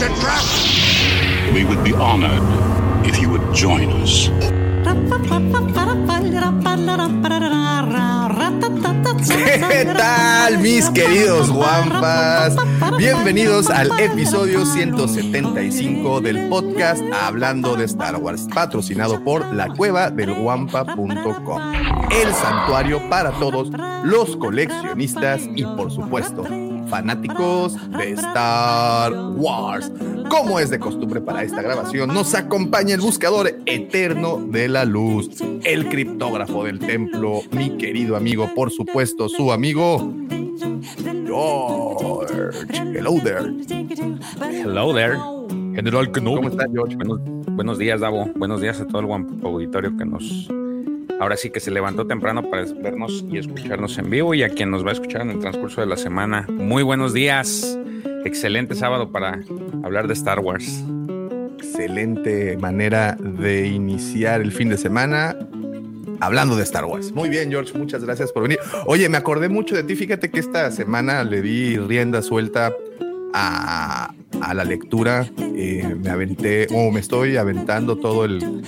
It's a trap! We would be honored if you would join us. ¿Qué tal, mis queridos guampas? Bienvenidos al episodio 175 del podcast Hablando de Star Wars, patrocinado por la cueva del guampa.com, el santuario para todos los coleccionistas y, por supuesto, fanáticos de Star Wars. Como es de costumbre para esta grabación, nos acompaña el buscador eterno de la luz, el criptógrafo del templo, mi querido amigo, por supuesto, su amigo George. Hello there. Hello there. General Kenobi. ¿Cómo estás, George? Buenos, buenos días, Davo. Buenos días a todo el buen auditorio que nos. Ahora sí que se levantó temprano para vernos y escucharnos en vivo y a quien nos va a escuchar en el transcurso de la semana. Muy buenos días. Excelente sábado para hablar de Star Wars. Excelente manera de iniciar el fin de semana hablando de Star Wars. Muy bien, George, muchas gracias por venir. Oye, me acordé mucho de ti. Fíjate que esta semana le di rienda suelta a, a la lectura. Eh, me aventé, o me estoy aventando todo el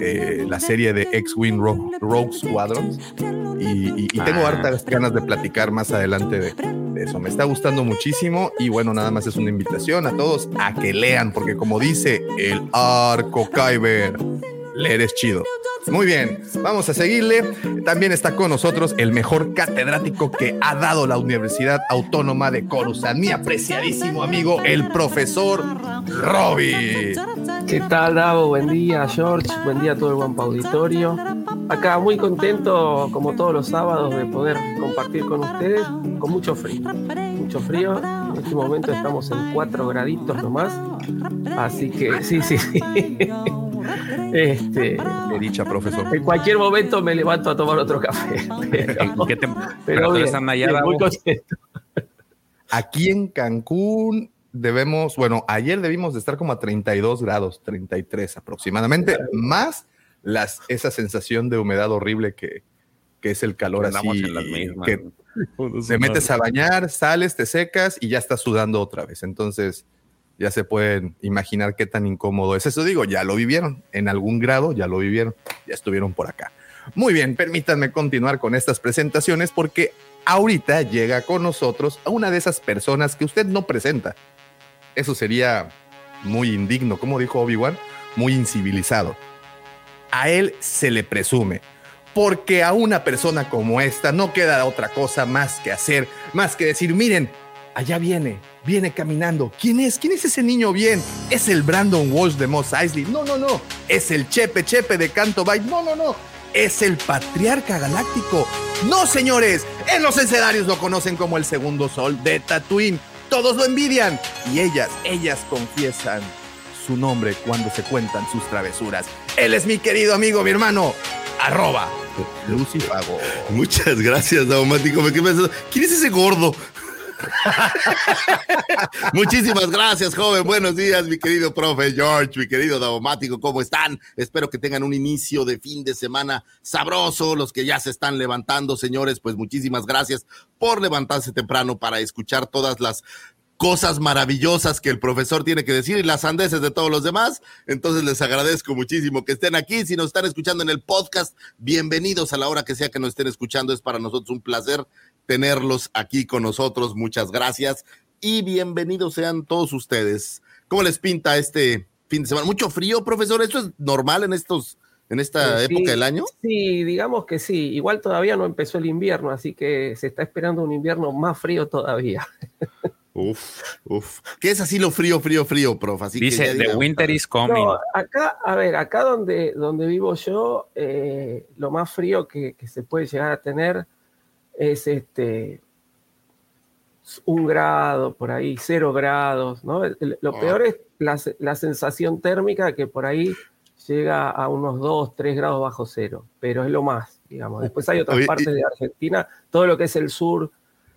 eh, la serie de X-Wing Rogue, Rogue Squadrons. Y, y- y tengo Ah. hartas ganas de platicar más adelante de, de eso. Me está gustando muchísimo. Y bueno, nada más es una invitación a todos a que lean, porque como dice el Arco Kyber, leer es chido. Muy bien, vamos a seguirle. También está con nosotros el mejor catedrático que ha dado la Universidad Autónoma de Coruscant, mi apreciadísimo amigo, el profesor Robbie. ¿Qué tal, Davo? Buen día, George. Buen día a todo el Guampa Auditorio. Acá muy contento, como todos los sábados, de poder compartir con ustedes con mucho frío. Mucho frío. En este momento estamos en 4 graditos nomás. Así que sí, sí, sí. Este, De dicha, profesor. en cualquier momento me levanto a tomar otro café. Pero, ¿En qué pero temperatura bien, están allá, bien, muy contento. Aquí en Cancún debemos, bueno, ayer debimos de estar como a 32 grados, 33 aproximadamente, más las, esa sensación de humedad horrible que, que es el calor Andamos así, en las mismas. que te metes a bañar, sales, te secas y ya estás sudando otra vez. Entonces, ya se pueden imaginar qué tan incómodo es. Eso digo, ya lo vivieron, en algún grado ya lo vivieron, ya estuvieron por acá. Muy bien, permítanme continuar con estas presentaciones porque ahorita llega con nosotros a una de esas personas que usted no presenta. Eso sería muy indigno, como dijo Obi-Wan, muy incivilizado. A él se le presume, porque a una persona como esta no queda otra cosa más que hacer, más que decir, miren, allá viene, viene caminando. ¿Quién es? ¿Quién es ese niño bien? ¿Es el Brandon Walsh de Moss Eisley? No, no, no. ¿Es el Chepe Chepe de Canto Bay? No, no, no. ¿Es el Patriarca Galáctico? No, señores. En los escenarios lo conocen como el segundo sol de Tatooine. Todos lo envidian. Y ellas, ellas confiesan su nombre cuando se cuentan sus travesuras. Él es mi querido amigo, mi hermano. Arroba Lucifago. Muchas gracias, Daumático. ¿quién es ese gordo? Muchísimas gracias, joven. Buenos días, mi querido profe George, mi querido Daumático. ¿Cómo están? Espero que tengan un inicio de fin de semana sabroso. Los que ya se están levantando, señores, pues muchísimas gracias por levantarse temprano para escuchar todas las cosas maravillosas que el profesor tiene que decir y las sandeces de todos los demás. Entonces les agradezco muchísimo que estén aquí. Si nos están escuchando en el podcast, bienvenidos a la hora que sea que nos estén escuchando. Es para nosotros un placer tenerlos aquí con nosotros. Muchas gracias y bienvenidos sean todos ustedes. ¿Cómo les pinta este fin de semana? Mucho frío, profesor. ¿Esto es normal en estos en esta Sí, época del año? Sí, digamos que sí. Igual todavía no empezó el invierno, así que se está esperando un invierno más frío todavía. Uf, uf. ¿Qué es así lo frío, frío, frío, prof? Así que Dice, The winter is coming. No, acá, a ver, acá donde, donde vivo yo, eh, lo más frío que, que se puede llegar a tener es este un grado, por ahí, cero grados, ¿no? Lo Oh. peor es la, la sensación térmica que por ahí llega a unos 2, 3 grados bajo cero, pero es lo más, digamos. Después hay otras partes de Argentina, todo lo que es el sur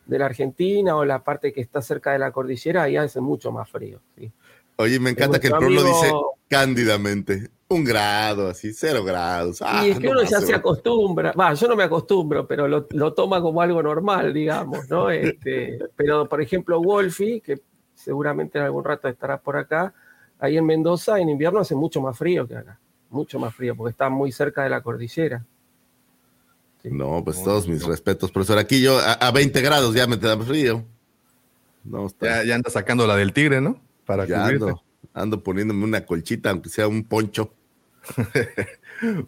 de la Argentina o la parte que está cerca de la cordillera, ahí hace mucho más frío. ¿sí? Oye, me encanta que el pueblo dice cándidamente, un grado, así, cero grados. Ah, y es que no uno ya se acostumbra, va, yo no me acostumbro, pero lo, lo toma como algo normal, digamos, ¿no? Este, pero, por ejemplo, Wolfi, que seguramente en algún rato estará por acá, ahí en Mendoza en invierno hace mucho más frío que acá, mucho más frío, porque está muy cerca de la cordillera. No, pues todos mis respetos, profesor. Aquí yo a, a 20 grados ya me da frío. No, está, Ya, ya anda sacando la del tigre, ¿no? Para ya ando, ando poniéndome una colchita, aunque sea un poncho.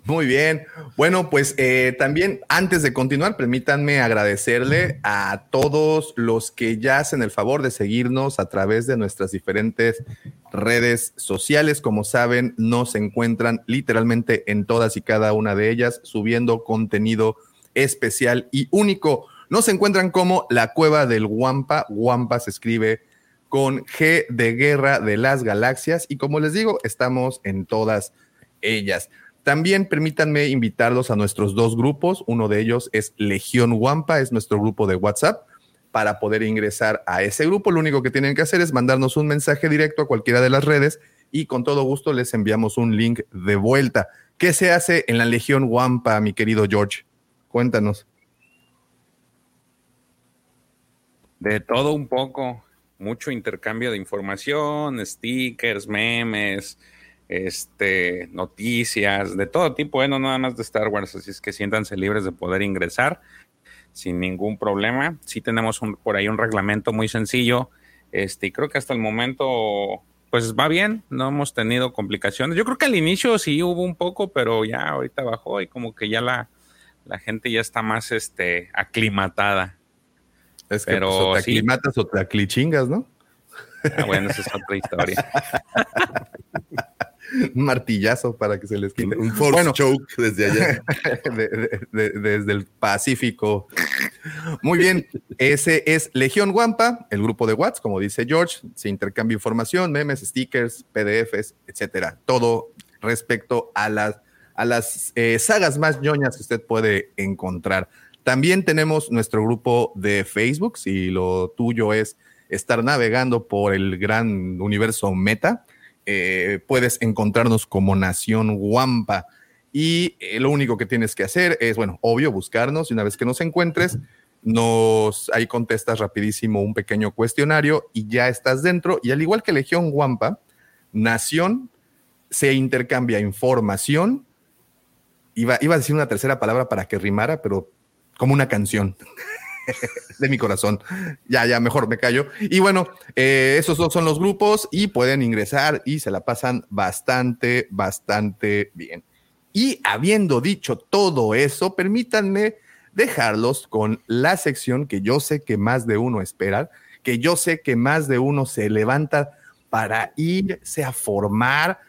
Muy bien. Bueno, pues eh, también antes de continuar, permítanme agradecerle a todos los que ya hacen el favor de seguirnos a través de nuestras diferentes redes sociales. Como saben, nos encuentran literalmente en todas y cada una de ellas, subiendo contenido especial y único. Nos encuentran como la cueva del Guampa. Guampa se escribe con G de Guerra de las Galaxias. Y como les digo, estamos en todas ellas. También permítanme invitarlos a nuestros dos grupos. Uno de ellos es Legión Guampa, es nuestro grupo de WhatsApp. Para poder ingresar a ese grupo, lo único que tienen que hacer es mandarnos un mensaje directo a cualquiera de las redes y con todo gusto les enviamos un link de vuelta. ¿Qué se hace en la Legión Guampa, mi querido George? Cuéntanos. De todo un poco, mucho intercambio de información, stickers, memes, este, noticias, de todo tipo, ¿eh? no nada más de Star Wars, así es que siéntanse libres de poder ingresar sin ningún problema. Sí tenemos un, por ahí un reglamento muy sencillo, este, y creo que hasta el momento, pues va bien, no hemos tenido complicaciones. Yo creo que al inicio sí hubo un poco, pero ya ahorita bajó y como que ya la, la gente ya está más, este, aclimatada. Es que Pero pues, o te sí. aclimatas o te aclichingas, ¿no? Ah, bueno, esa es otra historia. Martillazo para que se les quite. Un force Bueno. choke desde allá. de- de- de- desde el Pacífico. Muy bien, ese es Legión Guampa, el grupo de Watts, como dice George, se intercambia información, memes, stickers, PDFs, etcétera. Todo respecto a las, a las eh, sagas más ñoñas que usted puede encontrar. También tenemos nuestro grupo de Facebook, si lo tuyo es estar navegando por el gran universo meta, eh, puedes encontrarnos como Nación Guampa. Y eh, lo único que tienes que hacer es, bueno, obvio, buscarnos y una vez que nos encuentres, nos ahí contestas rapidísimo un pequeño cuestionario y ya estás dentro. Y al igual que Legión Guampa, Nación se intercambia información. Iba, iba a decir una tercera palabra para que rimara, pero como una canción de mi corazón. Ya, ya, mejor me callo. Y bueno, eh, esos dos son los grupos y pueden ingresar y se la pasan bastante, bastante bien. Y habiendo dicho todo eso, permítanme dejarlos con la sección que yo sé que más de uno espera, que yo sé que más de uno se levanta para irse a formar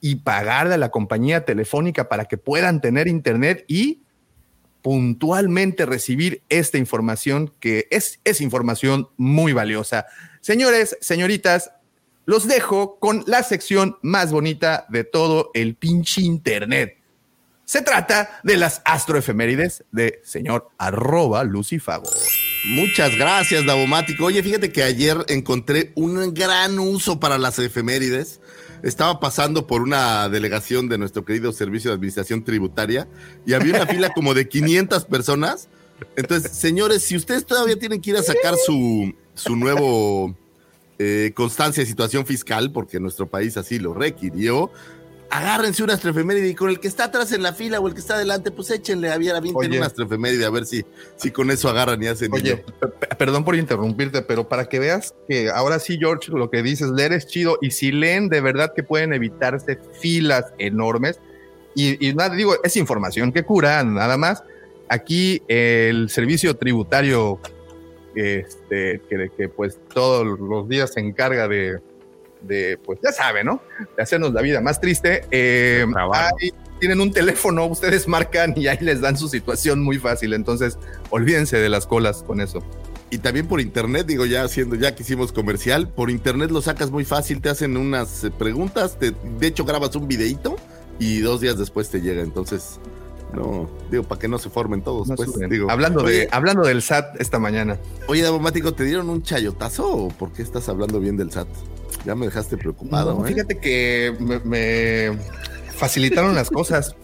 y pagarle a la compañía telefónica para que puedan tener internet y puntualmente recibir esta información que es, es información muy valiosa. Señores, señoritas, los dejo con la sección más bonita de todo el pinche internet. Se trata de las astroefemérides de señor arroba Lucifago. Muchas gracias, Davomático. Oye, fíjate que ayer encontré un gran uso para las efemérides. Estaba pasando por una delegación de nuestro querido Servicio de Administración Tributaria y había una fila como de 500 personas. Entonces, señores, si ustedes todavía tienen que ir a sacar su, su nuevo eh, constancia de situación fiscal, porque nuestro país así lo requirió, agárrense una astrofeméride y con el que está atrás en la fila o el que está adelante, pues échenle a ver, avienten Oye. una astrofeméride a ver si, si con eso agarran y hacen Oye, perdón por interrumpirte, pero para que veas que ahora sí, George, lo que dices, leer es chido y si leen de verdad que pueden evitarse filas enormes y, y nada, digo, es información que cura, nada más. Aquí el servicio tributario, este, que, que pues todos los días se encarga de, de, pues ya sabe, ¿no? De hacernos la vida más triste. eh, ahí tienen un teléfono, ustedes marcan y ahí les dan su situación muy fácil. Entonces, olvídense de las colas con eso. y también por internet, digo, ya haciendo, ya que hicimos comercial, por internet lo sacas muy fácil, te hacen unas eh, preguntas, te- de hecho grabas un videito y dos días después te llega. Entonces, no, digo, para que no se formen todos, No pues. Digo, hablando, oye, de, hablando del SAT esta mañana. Oye, Davomático, ¿te dieron un chayotazo o por qué estás hablando bien del SAT? Ya me dejaste preocupado, No, ¿eh? Fíjate que me, me facilitaron las cosas.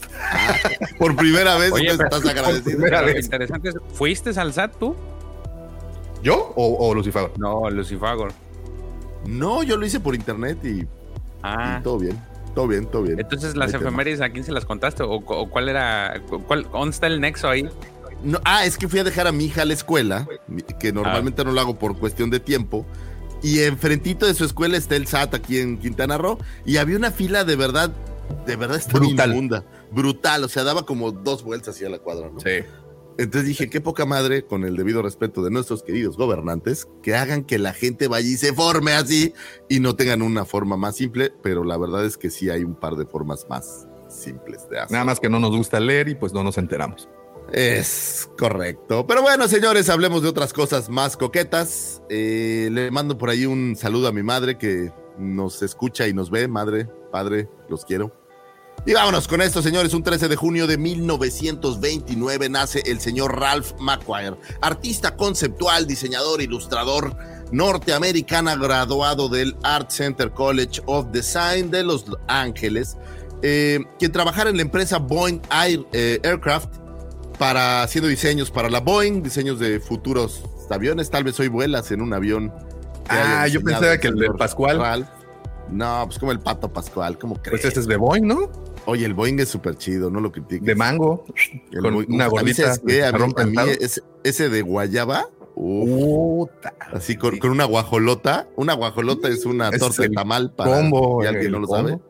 Por primera vez Oye, pero- estás agradecido. lo vez. interesante es, ¿fuiste al SAT tú? ¿Yo o, o Lucifer? No, Lucifagor. No, yo lo hice por internet y, Ah. y todo bien. Todo bien, todo bien. Entonces, No las tema. efemérides, ¿a quién se las contaste? ¿O, o cuál era? cu- ¿Cuál, ¿Dónde está el nexo ahí? No, ah, es que fui a dejar a mi hija a la escuela, que normalmente no lo hago por cuestión de tiempo. Y enfrentito de su escuela está el SAT aquí en Quintana Roo. Y había una fila de verdad, de verdad estaba Brutal. inmunda. Brutal. O sea, daba como dos vueltas hacia la cuadra, ¿no? Sí. Entonces dije, qué poca madre, con el debido respeto de nuestros queridos gobernantes, que hagan que la gente vaya y se forme así y no tengan una forma más simple, pero la verdad es que sí hay un par de formas más simples de hacer. Nada más que no nos gusta leer y pues no nos enteramos. Es correcto. Pero bueno, señores, hablemos de otras cosas más coquetas. Eh, le mando por ahí un saludo a mi madre que nos escucha y nos ve. Madre, padre, los quiero. Y vámonos con esto, señores. Un 13 de junio de 1929 nace el señor Ralph McQuire, artista conceptual, diseñador, ilustrador norteamericana, graduado del Art Center College of Design de Los Ángeles, eh, quien trabajara en la empresa Boeing eh, Aircraft para haciendo diseños para la Boeing, diseños de futuros aviones. Tal vez hoy vuelas en un avión. Ah, yo pensaba que el señor Pascual. No, pues como el pato Pascual, ¿cómo crees? Pues este es de Boeing, ¿no? Oye, el Boeing es súper chido, no lo critiques. De mango. El con Boeing- una gordita de mí- a mí ese, de guayaba, uf, así con, con una guajolota. Una guajolota es una torta de tamal para combo, si alguien no lo combo. sabe.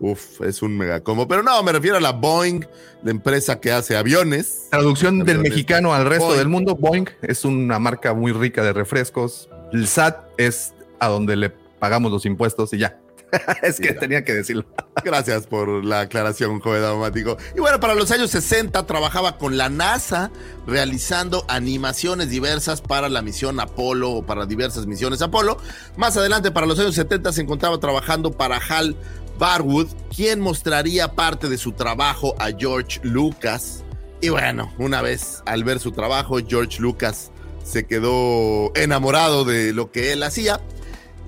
Uf, es un mega combo. Pero no, me refiero a la Boeing, la empresa que hace aviones. Traducción del mexicano al resto Boeing. del mundo, Boeing es una marca muy rica de refrescos. El SAT es a donde le pagamos los impuestos y ya. es que Mira. tenía que decirlo. Gracias por la aclaración, joven automático. Y bueno, para los años 60 trabajaba con la NASA realizando animaciones diversas para la misión Apolo o para diversas misiones Apolo. Más adelante, para los años 70, se encontraba trabajando para Hal Barwood, quien mostraría parte de su trabajo a George Lucas. Y bueno, una vez al ver su trabajo, George Lucas se quedó enamorado de lo que él hacía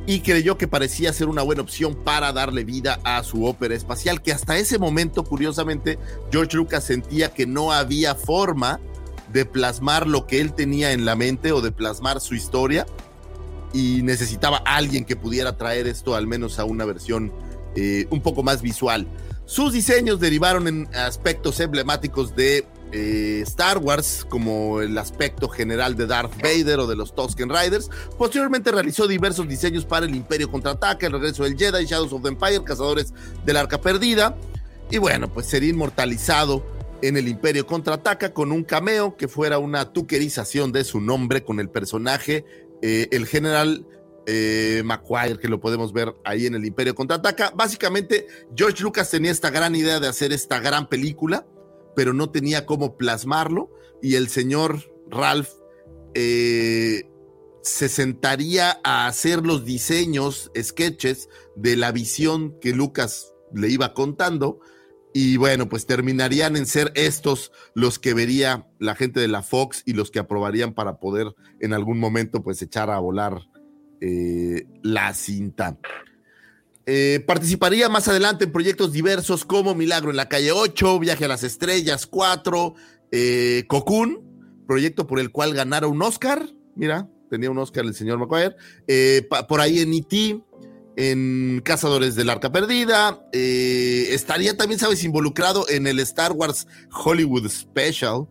y creyó que parecía ser una buena opción para darle vida a su ópera espacial, que hasta ese momento, curiosamente, George Lucas sentía que no había forma de plasmar lo que él tenía en la mente o de plasmar su historia y necesitaba alguien que pudiera traer esto al menos a una versión eh, un poco más visual. Sus diseños derivaron en aspectos emblemáticos de eh, Star Wars, como el aspecto general de Darth Vader o de los Tusken Riders. Posteriormente realizó diversos diseños para el Imperio Contraataca, el regreso del Jedi, Shadows of the Empire, Cazadores del Arca Perdida. Y bueno, pues sería inmortalizado en el Imperio Contraataca con un cameo que fuera una tuquerización de su nombre con el personaje, eh, el general eh, McQuire, que lo podemos ver ahí en el Imperio Contraataca. Básicamente, George Lucas tenía esta gran idea de hacer esta gran película, pero no tenía cómo plasmarlo. Y el señor Ralph eh, se sentaría a hacer los diseños, sketches de la visión que Lucas le iba contando. Y bueno, pues terminarían en ser estos los que vería la gente de la Fox y los que aprobarían para poder en algún momento pues echar a volar eh, la cinta. Eh, participaría más adelante en proyectos diversos como Milagro en la calle 8, Viaje a las Estrellas 4, eh, Cocoon, proyecto por el cual ganara un Oscar. Mira, tenía un Oscar el señor McQuire. Pa- por ahí en E.T., en Cazadores del Arca Perdida. estaría también, sabes, involucrado en el Star Wars Hollywood Special.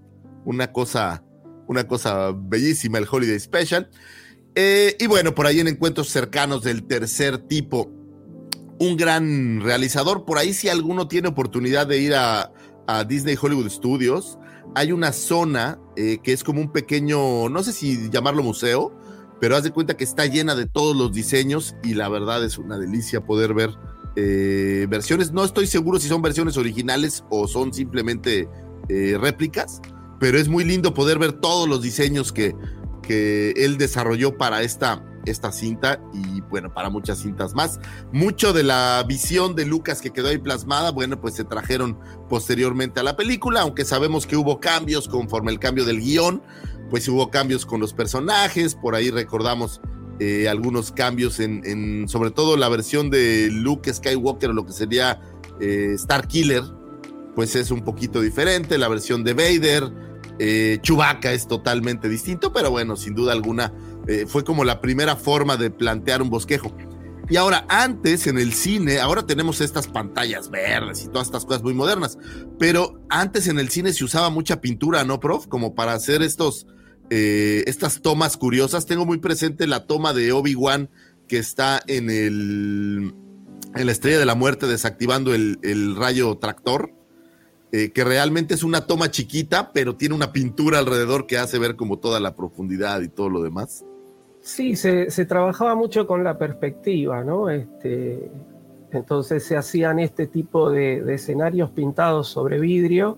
Una cosa, una cosa bellísima, el Holiday Special. Eh, y bueno, por ahí en encuentros cercanos del tercer tipo, un gran realizador. Por ahí, si alguno tiene oportunidad de ir a, Disney Hollywood Studios, hay una zona eh, que es como un pequeño, no sé si llamarlo museo, pero haz de cuenta que está llena de todos los diseños y la verdad es una delicia poder ver eh, versiones. No estoy seguro si son versiones originales o son simplemente réplicas, pero es muy lindo poder ver todos los diseños que, que él desarrolló para esta, esta cinta y bueno, para muchas cintas más. Mucho de la visión de Lucas que quedó ahí plasmada, bueno, pues se trajeron posteriormente a la película, aunque sabemos que hubo cambios conforme el cambio del guion, pues hubo cambios con los personajes, por ahí recordamos eh, algunos cambios en, sobre todo la versión de Luke Skywalker lo que sería eh, Star Killer, pues es un poquito diferente, la versión de Vader, eh, Chewbacca es totalmente distinto, pero bueno, sin duda alguna eh, fue como la primera forma de plantear un bosquejo. Y ahora, antes en el cine, ahora tenemos estas pantallas verdes y todas estas cosas muy modernas, pero antes en el cine se usaba mucha pintura, ¿no, prof? Como para hacer estos, eh, estas tomas curiosas. Tengo muy presente la toma de Obi-Wan que está en el en la estrella de la muerte desactivando el rayo tractor, eh, que realmente es una toma chiquita, pero tiene una pintura alrededor que hace ver como toda la profundidad y todo lo demás. Sí, se, se trabajaba mucho con la perspectiva, ¿no? Este, entonces se hacían este tipo de, de escenarios pintados sobre vidrio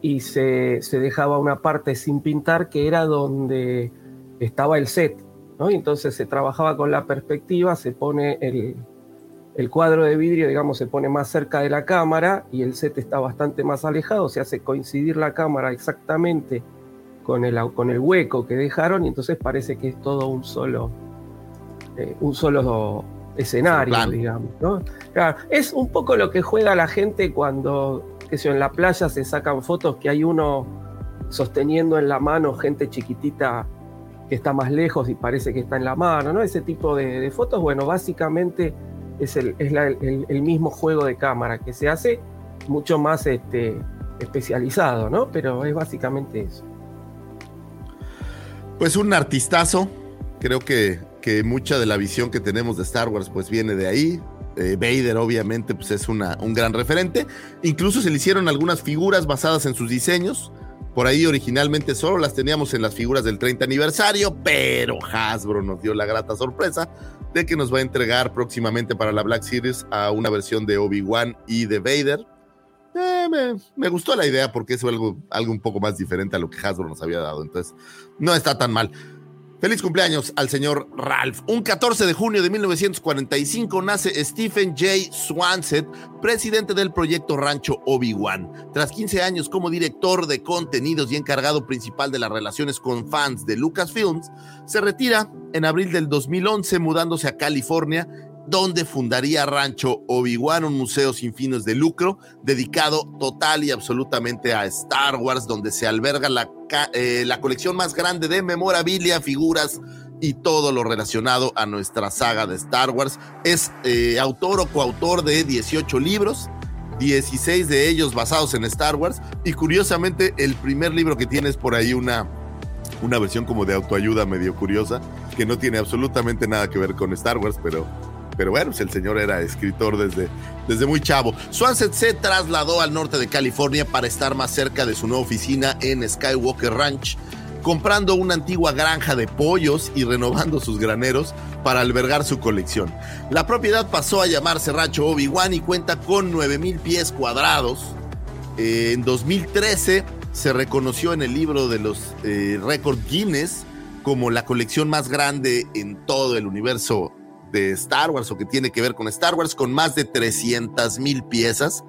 y se, se, dejaba una parte sin pintar que era donde estaba el set, ¿no? Y entonces se trabajaba con la perspectiva, se pone el, el cuadro de vidrio, digamos, se pone más cerca de la cámara y el set está bastante más alejado, se hace coincidir la cámara exactamente con el, con el hueco que dejaron y entonces parece que es todo un solo, eh, un solo escenario, Plan. digamos. ¿no? Claro, es un poco lo que juega la gente cuando, que en la playa se sacan fotos que hay uno sosteniendo en la mano gente chiquitita que está más lejos y parece que está en la mano, ¿no? Ese tipo de, de fotos, bueno, básicamente es, el, el, mismo juego de cámara que se hace mucho más este, especializado, ¿no? Pero es básicamente eso. Pues un artistazo, creo que, que mucha de la visión que tenemos de Star Wars pues viene de ahí. Eh, Vader obviamente pues es una, un gran referente. Incluso se le hicieron algunas figuras basadas en sus diseños. Por ahí originalmente solo las teníamos en las figuras del 30 aniversario, pero Hasbro nos dio la grata sorpresa de que nos va a entregar próximamente para la Black Series a una versión de Obi-Wan y de Vader. Eh, me, me, gustó la idea porque es algo, algo un poco más diferente a lo que Hasbro nos había dado. Entonces, no está tan mal. Feliz cumpleaños al señor Ralph. Un 14 de junio de 1945 nace Stephen J. Swansett, presidente del proyecto Rancho Obi-Wan. Tras 15 años como director de contenidos y encargado principal de las relaciones con fans de Lucasfilms, se retira en abril del 2011 mudándose a California donde fundaría Rancho Obi-Wan, un museo sin fines de lucro, dedicado total y absolutamente a Star Wars, donde se alberga la, eh, colección más grande de memorabilia, figuras y todo lo relacionado a nuestra saga de Star Wars. Es eh, autor o coautor de 18 libros, 16 de ellos basados en Star Wars, y curiosamente el primer libro que tiene es por ahí una, una versión como de autoayuda medio curiosa, que no tiene absolutamente nada que ver con Star Wars, pero pero bueno, pues el señor era escritor desde, desde muy chavo. Swansett se trasladó al norte de California para estar más cerca de su nueva oficina en Skywalker Ranch, comprando una antigua granja de pollos y renovando sus graneros para albergar su colección. La propiedad pasó a llamarse Rancho Obi-Wan y cuenta con 9000 pies cuadrados. Eh, en 2013 se reconoció en el libro de los eh, récord Guinness como la colección más grande en todo el universo de Star Wars o que tiene que ver con Star Wars con más de 300 mil piezas.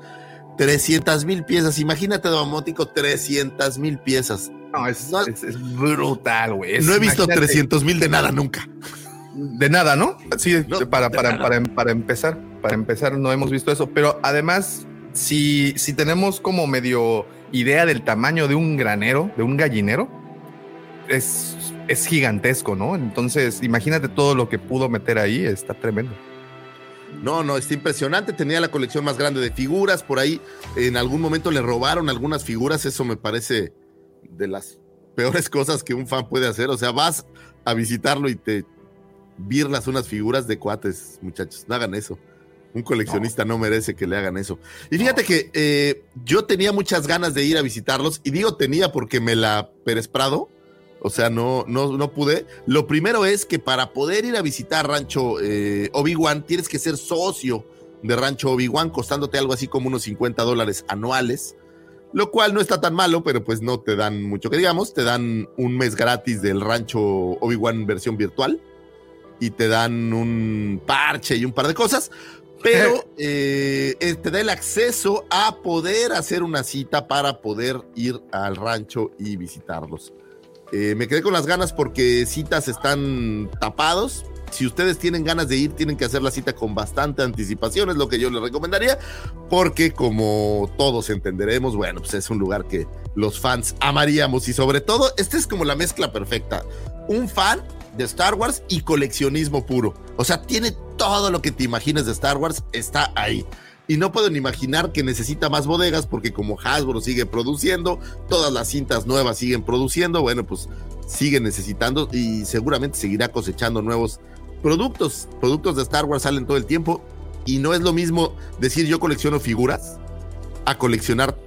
300 mil piezas, imagínate, Domótico, 300 mil piezas. No, es, no, es, es brutal, güey. No he visto 300 mil de nada nunca. De nada, ¿no? Sí, no, para, para, para, para, empezar, para empezar no hemos visto eso, pero además, si, si tenemos como medio idea del tamaño de un granero, de un gallinero, es es gigantesco, ¿no? Entonces, imagínate todo lo que pudo meter ahí, está tremendo. No, no, está impresionante. Tenía la colección más grande de figuras. Por ahí, en algún momento le robaron algunas figuras. Eso me parece de las peores cosas que un fan puede hacer. O sea, vas a visitarlo y te virlas unas figuras de cuates, muchachos. No hagan eso. Un coleccionista no, no merece que le hagan eso. Y fíjate no. que eh, yo tenía muchas ganas de ir a visitarlos. Y digo tenía porque me la Pérez Prado o sea, no, no, no pude. Lo primero es que para poder ir a visitar Rancho eh, Obi-Wan tienes que ser socio de Rancho Obi-Wan, costándote algo así como unos 50 dólares anuales. lo cual no está tan malo, pero pues no te dan mucho que digamos, te dan un mes gratis del rancho Obi-Wan versión virtual y te dan un parche y un par de cosas, pero eh, eh, te da el acceso a poder hacer una cita para poder ir al rancho y visitarlos. Eh, me quedé con las ganas porque citas están tapados. Si ustedes tienen ganas de ir, tienen que hacer la cita con bastante anticipación, es lo que yo les recomendaría, porque como todos entenderemos, bueno, pues es un lugar que los fans amaríamos y sobre todo, esta es como la mezcla perfecta. Un fan de Star Wars y coleccionismo puro. O sea, tiene todo lo que te imagines de Star Wars, está ahí. Y no pueden imaginar que necesita más bodegas porque como Hasbro sigue produciendo, todas las cintas nuevas siguen produciendo, bueno, pues sigue necesitando y seguramente seguirá cosechando nuevos productos. Productos de Star Wars salen todo el tiempo y no es lo mismo decir yo colecciono figuras a coleccionar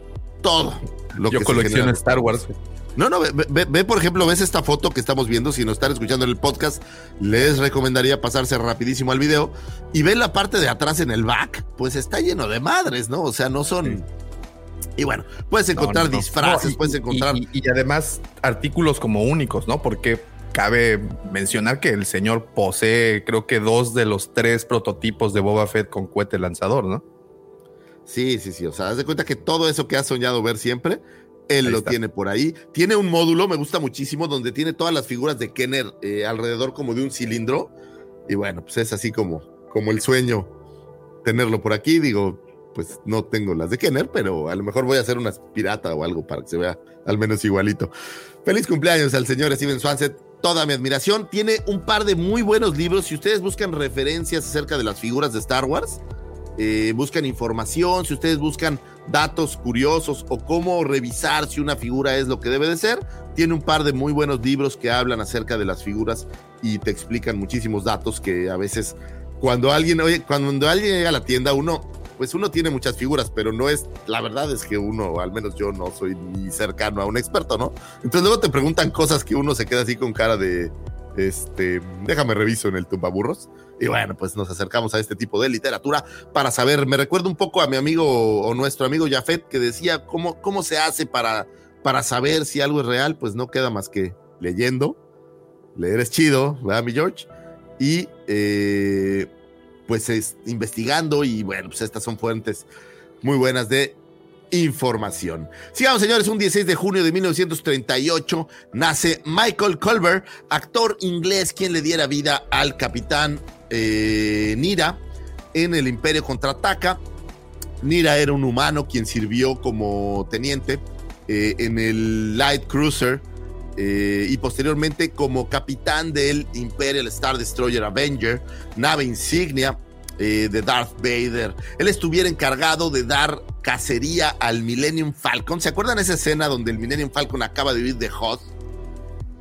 todo lo yo que colecciono Star Wars. No, no, ve, ve, por ejemplo, ves esta foto que estamos viendo, si nos están escuchando en el podcast, les recomendaría pasarse rapidísimo al video y ven la parte de atrás en el back, pues está lleno de madres, ¿no? O sea, no son... Y bueno, puedes encontrar No, no, no. disfraces, No, y- puedes encontrar... Y, y además artículos como únicos, ¿no? Porque cabe mencionar que el señor posee, creo que dos de los tres prototipos de Boba Fett con cohete lanzador, ¿no? Sí, sí, sí. O sea, haz de cuenta que todo eso que has soñado ver siempre, él Ahí lo está. tiene por ahí. Tiene un módulo, me gusta muchísimo, donde tiene todas las figuras de Kenner eh, alrededor como de un cilindro. Y bueno, pues es así como, como el sueño tenerlo por aquí. Digo, pues no tengo las de Kenner, pero a lo mejor voy a hacer una pirata o algo para que se vea al menos igualito. Feliz cumpleaños al señor Steven Swanset. Toda mi admiración. Tiene un par de muy buenos libros. Si ustedes buscan referencias acerca de las figuras de Star Wars, eh, buscan información, si ustedes buscan datos curiosos o cómo revisar si una figura es lo que debe de ser, tiene un par de muy buenos libros que hablan acerca de las figuras y te explican muchísimos datos que a veces cuando alguien, oye, cuando alguien llega a la tienda, uno, pues uno tiene muchas figuras, pero no es, la verdad es que uno, al menos yo no soy ni cercano a un experto, ¿no? Entonces luego te preguntan cosas que uno se queda así con cara de, este, déjame reviso en el tumbaburros. Y bueno, pues nos acercamos a este tipo de literatura para saber. Me recuerda un poco a mi amigo o nuestro amigo Jafet que decía cómo, cómo se hace para, para saber si algo es real. Pues no queda más que leyendo. Leer es chido, ¿verdad, mi George? Y eh, pues es, investigando. Y bueno, pues estas son fuentes muy buenas de información. Sigamos, señores, un 16 de junio de 1938 nace Michael Culver, actor inglés quien le diera vida al capitán eh, Nira en el Imperio Contraataca. Nira era un humano quien sirvió como teniente eh, en el Light Cruiser eh, y posteriormente como capitán del Imperial Star Destroyer Avenger, nave insignia de Darth Vader. Él estuviera encargado de dar cacería al Millennium Falcon. ¿Se acuerdan esa escena donde el Millennium Falcon acaba de huir de Hoth?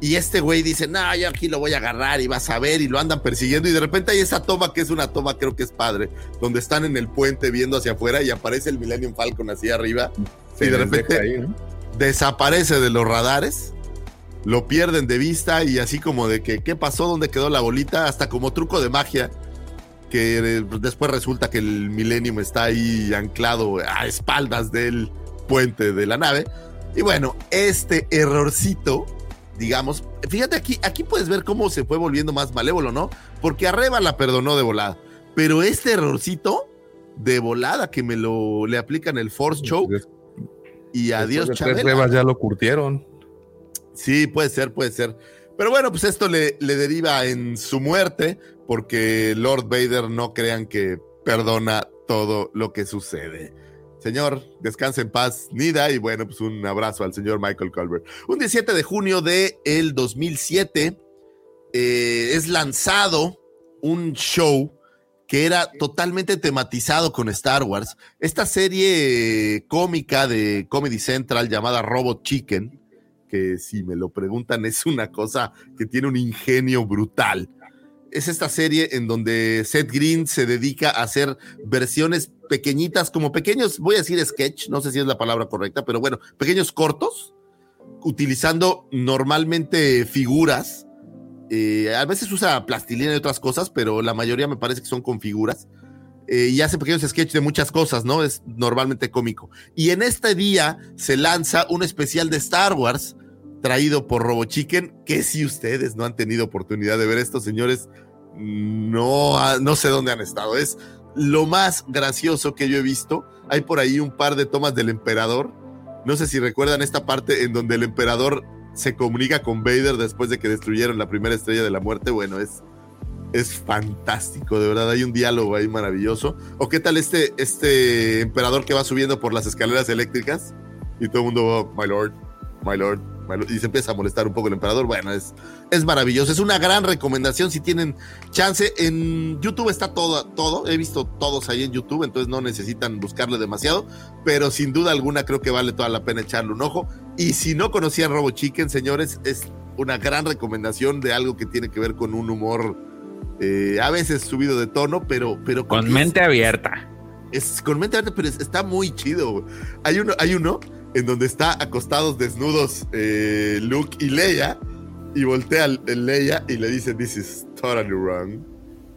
Y este güey dice, no, yo aquí lo voy a agarrar y vas a ver, y lo andan persiguiendo. Y de repente hay esa toma que es una toma, creo que es padre, donde están en el puente viendo hacia afuera y aparece el Millennium Falcon así arriba. Se y de repente ahí, ¿no? desaparece de los radares, lo pierden de vista y así como de que, ¿qué pasó? ¿Dónde quedó la bolita? Hasta como truco de magia, que después resulta que el Millennium está ahí anclado a espaldas del puente de la nave. Y bueno, este errorcito, digamos, fíjate aquí, aquí puedes ver cómo se fue volviendo más malévolo, ¿no? Porque Arreba la perdonó de volada, pero este errorcito de volada que me lo le aplican el Force Choke y adiós, Chabela. rebas ya lo curtieron. Sí, puede ser, puede ser. Pero bueno, pues esto le, deriva en su muerte, porque Lord Vader no crean que perdona todo lo que sucede. Señor, descanse en paz, Nida, y bueno, pues un abrazo al señor Michael Colbert. Un 17 de junio de el 2007 eh, es lanzado un show que era totalmente tematizado con Star Wars. Esta serie cómica de Comedy Central llamada Robot Chicken, que si me lo preguntan es una cosa que tiene un ingenio brutal. Es esta serie en donde Seth Green se dedica a hacer versiones pequeñitas, como pequeños, voy a decir sketch, no sé si es la palabra correcta, pero bueno, pequeños cortos, utilizando normalmente figuras. eh, a veces usa plastilina y otras cosas, pero la mayoría me parece que son con figuras. eh, y hace pequeños sketches de muchas cosas, ¿no? Es normalmente cómico. Y en este día se lanza un especial de Star Wars traído por Robo Chicken, que si ustedes no han tenido oportunidad de ver esto, señores, no, no sé dónde han estado. Es lo más gracioso que yo he visto. Hay por ahí un par de tomas del emperador. No sé si recuerdan esta parte en donde el emperador se comunica con Vader después de que destruyeron la primera estrella de la muerte. Bueno, es, es fantástico, de verdad. Hay un diálogo ahí maravilloso. ¿O qué tal este, este emperador que va subiendo por las escaleras eléctricas? Y todo el mundo va, lord, my lord, my lord", Y se empieza a molestar un poco el emperador. Bueno, es, es maravilloso. Es una gran recomendación si tienen chance. En YouTube está todo, todo. He visto todos ahí en YouTube, entonces no necesitan buscarle demasiado. Pero sin duda alguna creo que vale toda la pena echarle un ojo. Y si no conocían Robo Chicken, señores, es una gran recomendación de algo que tiene que ver con un humor eh, a veces subido de tono, pero, pero Con que mente es- abierta. es con mente abierta, pero es- está muy chido. Hay uno, hay uno en donde está acostados desnudos eh, Luke y Leia y voltea el Leia y le dice this is totally wrong.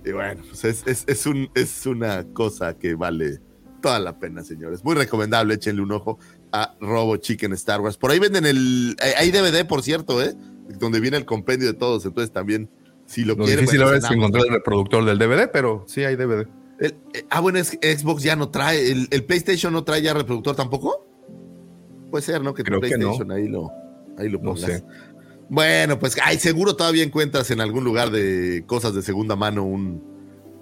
Y bueno, pues es, es- es un, es una cosa que vale toda la pena, señores. Muy recomendable, échenle un ojo a Robo Chicken Star Wars. Por ahí venden el, eh, hay DVD, por cierto, ¿eh? Donde viene el compendio de todos, entonces también, si lo, Lo quieren... difícil bueno, es es en Amazon. encontrar el reproductor del DVD, pero sí hay DVD. El- eh, ah, bueno, es, Xbox ya no trae. El, el PlayStation no trae ya reproductor tampoco? Puede ser, ¿no? Que tu Creo que PlayStation ahí lo, ahí lo No pongas. sé. Bueno, pues ay, seguro todavía encuentras en algún lugar de cosas de segunda mano un,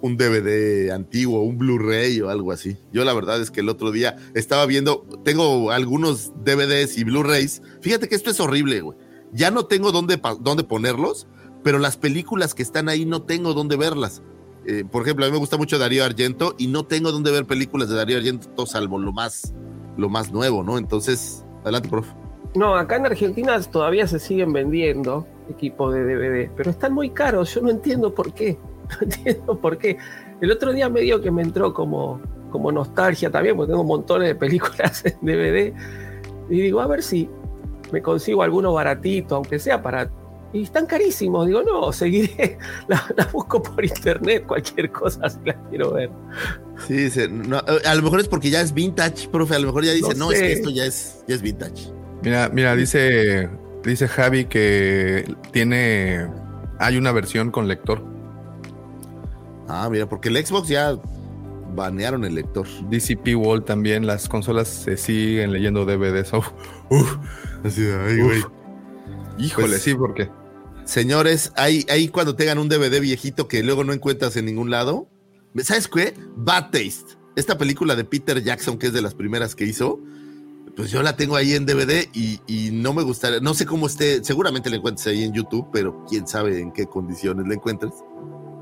un DVD antiguo, un Blu-ray o algo así. Yo la verdad es que el otro día estaba viendo, tengo algunos DVDs y Blu-rays. Fíjate que esto es horrible, güey. Ya no tengo dónde, dónde ponerlos, pero las películas que están ahí no tengo dónde verlas. Eh, por ejemplo, a mí me gusta mucho Darío Argento y no tengo dónde ver películas de Darío Argento salvo lo más, lo más nuevo, ¿no? Entonces, adelante, profe. No, acá en Argentina todavía se siguen vendiendo equipos de DVD, pero están muy caros. Yo no entiendo por qué. No entiendo por qué. El otro día medio que me entró como, como nostalgia también, porque tengo montones de películas en DVD. Y digo, a ver si me consigo alguno baratito, aunque sea para. Y están carísimos. Digo, no, seguiré. La, la busco por internet, cualquier cosa si la quiero ver. Sí, dice, no, eh, a lo mejor es porque ya es vintage, profe. A lo mejor ya dice, no, No es que esto ya es, ya es vintage. Mira, mira, dice, dice Javi que tiene, hay una versión con lector. Ah, mira, porque el Xbox ya banearon el lector. DCP Wall también, las consolas se siguen leyendo DVDs. Uf, uf, Así de, ay, Uf. güey. híjole, Pues- sí, porque Señores, ahí, ahí cuando tengan un DVD viejito que luego no encuentras en ningún lado, ¿sabes qué? Bad Taste. Esta película de Peter Jackson, que es de las primeras que hizo, pues yo la tengo ahí en DVD y, y no me gustaría, no sé cómo esté, seguramente la encuentres ahí en YouTube, pero quién sabe en qué condiciones la encuentres.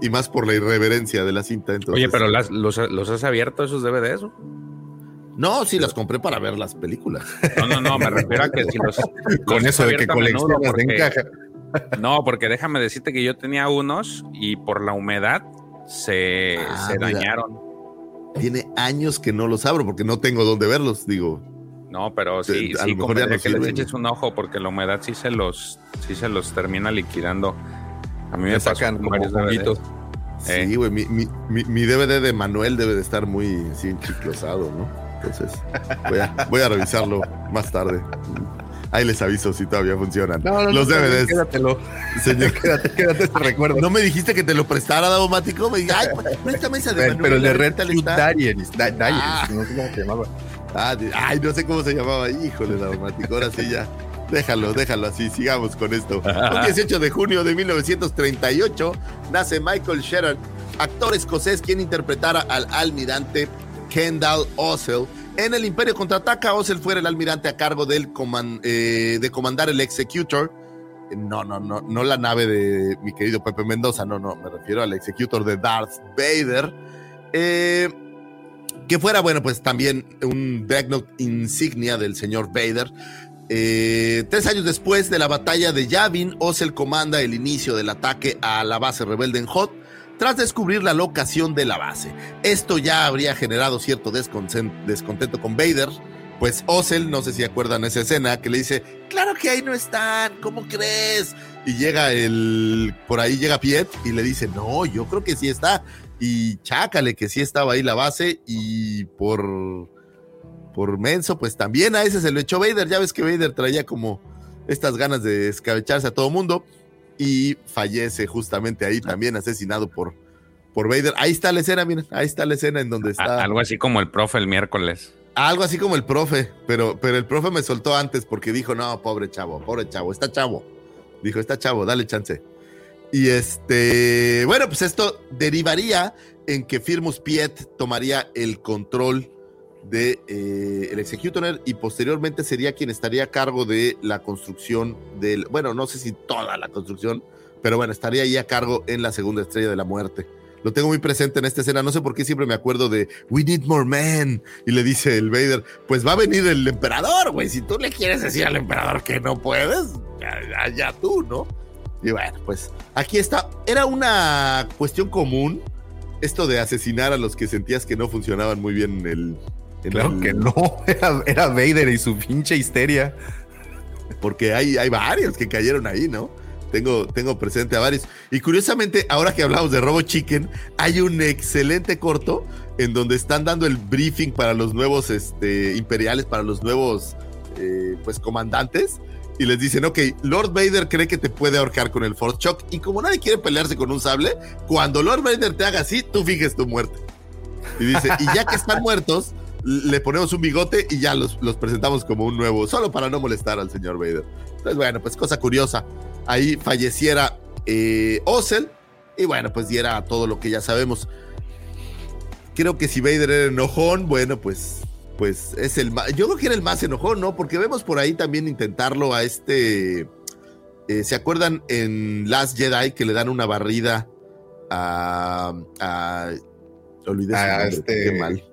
Y más por la irreverencia de la cinta. Entonces, Oye, pero las- los, los has abierto esos DVDs? o? No, sí, las compré para ver las películas. No, no, no, me refiero a que si los. con los eso de que coleccionas en caja. No, porque déjame decirte que yo tenía unos y por la humedad se, Ah, se dañaron. Tiene años que no los abro porque no tengo dónde verlos, digo. No, pero sí, A sí, lo mejor ya no que les eches un ojo porque la humedad sí se los, sí se los termina liquidando. A mí me sacan como varios DVDs. juguitos. Eh. Sí, güey, mi, mi, mi- mi DVD de Manuel debe de estar muy así enchiclosado, ¿no? Entonces, voy a, voy a revisarlo más tarde. Ahí les aviso si todavía funcionan. No, no, no, Los DVDs. Quédatelo. Señor. quédate, quédate ese recuerdo. ¿No me dijiste que te lo prestara, Daumático? Me dije, ay, pues, préstame esa de pero, pero el de a ver Red qué tal Shoe está. Diaries, Di- Diaries, Ah. no sé cómo se llamaba. Ah, ay, no sé cómo se llamaba. Híjole, Daumático. Ahora sí ya. Déjalo, déjalo así. Sigamos con esto. Un 18 de junio de 1938 nace Michael Sheridan, actor escocés quien interpretara al almirante Kendall Ossel. En el Imperio Contraataca, Ossel fuera el almirante a cargo eh, de comandar el Executor. No, no, no, no la nave de mi querido Pepe Mendoza, no, no, me refiero al Executor de Darth Vader. Eh, que fuera, bueno, pues también un Dreadnought insignia del señor Vader. Eh, tres años después de la batalla de Yavin, Ossel comanda el inicio del ataque a la base rebelde en Hot tras descubrir la locación de la base. Esto ya habría generado cierto descontento con Vader, pues Ossel, no sé si acuerdan esa escena, que le dice, claro que ahí no están, ¿cómo crees? Y llega el, por ahí llega Piet y le dice, no, yo creo que sí está. Y chácale que sí estaba ahí la base y por, por menso, pues también a ese se lo echó Vader. Ya ves que Vader traía como estas ganas de escabecharse a todo mundo y fallece justamente ahí también asesinado por, por Vader. Ahí está la escena, miren, ahí está la escena en donde está. Algo así como el profe el miércoles. Algo así como el profe, pero, pero el profe me soltó antes porque dijo, no, pobre chavo, pobre chavo, está chavo. Dijo, está chavo, dale chance. Y este, bueno, pues esto derivaría en que Firmus Piet tomaría el control de eh, el Executioner y posteriormente sería quien estaría a cargo de la construcción del, bueno, no sé si toda la construcción, pero bueno, estaría ahí a cargo en la segunda estrella de la muerte. Lo tengo muy presente en esta escena, no sé por qué siempre me acuerdo de We need more men y le dice el Vader, pues va a venir el emperador, güey, si tú le quieres decir al emperador que no puedes, ya tú, ¿no? Y bueno, pues aquí está. Era una cuestión común esto de asesinar a los que sentías que no funcionaban muy bien en el. Claro que no, era, era Vader y su pinche histeria. Porque hay, hay varios que cayeron ahí, ¿no? Tengo, tengo presente a varios. Y curiosamente, ahora que hablamos de Robo Chicken, hay un excelente corto en donde están dando el briefing para los nuevos este, imperiales, para los nuevos eh, pues comandantes. Y les dicen, ok, Lord Vader cree que te puede ahorcar con el Force Shock. Y como nadie quiere pelearse con un sable, cuando Lord Vader te haga así, tú fijes tu muerte. Y dice, y ya que están muertos, le ponemos un bigote y ya los, los presentamos como un nuevo, solo para no molestar al señor Vader. Entonces, bueno, pues cosa curiosa. Ahí falleciera eh, Ozel y bueno, pues diera todo lo que ya sabemos. Creo que si Vader era enojón, bueno, pues, pues es el más, yo creo que era el más enojón, ¿no? Porque vemos por ahí también intentarlo a este, eh, ¿se acuerdan en Last Jedi que le dan una barrida a, a olvidé su A este- qué mal,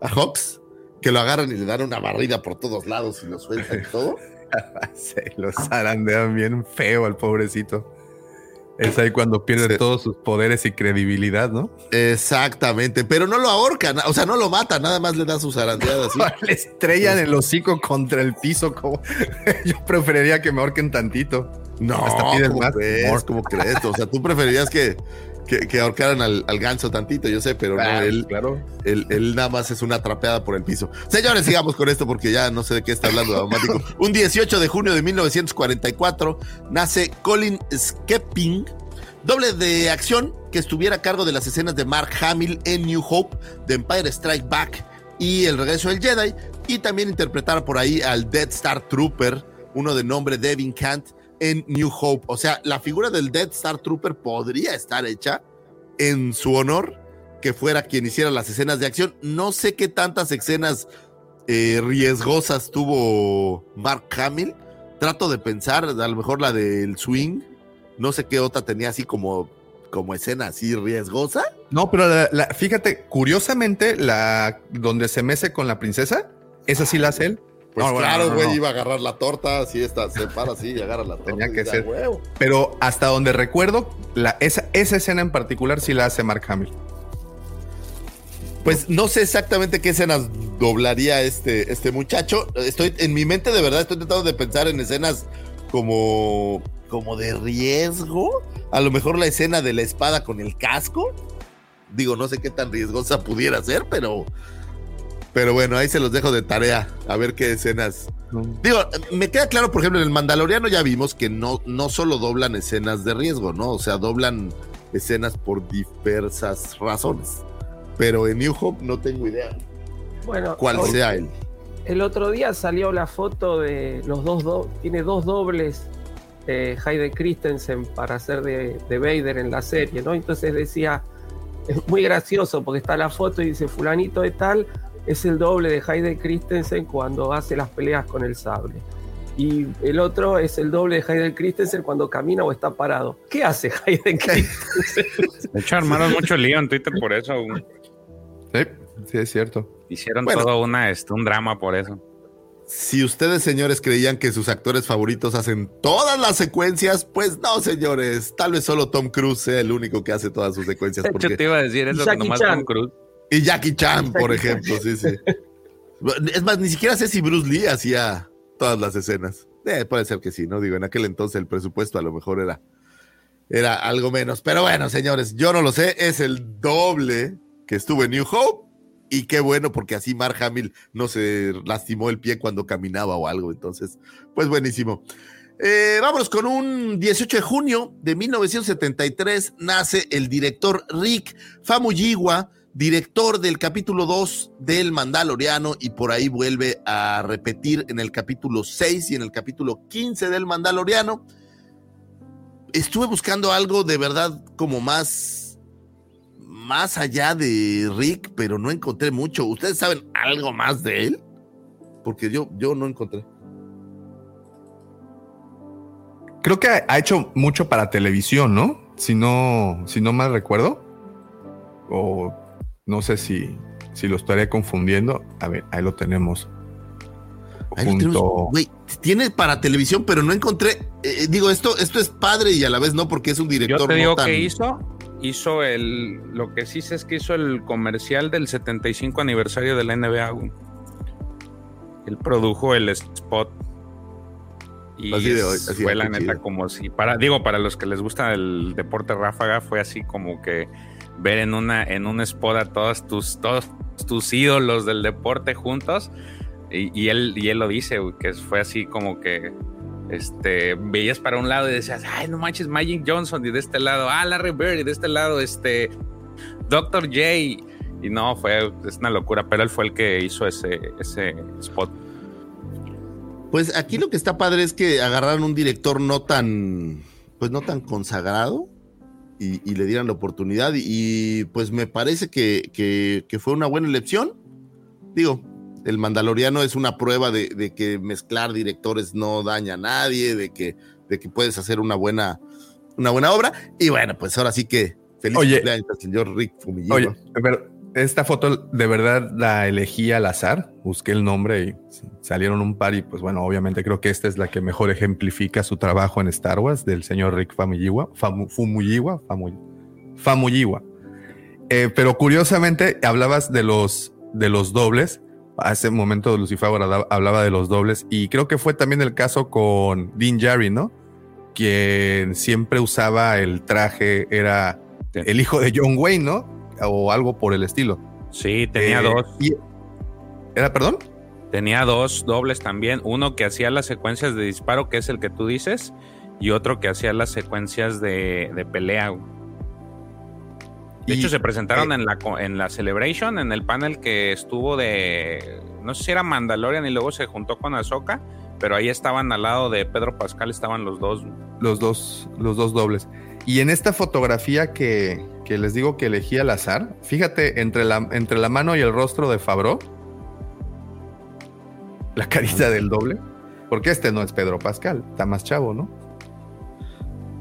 a Hawks? Que lo agarran y le dan una barrida por todos lados y lo sueltan y todo. Se los zarandean bien feo al pobrecito. Es ahí cuando pierde Sí. todos sus poderes y credibilidad, ¿no? Exactamente, pero no lo ahorcan, o sea, no lo matan, nada más le dan sus zarandeadas. ¿sí? Le estrellan el hocico contra el piso. Como... Yo preferiría que me ahorquen tantito. No, Hasta pides ¿cómo más. crees? ¿Cómo crees? O sea, tú preferirías que, que, que ahorcaran al, al ganso tantito, yo sé, pero no, él, claro. él, él nada más es una trapeada por el piso. Señores, sigamos con esto porque ya no sé de qué está hablando Daumático. Un 18 de junio de 1944 nace Colin Skepping, doble de acción que estuviera a cargo de las escenas de Mark Hamill en New Hope, de Empire Strike Back y El regreso del Jedi, y también interpretar por ahí al Dead Star Trooper, uno de nombre Devin Kant, en New Hope. O sea, la figura del Dead Star Trooper podría estar hecha en su honor que fuera quien hiciera las escenas de acción. No sé qué tantas escenas eh, riesgosas tuvo Mark Hamill. Trato de pensar, a lo mejor la del swing. No sé qué otra tenía así como, como escena así riesgosa. No, pero la- la- fíjate, curiosamente, la donde se mece con la princesa, esa sí la hace él. Pues No, claro, no, güey, no. iba a agarrar la torta, así está, se para así y agarra la torta. Tenía que ser. "Ah, huevo". Pero hasta donde recuerdo, la, esa, esa escena en particular sí la hace Mark Hamill. Pues no sé exactamente qué escenas doblaría este, este muchacho. Estoy en mi mente de verdad estoy tratando de pensar en escenas como como de riesgo. A lo mejor la escena de la espada con el casco. Digo, no sé qué tan riesgosa pudiera ser, pero pero bueno, ahí se los dejo de tarea a ver qué escenas. Digo, me queda claro, por ejemplo, en el Mandaloriano ya vimos que no no solo doblan escenas de riesgo, ¿no? O sea, doblan escenas por diversas razones. Pero en New Hope no tengo idea Bueno, cuál hoy- sea él. El otro día salió la foto de los dos, do- tiene dos dobles eh, Hayden Christensen para hacer de, de Vader en la serie, ¿no? Entonces decía, es muy gracioso porque está la foto y dice, fulanito de tal es el doble de Hayden Christensen cuando hace las peleas con el sable. Y el otro es el doble de Hayden Christensen cuando camina o está parado. ¿Qué hace Hayden Christensen? De hecho, armaron mucho lío en Twitter por eso. Sí, sí, es cierto. Hicieron Bueno. todo una, este, un drama por eso. Si ustedes, señores, creían que sus actores favoritos hacen todas las secuencias, pues no, señores. Tal vez solo Tom Cruise sea el único que hace todas sus secuencias. De hecho, te iba a decir eso, nomás Chan. Tom Cruise. Y Jackie Chan, por ejemplo, sí, sí. Es más, ni siquiera sé si Bruce Lee hacía todas las escenas. Eh, puede ser que sí, ¿no? Digo, en aquel entonces el presupuesto a lo mejor era, era algo menos. Pero bueno, señores, yo no lo sé, es el doble que estuvo en New Hope. Y qué bueno, porque así Mark Hamill no se lastimó el pie cuando caminaba o algo. Entonces, pues buenísimo. Eh, vámonos con un 18 de junio de 1973 nace el director Rick Famuyiwa, director del capítulo 2 del Mandaloriano y por ahí vuelve a repetir en el capítulo 6 y en el capítulo 15 del Mandaloriano. Estuve buscando algo de verdad como más más allá de Rick, pero no encontré mucho. ¿Ustedes saben algo más de él? Porque yo, yo no encontré. Creo que ha hecho mucho para televisión, ¿no? Si no, si no mal recuerdo. O no sé si, si lo estaré confundiendo. A ver, ahí lo tenemos. Junto... tiene para televisión, pero no encontré. Eh, digo, esto, esto es padre y a la vez no, porque es un director. Yo te digo que hizo. Hizo el. Lo que sí sé es que hizo el comercial del 75 aniversario de la NBA. Él produjo el spot y fue la neta como si para, digo, para los que les gusta el deporte ráfaga, fue así como que ver en una, en un spot a todos tus, todos tus ídolos del deporte juntos. Y, él, y él lo dice, que fue así como que este, veías para un lado y decías, ay, no manches, Magic Johnson, y de este lado, ah, Larry Bird, y de este lado, este, Dr. J. Y no, fue, es una locura, pero él fue el que hizo ese, ese spot. Pues aquí lo que está padre es que agarraron un director no tan, pues no tan consagrado y, le dieran la oportunidad y, pues me parece que, fue una buena elección. Digo, el Mandaloriano es una prueba de, que mezclar directores no daña a nadie, de que, de que puedes hacer una buena, una buena obra. Y bueno, pues ahora sí que feliz cumpleaños señor Rick Fumillo. Oye, pero esta foto de verdad la elegí al azar, busqué el nombre y salieron un par y pues bueno, obviamente creo que esta es la que mejor ejemplifica su trabajo en Star Wars del señor Rick Famuyiwa, Fumuyiwa, Famuyiwa. Eh, pero curiosamente hablabas de los, de los dobles. Hace un momento Lucifer hablaba de los dobles y creo que fue también el caso con Dean Jarry, ¿no? Quien siempre usaba el traje, era el hijo de John Wayne, ¿no? O algo por el estilo. Sí, tenía eh, dos. ¿Era, perdón? Tenía dos dobles también. Uno que hacía las secuencias de disparo, que es el que tú dices, y otro que hacía las secuencias de, pelea. De hecho, se presentaron eh, en, la, en la Celebration, en el panel que estuvo de. No sé si era Mandalorian y luego se juntó con Ahsoka, pero ahí estaban al lado de Pedro Pascal, estaban los dos. Los dos, los dos dobles. Y en esta fotografía que, les digo que elegí al azar, fíjate entre la, entre la mano y el rostro de Fabro, la carita del doble, porque este no es Pedro Pascal, está más chavo, ¿no?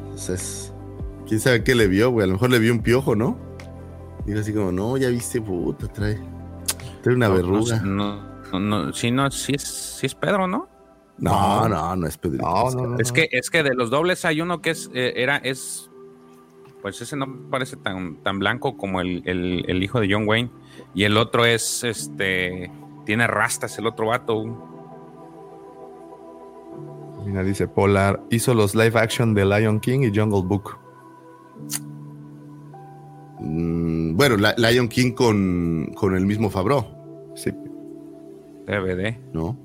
Entonces, quién sabe qué le vio, güey. A lo mejor le vio un piojo, ¿no? Digo así como, no, ya viste, puta, trae, trae una verruga. No, no, no, sí, no, sí es, sí es Pedro, ¿no? No, no, no es Pedro. No, es que es que de los dobles hay uno que es eh, era es pues ese no parece tan, tan blanco como el, hijo de John Wayne. Y el otro es, este, tiene rastas, el otro vato. Mira, dice Polar, hizo los live action de Lion King y Jungle Book. Mm, bueno, Lion King con, con el mismo Fabro. Sí. DVD. ¿No?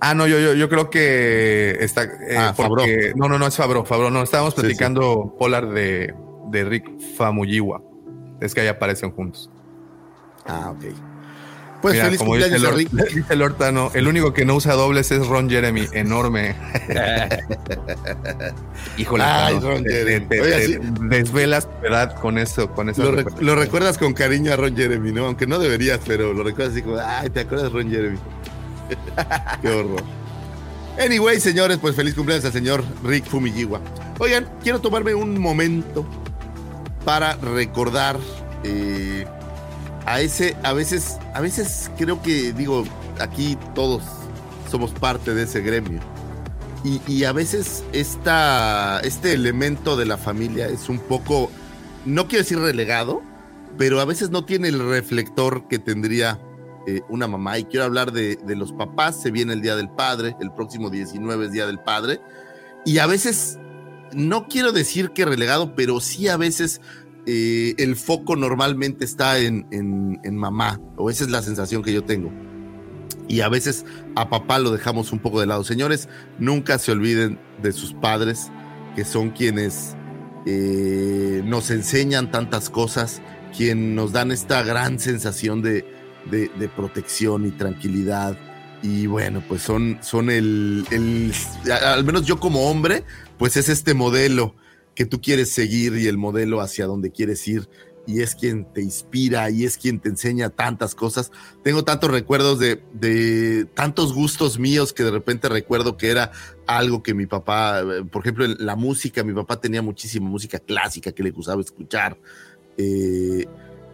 Ah, no, yo, yo, yo creo que está. Eh, ah, No, no, no es Fabro, Fabro, no. Estábamos platicando Polar de, de Rick Famuyiwa. Es que ahí aparecen juntos. Ah, ok. Pues feliz como dice el, Rick. dice el Hortano, el único que no usa dobles es Ron Jeremy, enorme. Híjole, Ay, Ron Jeremy. desvelas verdad con eso, con eso. Lo, recuerdas con cariño a Ron Jeremy, ¿no? Aunque no deberías, pero lo recuerdas así como, ay, ¿te acuerdas de Ron Jeremy? Qué horror. Anyway, señores, pues feliz cumpleaños al señor Rick Fumiyiwa. Oigan, quiero tomarme un momento para recordar eh, a ese, a veces, a veces creo que digo, aquí todos somos parte de ese gremio. Y, a veces esta, este elemento de la familia es un poco, no quiero decir relegado, pero a veces no tiene el reflector que tendría eh, una mamá. Y quiero hablar de, de, los papás. Se viene el Día del Padre, el próximo 19 es Día del Padre. Y a veces no quiero decir que relegado, pero sí a veces eh, el foco normalmente está en, en, en mamá, o esa es la sensación que yo tengo. Y a veces a papá lo dejamos un poco de lado. Señores, nunca se olviden de sus padres, que son quienes eh, nos enseñan tantas cosas, quienes nos dan esta gran sensación de, de, de protección y tranquilidad. Y bueno, pues son, son el, el, al menos yo como hombre, pues es este modelo que tú quieres seguir y el modelo hacia donde quieres ir y es quien te inspira y es quien te enseña tantas cosas. Tengo tantos recuerdos de, de, tantos gustos míos que de repente recuerdo que era algo que mi papá, por ejemplo, la música, mi papá tenía muchísima música clásica que le gustaba escuchar. Eh,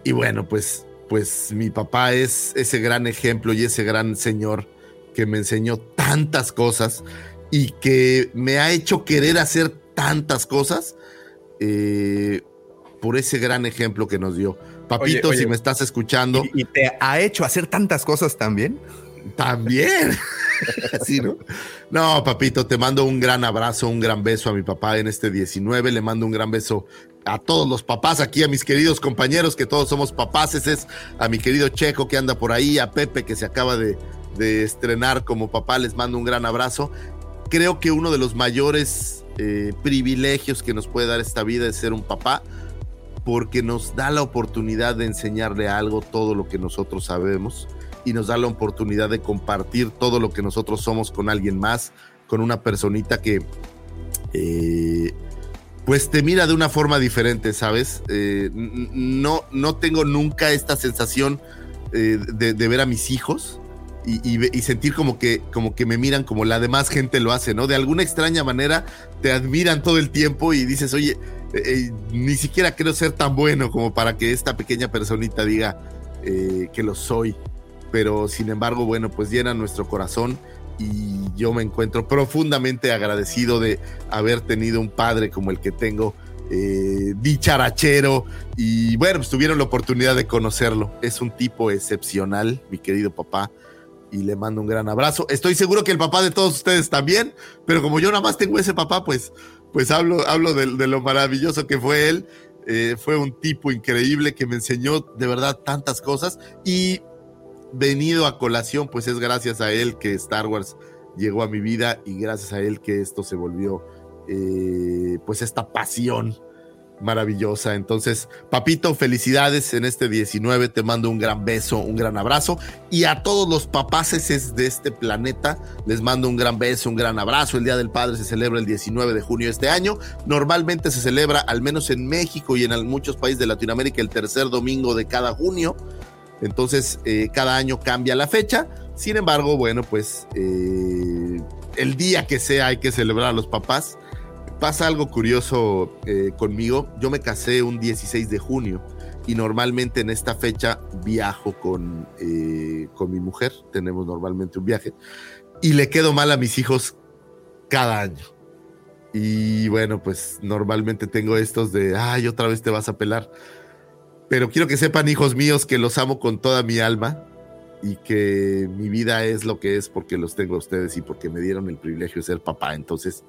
y bueno, pues, pues mi papá es ese gran ejemplo y ese gran señor que me enseñó tantas cosas y que me ha hecho querer hacer tantas cosas. Eh, por ese gran ejemplo que nos dio. Papito, oye, oye, si me estás escuchando. ¿Y, te ha hecho hacer tantas cosas también? También. sí, ¿no? No, papito, te mando un gran abrazo, un gran beso a mi papá en este 19. Le mando un gran beso a todos los papás aquí, a mis queridos compañeros, que todos somos papás. Ese es a mi querido Checo que anda por ahí, a Pepe que se acaba de, de estrenar como papá. Les mando un gran abrazo. Creo que uno de los mayores eh, privilegios que nos puede dar esta vida es ser un papá porque nos da la oportunidad de enseñarle algo, todo lo que nosotros sabemos, y nos da la oportunidad de compartir todo lo que nosotros somos con alguien más, con una personita que, eh, pues te mira de una forma diferente, ¿sabes? Eh, no, no tengo nunca esta sensación de, ver a mis hijos. Y, sentir como que, como que me miran como la demás gente lo hace, ¿no? De alguna extraña manera te admiran todo el tiempo y dices, oye, eh, ni siquiera creo ser tan bueno como para que esta pequeña personita diga eh, que lo soy. Pero sin embargo, bueno, pues llena nuestro corazón y yo me encuentro profundamente agradecido de haber tenido un padre como el que tengo, eh, dicharachero y bueno, pues tuvieron la oportunidad de conocerlo. Es un tipo excepcional, mi querido papá y le mando un gran abrazo. Estoy seguro que el papá de todos ustedes también, pero como yo nada más tengo ese papá, pues, pues hablo, hablo de, lo maravilloso que fue él. Eh, fue un tipo increíble que me enseñó de verdad tantas cosas y venido a colación, pues es gracias a él que Star Wars llegó a mi vida y gracias a él que esto se volvió, eh, pues esta pasión maravillosa. Entonces, papito, felicidades en este 19. Te mando un gran beso, un gran abrazo. Y a todos los papaces de este planeta, les mando un gran beso, un gran abrazo. El Día del Padre se celebra el 19 de junio de este año. Normalmente se celebra, al menos en México y en muchos países de Latinoamérica, el tercer domingo de cada junio. Entonces, eh, cada año cambia la fecha. Sin embargo, bueno, pues eh, el día que sea hay que celebrar a los papás pasa algo curioso eh, conmigo. Yo me casé un 16 de junio y normalmente en esta fecha viajo con, eh, con mi mujer. Tenemos normalmente un viaje y le quedo mal a mis hijos cada año. Y bueno, pues normalmente tengo estos de, ay, otra vez te vas a pelar. Pero quiero que sepan, hijos míos, que los amo con toda mi alma y que mi vida es lo que es porque los tengo a ustedes y porque me dieron el privilegio de ser papá. Entonces,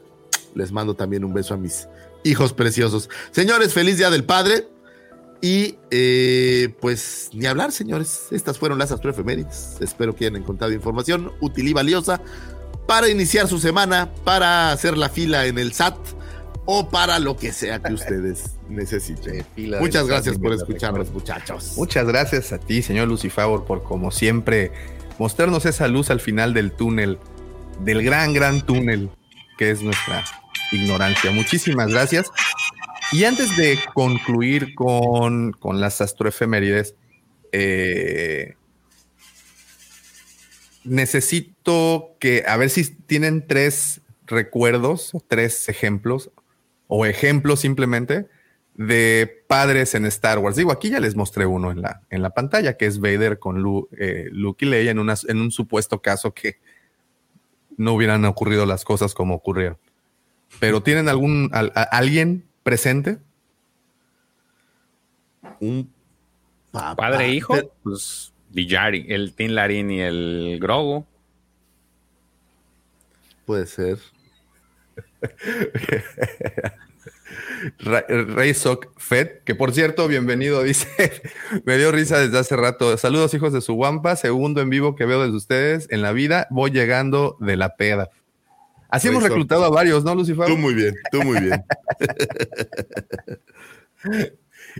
les mando también un beso a mis hijos preciosos. Señores, feliz Día del Padre. Y eh, pues ni hablar, señores. Estas fueron las astroefemérides. Espero que hayan encontrado información útil y valiosa para iniciar su semana, para hacer la fila en el SAT o para lo que sea que ustedes necesiten. Muchas gracias por escucharnos, muchachos. Muchas gracias a ti, señor Lucifavor, por como siempre mostrarnos esa luz al final del túnel, del gran, gran túnel que es nuestra ignorancia. Muchísimas gracias. Y antes de concluir con, con las astroefemérides, eh, necesito que, a ver si tienen tres recuerdos tres ejemplos, o ejemplos simplemente, de padres en Star Wars. Digo, aquí ya les mostré uno en la, en la pantalla, que es Vader con Luke, eh, Luke y Leia en, una, en un supuesto caso que no hubieran ocurrido las cosas como ocurrieron. Pero ¿tienen algún a, a, alguien presente? Un papá. padre e hijo, pues Villari, el Tin Larín y el Grogu. Puede ser. Ra- Rey Soc Fed, que por cierto, bienvenido, dice, me dio risa desde hace rato. Saludos, hijos de su guampa, segundo en vivo que veo desde ustedes en la vida, voy llegando de la peda. Así hemos reclutado a varios, ¿no, Lucifer? Tú muy bien, tú muy bien.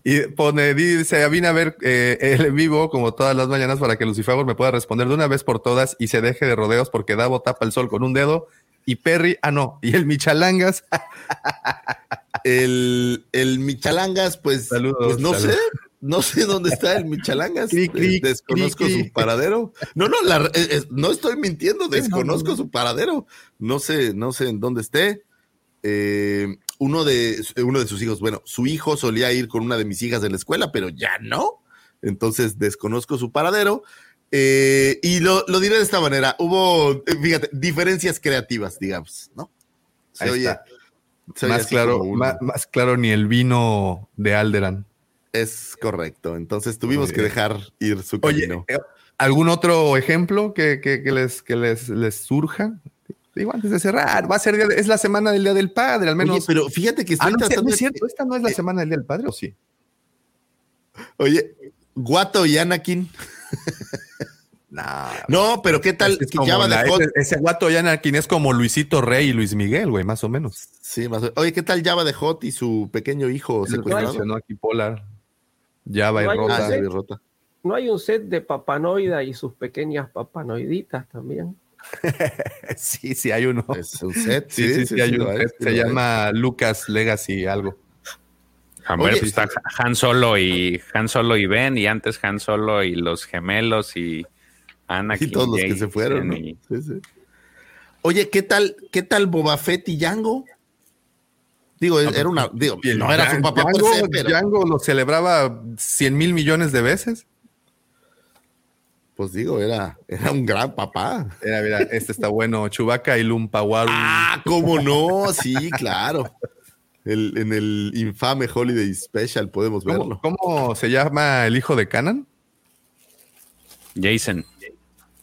Y pone, dice, vine a ver eh, el en vivo como todas las mañanas para que Lucifer me pueda responder de una vez por todas y se deje de rodeos porque Davo tapa el sol con un dedo y Perry, ah no, y el Michalangas, El, el Michalangas, pues, Saludos, pues no saludos. sé, no sé dónde está el Michalangas. Cri, cri, Eh, desconozco cri, su paradero. No, no, la- eh, eh, no estoy mintiendo, desconozco su paradero. No sé, no sé en dónde esté. Eh, uno de uno de sus hijos, bueno, su hijo solía ir con una de mis hijas de la escuela, pero ya no. Entonces desconozco su paradero. Eh, y lo, lo diré de esta manera: hubo, fíjate, diferencias creativas, digamos, ¿no? Se Ahí oye, está. Más claro, más, más claro ni el vino de Alderan. Es correcto. Entonces tuvimos que dejar ir su camino. eh, ¿algún otro ejemplo que, que- que les, que les, les surja? Digo, antes de cerrar, va a ser, día de- es la semana del Día del Padre, al menos. Oye, pero fíjate que ah, estoy no, tratando no de- es cierto, esta no es la eh, semana del Día del Padre, ¿o sí? Oye, Guato y Anakin. No, No, pero ¿qué tal? Es que como ya va de la- ese, ese guato Yanakin es como Luisito Rey y Luis Miguel, güey, más o menos. Sí, más o- Oye, ¿qué tal Java de Hot y su pequeño hijo Se secuestrado? mencionó aquí Polar, Java y No Rota. Ah, set. sí, rota. ¿No hay un set de papanoida y sus pequeñas papanoiditas también? Sí, sí, hay uno. Es un set. Sí, sí, sí, hay lo un es, set, sí se es. llama Lucas Legacy algo. A ver, Oye, pues está Han Solo y Han Solo y Ben, y antes Han Solo y los gemelos y Anakin. Y todos los que se fueron. ¿no? y- Sí, sí. Oye, ¿qué tal, qué tal Boba Fett y Django? Digo, era una, digo, no era su Django- papá per Django, se, pero Django lo celebraba 100 mil millones de veces. pues digo, era, era un gran papá. Mira, este está bueno. Chubaca y Lumpawaru. Ah, cómo no, sí, claro. El- en el infame Holiday Special podemos verlo. ¿Cómo, cómo se llama el hijo de Canan? Jason.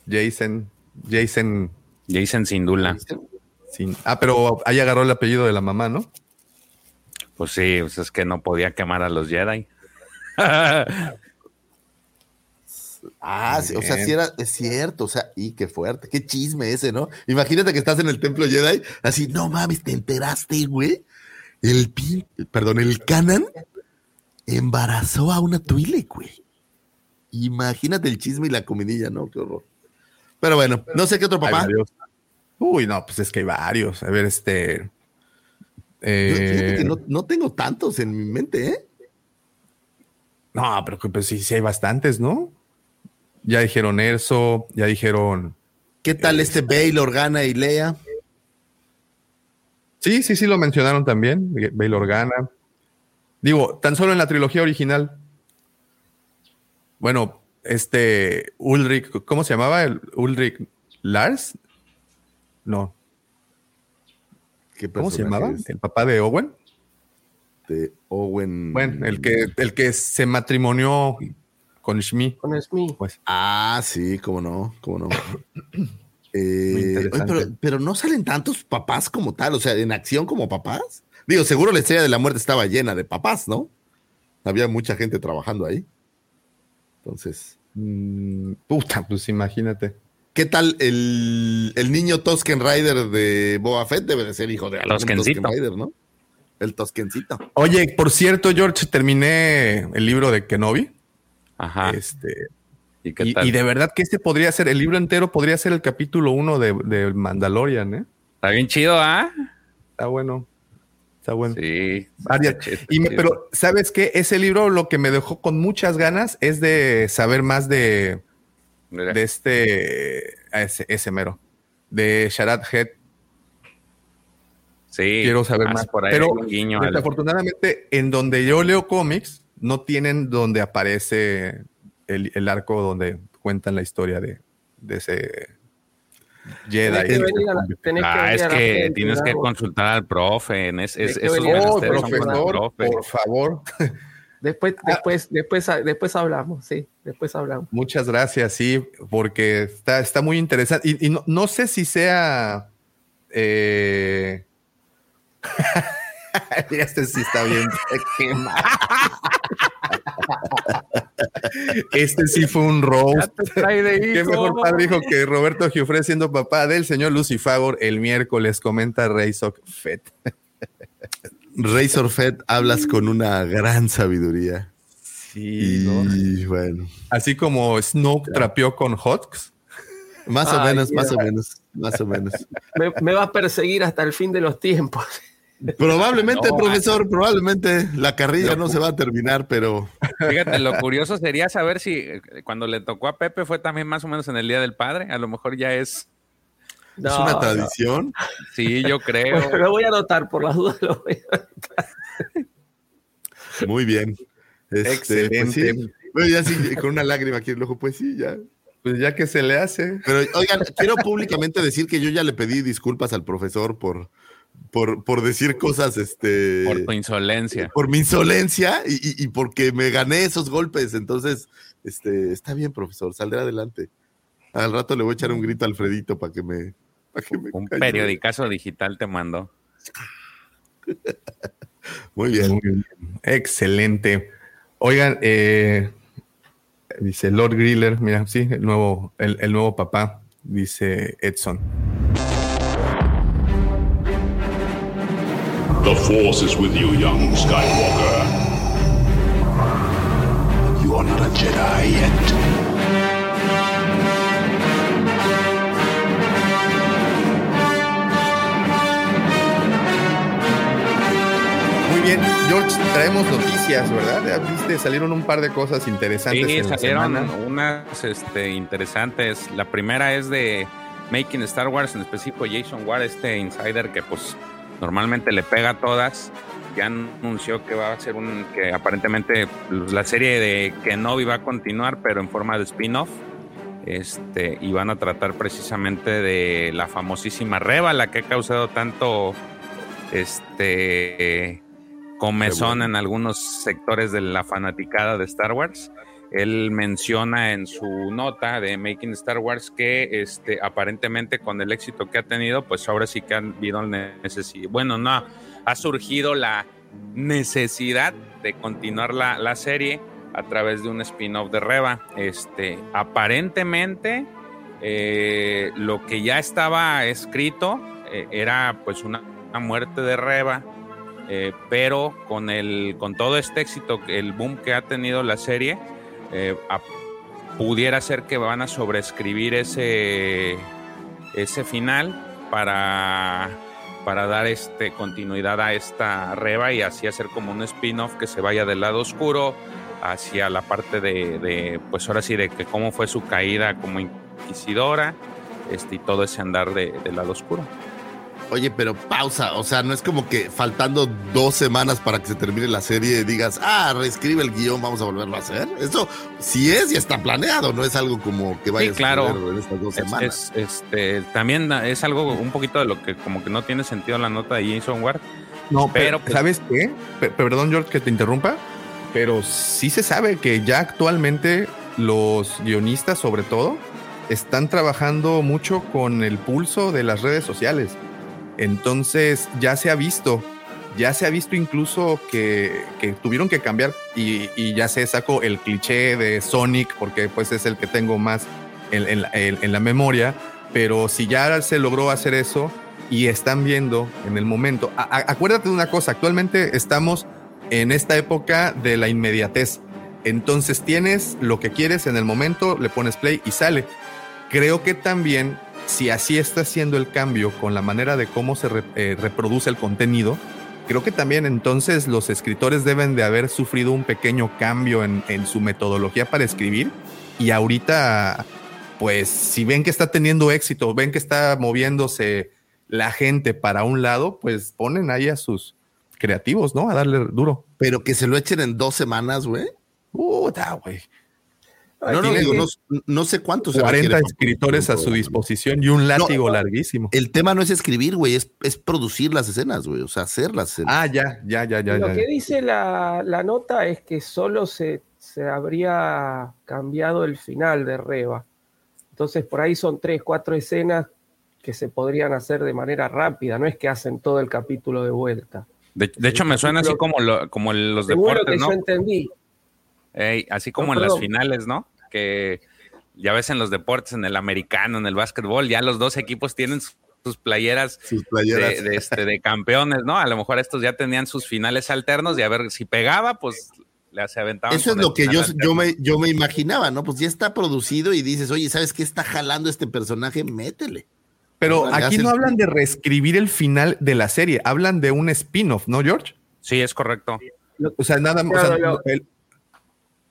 Jason. Jason. Jason Sindula. Sin, ah, pero ahí agarró el apellido de la mamá, ¿no? Pues sí, pues es que no podía quemar a los Jedi. Ah, sí, o sea, sí era, es cierto, o sea, y qué fuerte, qué chisme ese, ¿no? Imagínate que estás en el templo Jedi, así, no mames, ¿te enteraste, güey? El pin, perdón, el Canan embarazó a una Twi'lek, güey. Imagínate el chisme y la comidilla, ¿no? Qué horror. Pero bueno, no sé qué otro papá. Uy, no, pues es que hay varios. A ver, este. Yo- eh, que no, no tengo tantos en mi mente, ¿eh? No, pero que, pues sí, sí hay bastantes, ¿no? Ya dijeron Erso, ya dijeron. ¿Qué tal este Bail, Organa y Lea? Sí, sí, sí lo mencionaron también. Bail Organa. Digo, tan solo en la trilogía original. Bueno, este Ulrich, ¿cómo se llamaba? El Ulrich Lars? No. ¿Qué ¿Cómo se llamaba? es? El papá de Owen. Este, Owen. Bueno, el que, el que se matrimonió con Shmi. Con Smith. Pues Ah, sí, cómo no, cómo no. Eh, oye, pero, pero no salen tantos papás como tal, o sea, en acción como papás. Digo, seguro la estrella de la muerte estaba llena de papás, ¿no? Había mucha gente trabajando ahí. Entonces, mm, puta, pues imagínate. ¿qué tal el, el niño Tosken Rider de Boba Fett? Debe de ser hijo de algún. Tosken Rider, ¿no? El Toskencito. Oye, por cierto, George, terminé el libro de Kenobi. Ajá. Este, ¿Y qué tal? y de verdad que este podría ser, el libro entero podría ser el capítulo uno de, de Mandalorian, ¿eh? Está bien chido, ¿ah? Está bueno. Está bueno. Sí. Varias- Y me- pero, ¿sabes qué? Ese libro lo que me dejó con muchas ganas es de saber más de, Mira, de este, ese, ese mero, de Sharad Head. sí. Quiero saber más. Por ahí pero al- desafortunadamente, en donde yo leo cómics, no tienen donde aparece el, el arco donde cuentan la historia de, de ese Jedi. Tenés que venir a la- tenés que Ah, venir es a la que gente, tienes que consultar al profe. En es, es- que esos Oh, profesor, profe. por favor. Después, Ah. después, después, después hablamos, sí, después hablamos. Muchas gracias, sí, porque está, está muy interesante. Y, y no, no sé si sea eh, este sí está bien. este sí fue un roast. Qué mejor padre hijo que Roberto Giuffre siendo papá del señor Lucifagor el miércoles, comenta Razor Fett. Razor Fett, hablas con una gran sabiduría. Sí, y bueno. Así como Snoke trapeó con Hawks. Más o menos, más o menos, más o menos. Me, va a perseguir hasta el fin de los tiempos. Probablemente, profesor, probablemente la carrilla no se va a terminar, pero. Fíjate, lo curioso sería saber si eh, cuando le tocó a Pepe fue también más o menos en el Día del Padre. A lo mejor ya es. ¿Es una tradición? Sí, yo creo. lo voy a anotar, por las dudas lo voy a anotar. Muy bien. Este, pues Excelente. Bueno, ya sí, con una lágrima aquí en el ojo, pues sí, ya. Pues ya que se le hace. Pero oigan, quiero públicamente decir que yo ya le pedí disculpas al profesor por, por, por decir cosas, este. Por tu insolencia. Por mi insolencia y, y, porque me gané esos golpes. Entonces, este, está bien, profesor, saldré adelante. Al rato le voy a echar un grito a Alfredito para que me. que me un periodicazo digital te mando. Muy bien. Muy bien. Excelente. Oigan, eh, Dice Lord Griller, mira, sí, el nuevo, el, el nuevo papá, dice Edson. The Force is with you, young Skywalker. You are not a Jedi yet. bien, George, traemos noticias, ¿verdad? Viste, salieron un par de cosas interesantes. Sí, salieron unas este, interesantes. La primera es de Making Star Wars, en específico Jason Ward, este insider que pues normalmente le pega a todas. Ya anunció que va a ser un, que aparentemente la serie de Kenobi va a continuar, pero en forma de spin-off. Este, y van a tratar precisamente de la famosísima Reba, la que ha causado tanto este comezón en algunos sectores de la fanaticada de Star Wars. Él menciona en su nota de Making Star Wars que este, aparentemente con el éxito que ha tenido, pues ahora sí que han habido. Bueno, no, ha surgido la necesidad de continuar la, la serie a través de un spin-off de Reba. Este, aparentemente, eh, lo que ya estaba escrito eh, era pues una, una muerte de Reba eh, pero con, el, con todo este éxito, el boom que ha tenido la serie, eh, pudiera ser que van a sobreescribir ese, ese final para, para dar este, continuidad a esta reba y así hacer como un spin-off que se vaya del lado oscuro hacia la parte de, pues ahora sí, de que cómo fue su caída como inquisidora este, y todo ese andar del lado oscuro. Oye, pero pausa, o sea, no es como que faltando dos semanas para que se termine la serie digas, ah, reescribe el guion, vamos a volverlo a hacer. Eso sí es y está planeado, no es algo como que vaya sí, claro. a en estas dos semanas. este, también es algo un poquito de lo que como que no tiene sentido la nota de Jason Ward. No, pero, pues ¿sabes qué? perdón, George, que te interrumpa, pero sí se sabe que ya actualmente los guionistas, sobre todo, están trabajando mucho con el pulso de las redes sociales. Entonces ya se ha visto, ya se ha visto incluso que, tuvieron que cambiar y, ya se sacó el cliché de Sonic porque pues es el que tengo más en, la memoria, pero si ya se logró hacer eso y están viendo en el momento, acuérdate de una cosa, actualmente estamos en esta época de la inmediatez. Entonces tienes lo que quieres en el momento, le pones play y sale. Creo que también si así está haciendo el cambio con la manera de cómo se eh, reproduce el contenido, creo que también entonces los escritores deben de haber sufrido un pequeño cambio en, su metodología para escribir y ahorita, pues si ven que está teniendo éxito, ven que está moviéndose la gente para un lado, pues ponen ahí a sus creativos, ¿no? A darle duro. Pero que se lo echen en dos semanas, güey. Puta, güey. No, no, digo, no, sé cuántos. 40 escritores a su disposición y un látigo larguísimo. El tema no es escribir, güey, es, es, producir las escenas, güey, o sea, hacer las escenas. Ah, ya, ya, ya, ya. Lo que dice la, nota es que solo se, se habría cambiado el final de Reba. Entonces, por ahí son tres, cuatro escenas que se podrían hacer de manera rápida, no es que hacen todo el capítulo de vuelta. De, de hecho, me suena así como, lo- como los Según lo deportes, que ¿no? yo entendí. Ey, así como No, en las finales, ¿no? Que ya ves en los deportes, en el americano, en el básquetbol, ya los dos equipos tienen su- sus playeras, Sus playeras. De, de, este, de campeones, ¿no? A lo mejor estos ya tenían sus finales alternos y a ver si pegaba, pues le se aventaban. Eso es lo que final yo, yo, me, yo me imaginaba, ¿no? Pues ya está producido y dices, oye, ¿sabes qué está jalando este personaje? Métele. Pero aquí no hablan de reescribir el final de la serie, hablan de un spin-off, ¿no, George? Sí, es correcto. O sea, nada más. o sea,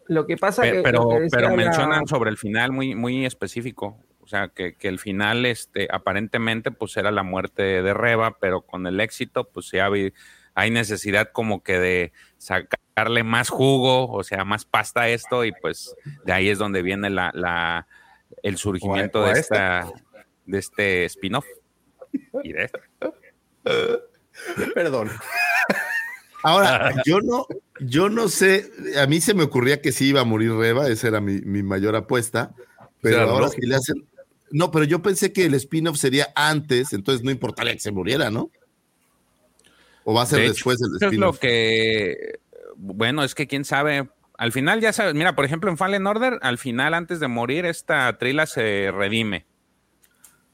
lo- que pasa que. pero que pero la- mencionan sobre el final muy, muy específico. O sea, que, que el final, este, aparentemente, pues era la muerte de Reba, pero con el éxito, pues ya hay, hay necesidad como que de sacarle más jugo, o sea, más pasta a esto, y pues de ahí es donde viene la, la el surgimiento O a- o a de esta, de este spin-off. Y de esto. Perdón. Ahora, yo no, yo no sé, a mí se me ocurría que sí iba a morir Reba, esa era mi, mi mayor apuesta, pero ahora si le hacen... No, pero yo pensé que el spin-off sería antes, entonces no importaría que se muriera, ¿no? O va a ser De hecho, después el Eso es lo spin-off. que, bueno, es que quién sabe. Al final ya sabes, mira, por ejemplo, en Fallen Order, al final, antes de morir, esta Trila se redime.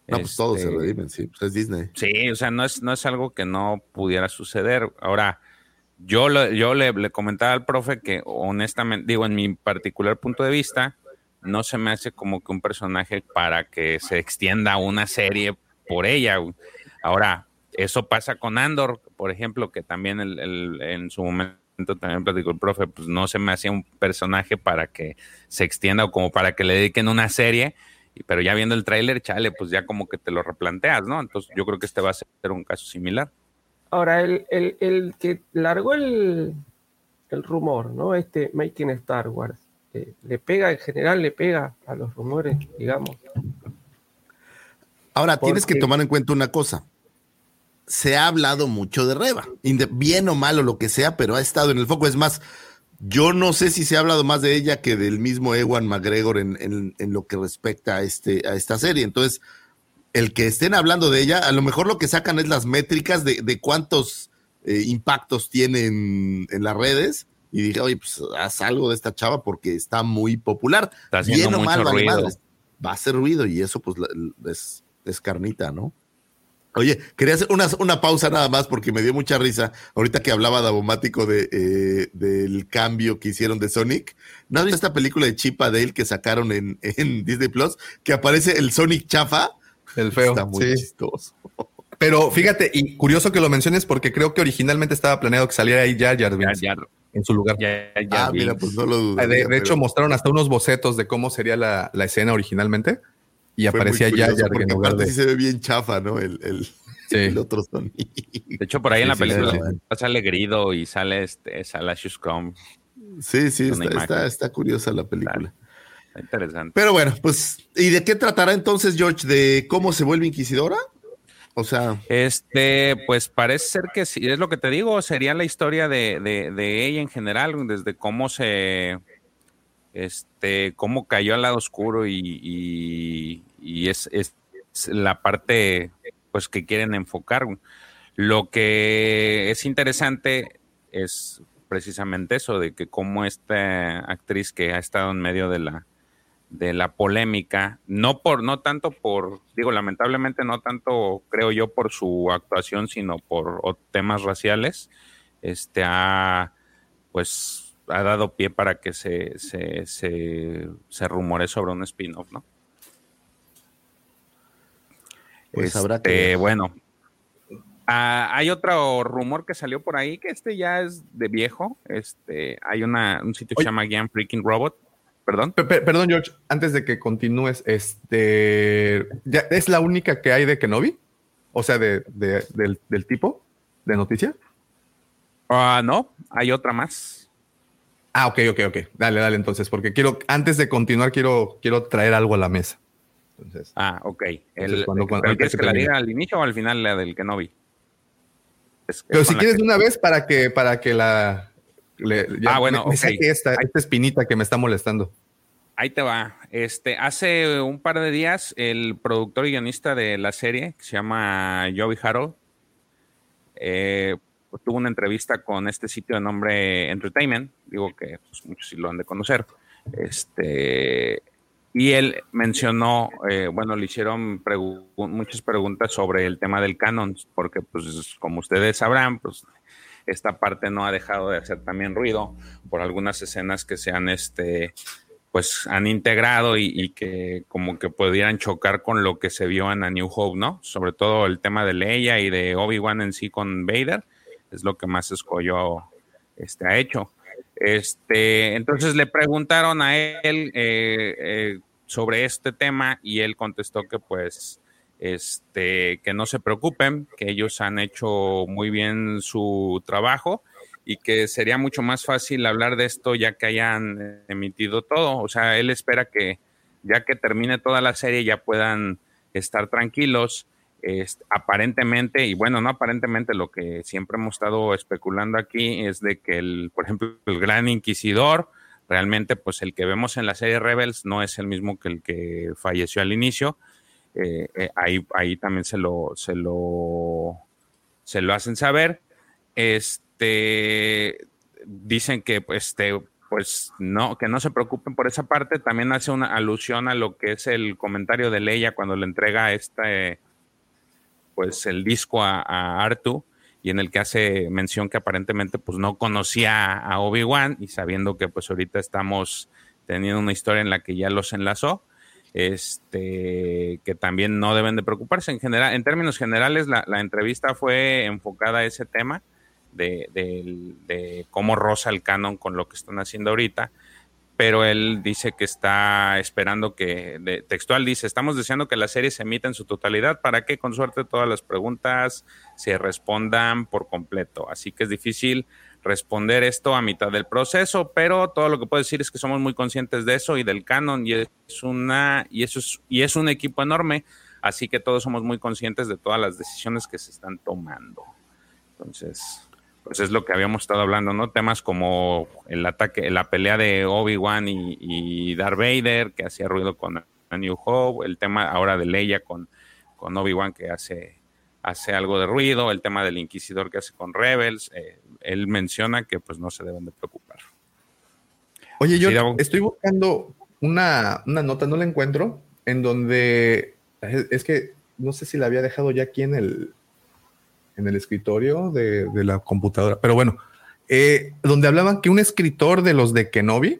No, pues todos se Este, redimen, sí, pues es Disney. Sí, o sea, no es, no es algo que no pudiera suceder. Ahora, yo, lo- yo le, comentaba al profe que honestamente, digo, en mi particular punto de vista, no se me hace como que un personaje para que se extienda una serie por ella. Ahora, eso pasa con Andor, por ejemplo, que también en su momento también platicó el profe, pues no se me hacía un personaje para que se extienda o como para que le dediquen una serie, pero ya viendo el tráiler, chale, pues ya como que te lo replanteas, ¿no? Entonces yo creo que este va a ser un caso similar. Ahora, el, el- el que largó el, el rumor, ¿no? Este Making Star Wars, eh, le pega, en general le pega a los rumores, digamos. Ahora, tienes que tomar en cuenta una cosa. Se ha hablado mucho de Reba, bien o mal o lo que sea, pero ha estado en el foco. Es más, yo no sé si se ha hablado más de ella que del mismo Ewan McGregor en, en- en lo que respecta a, este, a esta serie. Entonces, el que estén hablando de ella, a lo mejor lo que sacan es las métricas de, de cuántos eh, impactos tiene en, las redes. Y dije, oye, pues haz algo de esta chava porque está muy popular. Está haciendo Bien o mal, mucho vale ruido. madres. Va a hacer ruido y eso pues es, es carnita, ¿no? Oye, quería hacer una, una pausa nada más porque me dio mucha risa ahorita que hablaba Davomático de, eh, del cambio que hicieron de Sonic. ¿No has visto esta película de Chip Dale que sacaron en, en Disney Plus? Que aparece el Sonic chafa. El feo. Está muy sí. chistoso. Pero fíjate, y curioso que lo menciones porque creo que originalmente estaba planeado que saliera ahí Jar Jar Ya, ya, en su lugar. ya, ya Ah, mira, pues no lo dudo. De, de hecho, mostraron hasta unos bocetos de cómo sería la, la escena originalmente y aparecía Jar Jar en Porque lugar aparte de. sí se ve bien chafa, ¿no? El, el, Sí. el otro Sonic. De hecho, por ahí en la Sí, sí, película sí, sí. sale Grido y sale este Salacious Crumb. Sí, sí, está, está, está curiosa la película. Interesante. Pero bueno, pues, ¿y de qué tratará entonces, George? ¿De cómo se vuelve inquisidora? O sea, Este, pues parece ser que sí, es lo que te digo, sería la historia de, de- de ella en general, desde cómo se, este, cómo cayó al lado oscuro y, y- y es, es la parte, pues, que quieren enfocar. Lo que es interesante es precisamente eso, de que cómo esta actriz que ha estado en medio de la, de la polémica, no por, no tanto por, digo, lamentablemente no tanto creo yo por su actuación, sino por temas raciales, este ha pues ha dado pie para que se, se, se, se rumore sobre un spin-off, ¿no? Pues habrá que Este, ver. Bueno, ah, hay otro rumor que salió por ahí que este ya es de viejo. Este, hay una, un sitio que se llama Game Freaking Robot. Perdón. Pe- pe- perdón, George, antes de que continúes, este ¿ya ¿es la única que hay de Kenobi? O sea, de, de- del, del tipo de noticia. Ah, no, hay otra más. Ah, ok, ok, ok. Dale, dale, entonces, porque quiero, antes de continuar, quiero, quiero traer algo a la mesa. Entonces, Ah, ok. El, Entonces, cuando- cuando- ¿pero ahorita ¿Quieres que que la diga al inicio o al final la del Kenobi? Es- pero si quieres de una vez para que, para que la. Le- Ah, bueno, me, me ok. saque esta, esta espinita que me está molestando. ahí te va. Este, hace un par de días, el productor y guionista de la serie, que se llama Joey Harold, eh, pues, tuvo una entrevista con este sitio de nombre Entertainment, digo que pues, muchos sí lo han de conocer. Este, y él mencionó, eh, bueno, le hicieron muchas preguntas sobre el tema del canon, porque pues como ustedes sabrán, pues esta parte no ha dejado de hacer también ruido por algunas escenas que se han, este, pues han integrado y, que como que pudieran chocar con lo que se vio en A New Hope, ¿no? Sobre todo el tema de Leia y de Obi-Wan en sí con Vader, es lo que más escogió, este, ha hecho. Este, entonces le preguntaron a él eh, eh, sobre este tema y él contestó que pues este, que no se preocupen, que ellos han hecho muy bien su trabajo y que sería mucho más fácil hablar de esto ya que hayan emitido todo. O sea, él espera que ya que termine toda la serie ya puedan estar tranquilos aparentemente, y bueno, no aparentemente, lo que siempre hemos estado especulando aquí es de que, el, por ejemplo, el gran inquisidor, realmente, pues el que vemos en la serie Rebels no es el mismo que el que falleció al inicio. Eh, eh, ahí, ahí también se lo, se lo, se lo hacen saber. Este, dicen que, este, pues no, que no se preocupen por esa parte. También hace una alusión a lo que es el comentario de Leia cuando le entrega este pues el disco a, Artu y en el que hace mención que aparentemente pues no conocía a Obi-Wan y sabiendo que pues ahorita estamos teniendo una historia en la que ya los enlazó, este, que también no deben de preocuparse. En general, en términos generales, la, entrevista fue enfocada a ese tema de, de, cómo rosa el canon con lo que están haciendo ahorita pero él dice que está esperando que, textual dice, estamos deseando que la serie se emita en su totalidad para que con suerte todas las preguntas se respondan por completo. Así que es difícil responder esto a mitad del proceso, pero todo lo que puedo decir es que somos muy conscientes de eso y del canon y es una y eso es, y es un equipo enorme, así que todos somos muy conscientes de todas las decisiones que se están tomando. Entonces, pues es lo que habíamos estado hablando, ¿no? Temas como el ataque, la pelea de Obi-Wan y, Darth Vader, que hacía ruido con A New Hope, el tema ahora de Leia con, con Obi-Wan, que hace, hace algo de ruido, el tema del Inquisidor que hace con Rebels, eh, él menciona que pues no se deben de preocupar. Oye, yo estoy buscando una, una nota, no la encuentro, en donde es que no sé si la había dejado ya aquí en el, en el escritorio de, la computadora. Pero bueno, eh, donde hablaban que un escritor de los de Kenobi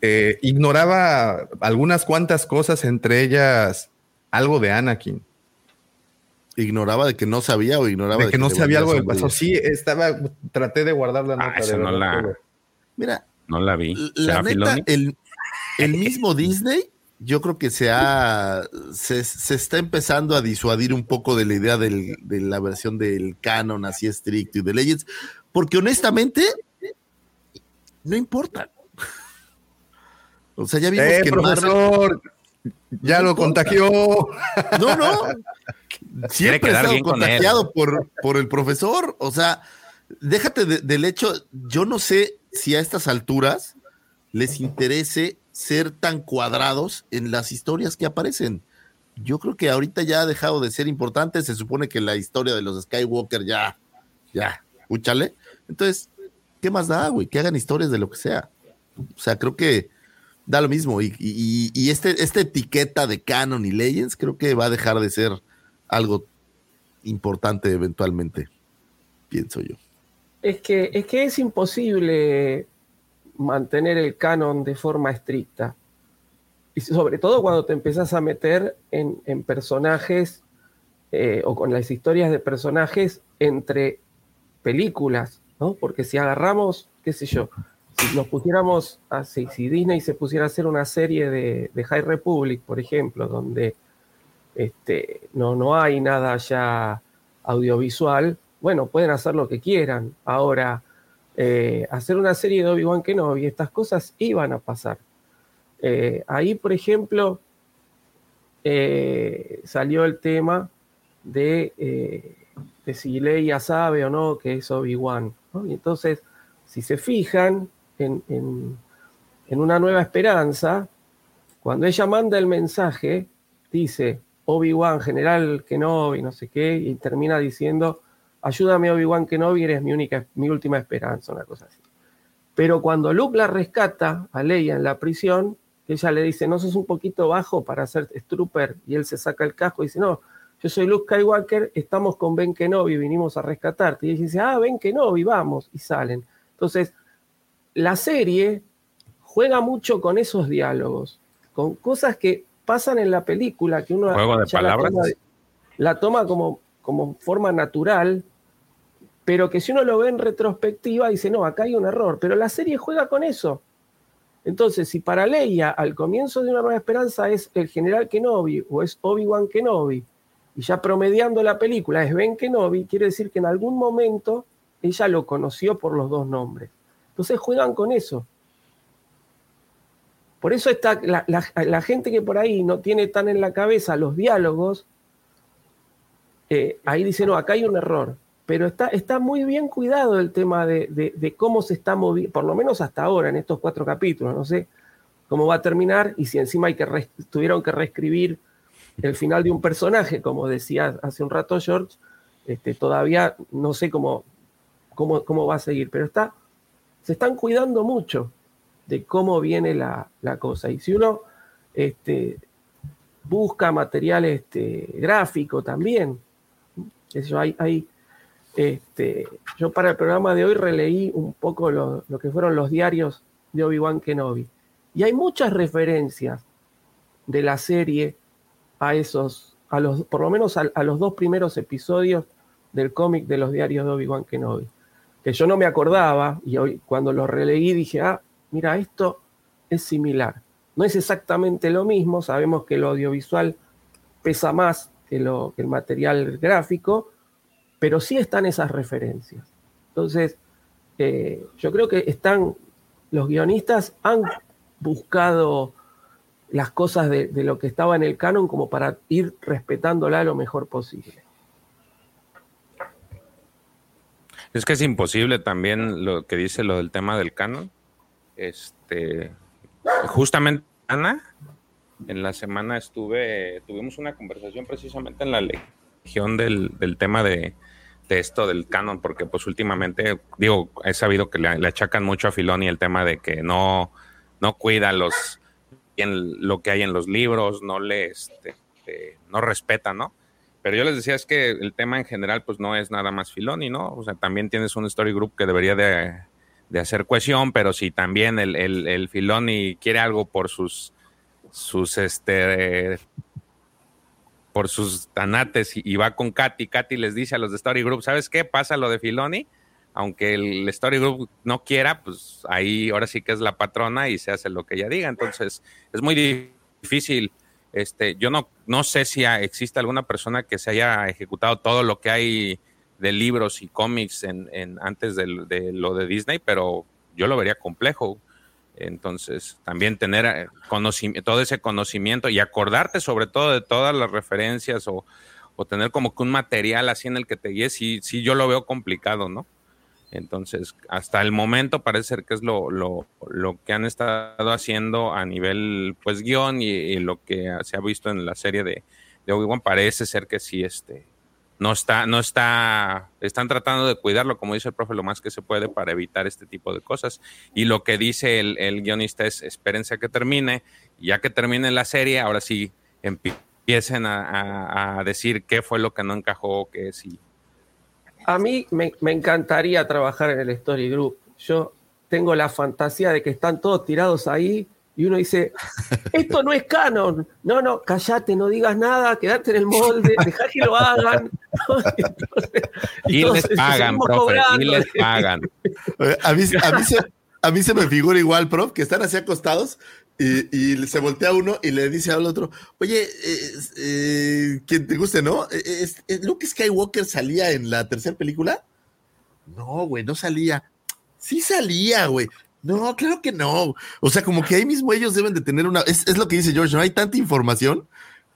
eh, ignoraba algunas cuantas cosas, entre ellas algo de Anakin. ¿Ignoraba de que no sabía o ignoraba de, que, no sabía algo del pasado? Sí, estaba, traté de guardar la ah, nota. no la, Mira, no la vi. La neta, el, el mismo Disney yo creo que se, ha, se, está empezando a disuadir un poco de la idea de la versión del canon así estricto y de Legends, porque honestamente no importa. O sea, ya vimos eh, que profesor, ya lo contagió. No, no. Siempre ha estado contagiado por, por el profesor. O sea, déjate del hecho, yo no sé si a estas alturas les interese ser tan cuadrados en las historias que aparecen. Yo creo que ahorita ya ha dejado de ser importante. Se supone que la historia de los Skywalker ya, ya, escúchale. Entonces, ¿qué más da, güey? Que hagan historias de lo que sea. O sea, creo que da lo mismo. Y, este, esta etiqueta de canon y legends creo que va a dejar de ser algo importante eventualmente, pienso yo. Es que, es que es imposible mantener el canon de forma estricta. Y sobre todo cuando te empezás a meter en, personajes eh, o con las historias de personajes entre películas, ¿no? Porque si agarramos, qué sé yo, si nos pusiéramos así, si Disney se pusiera a hacer una serie de, High Republic, por ejemplo, donde este, no, no hay nada ya audiovisual, bueno, pueden hacer lo que quieran. Ahora, eh, hacer una serie de Obi-Wan Kenobi, estas cosas iban a pasar. Eh, ahí, por ejemplo, eh, salió el tema de, si Leia sabe o no que es Obi-Wan. Y entonces, si se fijan en, en Una Nueva Esperanza, cuando ella manda el mensaje, dice Obi-Wan, general Kenobi, no sé qué, y termina diciendo, ayúdame Obi-Wan Kenobi, eres mi, única, mi última esperanza, una cosa así. Pero cuando Luke la rescata a Leia en la prisión, ella le dice, no sos un poquito bajo para ser Trooper, y él se saca el casco y dice, no, yo soy Luke Skywalker, estamos con Ben Kenobi, vinimos a rescatarte. Y ella dice, ah, Ben Kenobi, vamos, y salen. Entonces, la serie juega mucho con esos diálogos, con cosas que pasan en la película, que uno Juego de ya la toma, la toma como, como forma natural, pero que si uno lo ve en retrospectiva dice, no, acá hay un error, pero la serie juega con eso. Entonces, si para Leia al comienzo de Una Nueva Esperanza es el general Kenobi o es Obi-Wan Kenobi, y ya promediando la película es Ben Kenobi, quiere decir que en algún momento ella lo conoció por los dos nombres. Entonces juegan con eso. Por eso está la, gente que por ahí no tiene tan en la cabeza los diálogos, eh, ahí dice, no, acá hay un error. Pero está, está muy bien cuidado el tema de, de- de cómo se está moviendo, por lo menos hasta ahora, en estos cuatro capítulos. No sé cómo va a terminar y si encima hay que tuvieron que reescribir el final de un personaje, como decía hace un rato George, este, todavía no sé cómo, cómo, cómo va a seguir, pero está, se están cuidando mucho de cómo viene la, la cosa. Y si uno este, busca material este, gráfico también, yo, hay, hay, este, yo para el programa de hoy releí un poco lo, lo que fueron los diarios de Obi-Wan Kenobi. Y hay muchas referencias de la serie a esos, a los, por lo menos a los dos primeros episodios del cómic de los diarios de Obi-Wan Kenobi. Que yo no me acordaba y hoy cuando lo releí dije, ah, mira, esto es similar. No es exactamente lo mismo, sabemos que lo audiovisual pesa más que, lo, que el material gráfico, pero sí están esas referencias. Entonces, eh, yo creo que están, los guionistas han buscado las cosas de lo que estaba en el canon como para ir respetándola lo mejor posible. Es que es imposible también lo que dice lo del tema del canon. Este, justamente Ana, en la semana estuve, tuvimos una conversación precisamente en la legión del, del tema de, esto del canon, porque pues últimamente, digo, he sabido que le, le achacan mucho a Filoni el tema de que no, no cuida los en lo que hay en los libros, no le este, eh, no respeta, ¿no? Pero yo les decía es que el tema en general pues no es nada más Filoni, ¿no? O sea, también tienes un story group que debería de, de hacer cohesión, pero si también el, el, Filoni quiere algo por sus sus este por sus tanates y va con Katy, Katy les dice a los de Story Group, ¿sabes qué? Pasa lo de Filoni, aunque el Story Group no quiera, pues ahí ahora sí que es la patrona y se hace lo que ella diga. Entonces, es muy difícil. Este, yo no, no sé si existe alguna persona que se haya ejecutado todo lo que hay de libros y cómics en, en- antes de, lo de Disney, pero yo lo vería complejo. Entonces, también tener eh, todo ese conocimiento y acordarte sobre todo de todas las referencias o, o tener como que un material así en el que te guíes, sí, sí yo lo veo complicado, ¿no? Entonces, hasta el momento parece ser que es lo, lo, lo que han estado haciendo a nivel, pues, guion y, lo que se ha visto en la serie de, de Obi-Wan, parece ser que sí, este, no está, no está, están tratando de cuidarlo, como dice el profe, lo más que se puede para evitar este tipo de cosas. Y lo que dice el, el guionista es, espérense a que termine, ya que termine la serie, ahora sí empiecen a, a- a decir qué fue lo que no encajó, qué sí. A mí me, me encantaría trabajar en el Story Group. Yo tengo la fantasía de que están todos tirados ahí y uno dice, esto no es canon. No, no, callate, no digas nada, quédate en el molde, dejá que lo hagan. Entonces, Y les pagan, profe, y les pagan. Eh, A mí, a, mí se, a mí se me figura igual, prof, que están así acostados y, se voltea uno y le dice al otro, oye, eh, eh, quien te guste, ¿no? Eh, es- es- ¿Luke Skywalker salía en la tercera película? No, güey, no salía. Sí salía, güey. No, claro que no. O sea, como que ahí mismo ellos deben de tener una... Es lo que dice George, no hay tanta información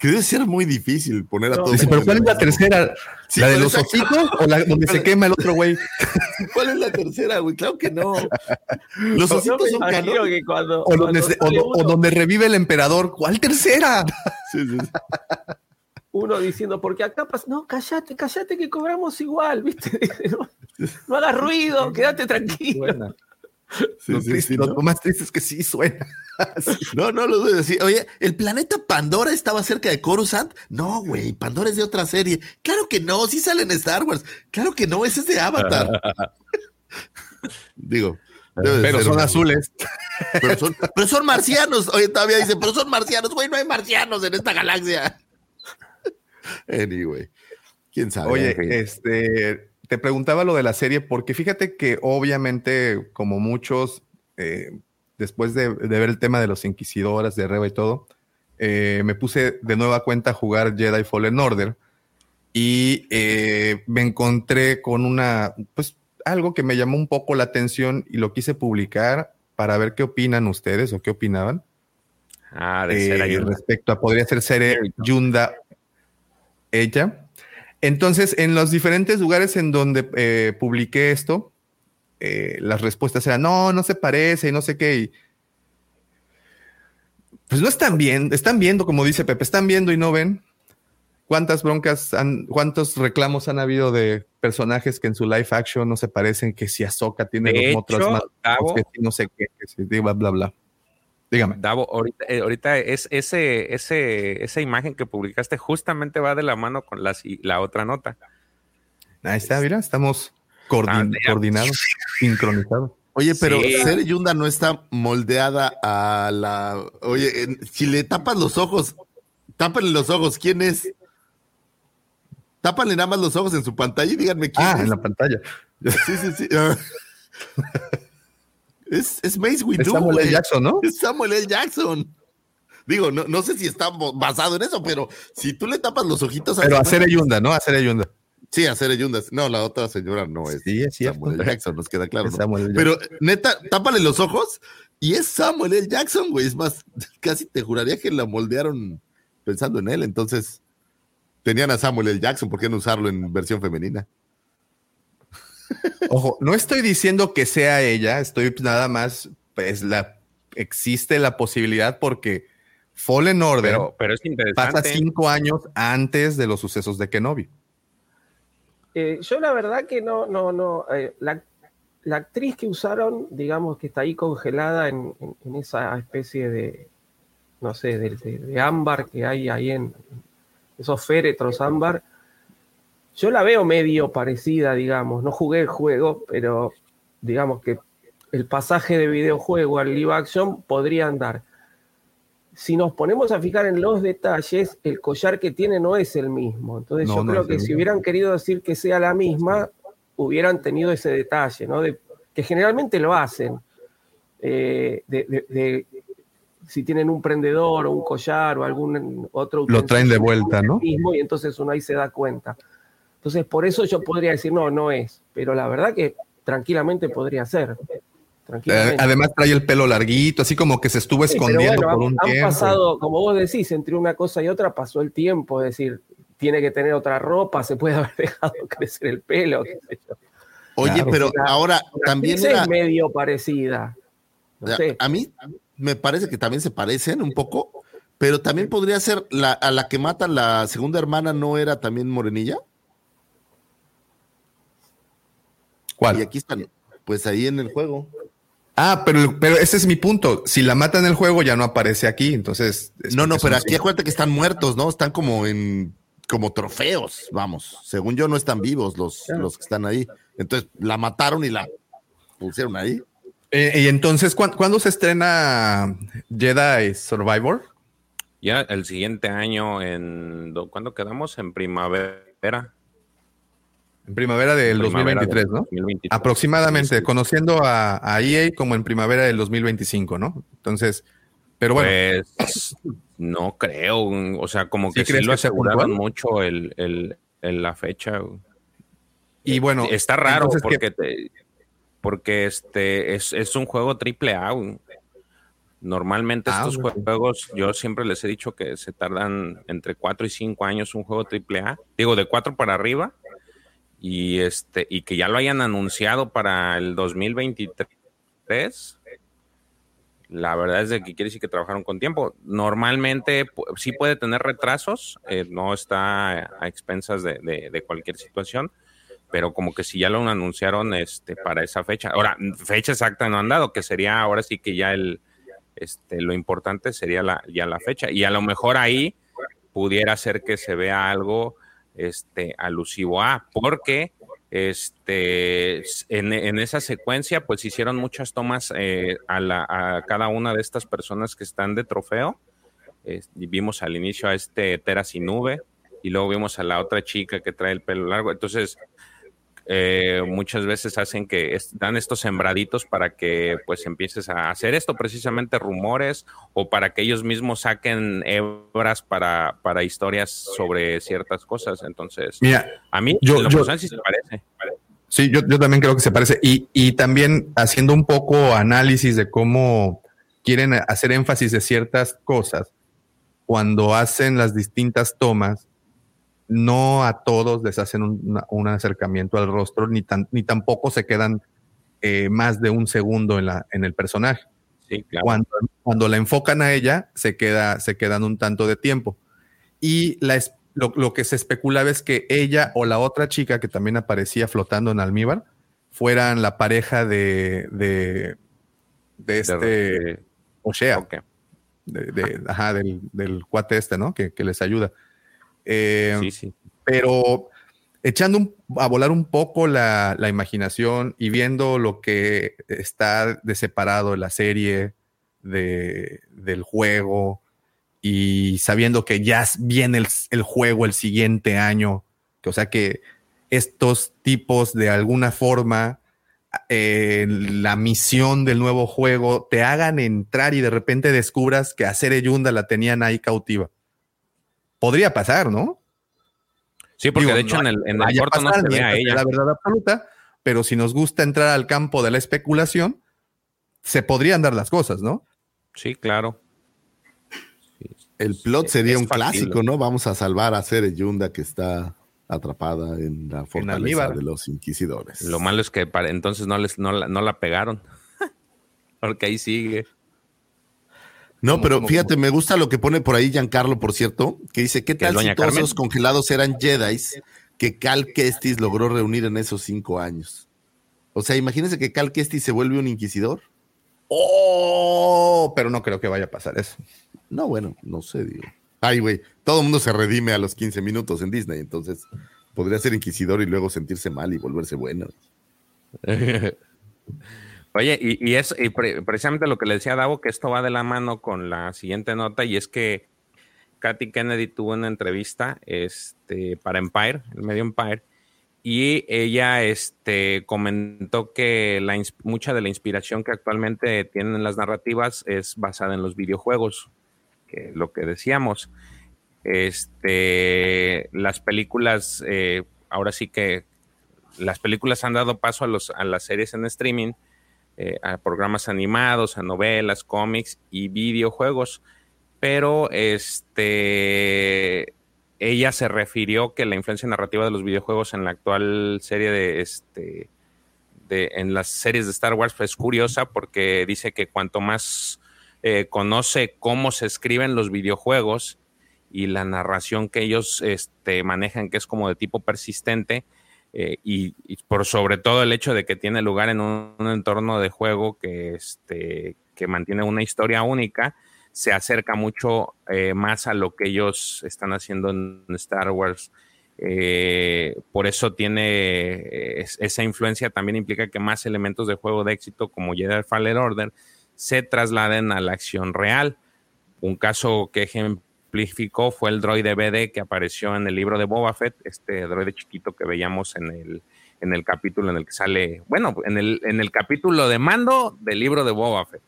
Que debe ser muy difícil poner a No, todos. Dice, pero ¿cuál es la tercera? Sí, ¿La de los ositos o la donde se quema el otro güey? ¿Cuál es la tercera, güey? Claro que no. Los me son que cuando, O donde, cuando se- o donde revive el emperador. ¿Cuál tercera? Sí, sí, sí. uno diciendo, porque acá pasa, no, callate, callate que cobramos igual, ¿viste? No, no hagas ruido, quédate tranquilo. Suena. Sí, lo, sí, triste- sí, lo ¿no? más triste es que sí suena. No, no lo a decir. Oye, ¿el planeta Pandora estaba cerca de Coruscant? No, güey, Pandora es de otra serie. Claro que no, sí sale en Star Wars. Claro que no, ese es de Avatar. Digo, de Pero son azules. Pero son, pero son marcianos. Oye, todavía dice, pero son marcianos. Güey, no hay marcianos en esta galaxia. Anyway, quién sabe. Oye, este, te preguntaba lo de la serie porque fíjate que obviamente, como muchos, eh, después de, de ver el tema de los inquisidoras, de Reba y todo, eh, me puse de nueva cuenta a jugar Jedi Fallen Order y eh, me encontré con una, pues algo que me llamó un poco la atención y lo quise publicar para ver qué opinan ustedes o qué opinaban. Ah, de ser eh, respecto a podría ser Sere Yunda ella. Entonces, en los diferentes lugares en donde eh, publiqué esto, eh, las respuestas eran no, no se parece y no sé qué. y- pues no están viendo, están viendo, como dice Pepe, están viendo y no ven. ¿Cuántas broncas, han, cuántos reclamos han habido de personajes que en su live action no se parecen? Que si Ahsoka tiene De los hecho, más, Davo, que si no sé qué, que si bla, bla, bla. Dígame. Davo, ahorita, eh, ahorita es ese, ese, esa imagen que publicaste justamente va de la mano con la, la otra nota. Ahí está, mira, estamos coordin- Ah, coordinados, sincronizados. Oye, pero Sí. Ser Yunda no está moldeada a la. Oye, en- si le tapas los ojos, tápenle los ojos, ¿quién es? Tápanle nada más los ojos en su pantalla y díganme quién Ah, es. en la pantalla. Sí, sí, sí. Es, es Mace Windu, Es Samuel L. Jackson, ¿no? Es Samuel L. Jackson. Digo, no, no sé si está basado en eso, pero si tú le tapas los ojitos Pero a hacer Yunda, ¿no? Hacer Yunda. Sí, hacer Yunda. No, la otra señora no es. Sí, es cierto. Samuel L. Jackson, nos queda claro. ¿no? Samuel L. Pero neta, tápale los ojos y es Samuel L. Jackson, güey. Es más, casi te juraría que la moldearon pensando en él. Entonces, tenían a Samuel L. Jackson, ¿por qué no usarlo en versión femenina? Ojo, no estoy diciendo que sea ella, estoy nada más, pues la existe la posibilidad porque Fallen Order Pero, pero es interesante. pasa cinco años antes de los sucesos de Kenobi. Eh, yo la verdad que no, no, no. eh, la, la actriz que usaron, digamos que está ahí congelada en, en- en esa especie de, no sé, de, de- de ámbar que hay ahí en esos féretros ámbar. Yo la veo medio parecida, digamos. No jugué el juego, pero digamos que el pasaje de videojuego al live action podría andar. Si nos ponemos a fijar en los detalles, el collar que tiene no es el mismo. Entonces No, yo no creo que si hubieran querido decir que sea la misma, hubieran tenido ese detalle, ¿no? De, que generalmente lo hacen. eh, de, de- de- si tienen un prendedor o un collar o algún otro Lo traen de vuelta, ¿no? mismo y entonces uno ahí se da cuenta. Entonces, por eso yo podría decir, no, no es. Pero la verdad que tranquilamente podría ser. Eh, Tranquilamente. además trae el pelo larguito, así como que se estuvo Sí, escondiendo bueno, por han, un han tiempo. pasado, como vos decís, entre una cosa y otra pasó el tiempo, es decir, tiene que tener otra ropa, se puede haber dejado crecer el pelo. qué sé yo. Oye, Claro. pero ahora también era. es medio parecida. No a- sé. A mí me parece que también se parecen un poco, pero también podría ser la, a la que mata la segunda hermana, ¿no era también Morenilla? Y aquí están, pues ahí en el juego. Ah, pero, pero ese es mi punto. Si la matan en el juego, ya no aparece aquí. Entonces. es No, no, pero aquí acuérdate que están muertos, ¿no? Están como en como trofeos, vamos. Según yo no están vivos los, los que están ahí. Entonces la mataron y la pusieron ahí. Eh, y entonces, ¿cuán- ¿cuándo, se estrena Jedi Survivor? Ya el siguiente año, en do- ¿cuándo quedamos? En primavera. En primavera del Primavera 2023, del ¿no? 2023. Aproximadamente, Sí, conociendo a, a EA como en primavera del 2025, ¿no? Entonces, pero bueno, Pues no creo, o sea, como ¿Sí que sí lo puntual? mucho el, el- el- la fecha. y bueno. Está raro entonces, ¿qué- porque te- porque este es, es un juego triple A. Normalmente Ah, estos juegos, yo siempre les he dicho que se tardan entre 4 y 5 años un juego AAA. Digo, de 4 para arriba. Y este, y que ya lo hayan anunciado para el 2023. La verdad es de que quiere decir que trabajaron con tiempo. Normalmente sí puede tener retrasos, eh, no está a expensas de, de- de cualquier situación, pero como que si ya lo anunciaron este, para esa fecha. Ahora, fecha exacta no han dado, que sería ahora sí que ya el, este, lo importante sería la, ya la fecha. Y a lo mejor ahí pudiera ser que se vea algo este, alusivo a, porque este, en, en esa secuencia pues hicieron muchas tomas eh, a, la- a cada una de estas personas que están de trofeo. Vimos al inicio a este Tera sin nube y luego vimos a la otra chica que trae el pelo largo. Entonces, eh, muchas veces hacen que es- dan estos sembraditos para que pues empieces a hacer esto, precisamente rumores o para que ellos mismos saquen hebras para, para historias sobre ciertas cosas. Entonces, Mira, a mí yo- lo yo- sí se parece. Sí, yo, yo también creo que se parece. Y, y también haciendo un poco análisis de cómo quieren hacer énfasis de ciertas cosas, cuando hacen las distintas tomas, no a todos les hacen un, acercamiento al rostro, ni, tan, ni tampoco se quedan eh, más de un segundo en, la, en el personaje. Sí, claro. Cuando, cuando la enfocan a ella, se, queda, se quedan un tanto de tiempo. Y la, lo, lo que se especulaba es que ella o la otra chica que también aparecía flotando en almíbar fueran la pareja de, de, de este De- O'Shea, ok. de- de- ajá, del, del cuate este, ¿no? Que, que les ayuda. Eh, Sí, sí. pero echando un- a volar un poco la, la imaginación y viendo lo que está de separado la serie de, del juego y sabiendo que ya viene el, el juego el siguiente año, que o sea que estos tipos de alguna forma eh, la misión del nuevo juego te hagan entrar y de repente descubras que a Sere Yunda la tenían ahí cautiva. Podría pasar, ¿no? Sí, porque Digo, de hecho no en el, en el no se ve a ella. la verdad absoluta, pero si nos gusta entrar al campo de la especulación, se podrían dar las cosas, ¿no? Sí, claro. El plot sería un factible. clásico, ¿no? Vamos a salvar a Sere Yunda que está atrapada en la fortaleza de los inquisidores. Lo malo es que para entonces no les no la, no la pegaron. Porque ahí sigue. No, ¿Cómo, pero fíjate, me gusta lo que pone por ahí Giancarlo, por cierto, que dice, ¿qué ¿Que es tal si todos Carmen? congelados eran Jedi que Cal Kestis logró reunir en esos cinco años? O sea, imagínense que Cal Kestis se vuelve un inquisidor. Oh, pero no creo que vaya a pasar eso. No, bueno, no sé, digo. Ay, güey, todo el mundo se redime a los 15 minutos en Disney, entonces podría ser inquisidor y luego sentirse mal y volverse bueno. Oye, y, y es y pre- precisamente lo que le decía a Davo, que esto va de la mano con la siguiente nota, y es que Kathy Kennedy tuvo una entrevista este, para Empire, el medio Empire, y ella este, comentó que la, mucha de la inspiración que actualmente tienen las narrativas es basada en los videojuegos, que lo que decíamos. Este, las películas, eh, ahora sí que las películas han dado paso a, los, a las series en streaming, eh, a programas animados, a novelas, cómics y videojuegos. Pero este ella se refirió que la influencia narrativa de los videojuegos en la actual serie de este de, en las series de Star Wars es curiosa porque dice que cuanto más eh, conoce cómo se escriben los videojuegos y la narración que ellos este, manejan, que es como de tipo persistente, eh, y, por sobre todo el hecho de que tiene lugar en un, entorno de juego que, este, que mantiene una historia única, se acerca mucho eh, más a lo que ellos están haciendo en Star Wars. Eh, por eso tiene es- esa influencia, también implica que más elementos de juego de éxito como Jedi Fallen Order se trasladen a la acción real. Un caso que ejemplificó fue el droide BD que apareció en el libro de Boba Fett, este droide chiquito que veíamos en el, en el capítulo en el que sale, bueno, en el, en el capítulo de mando del libro de Boba Fett.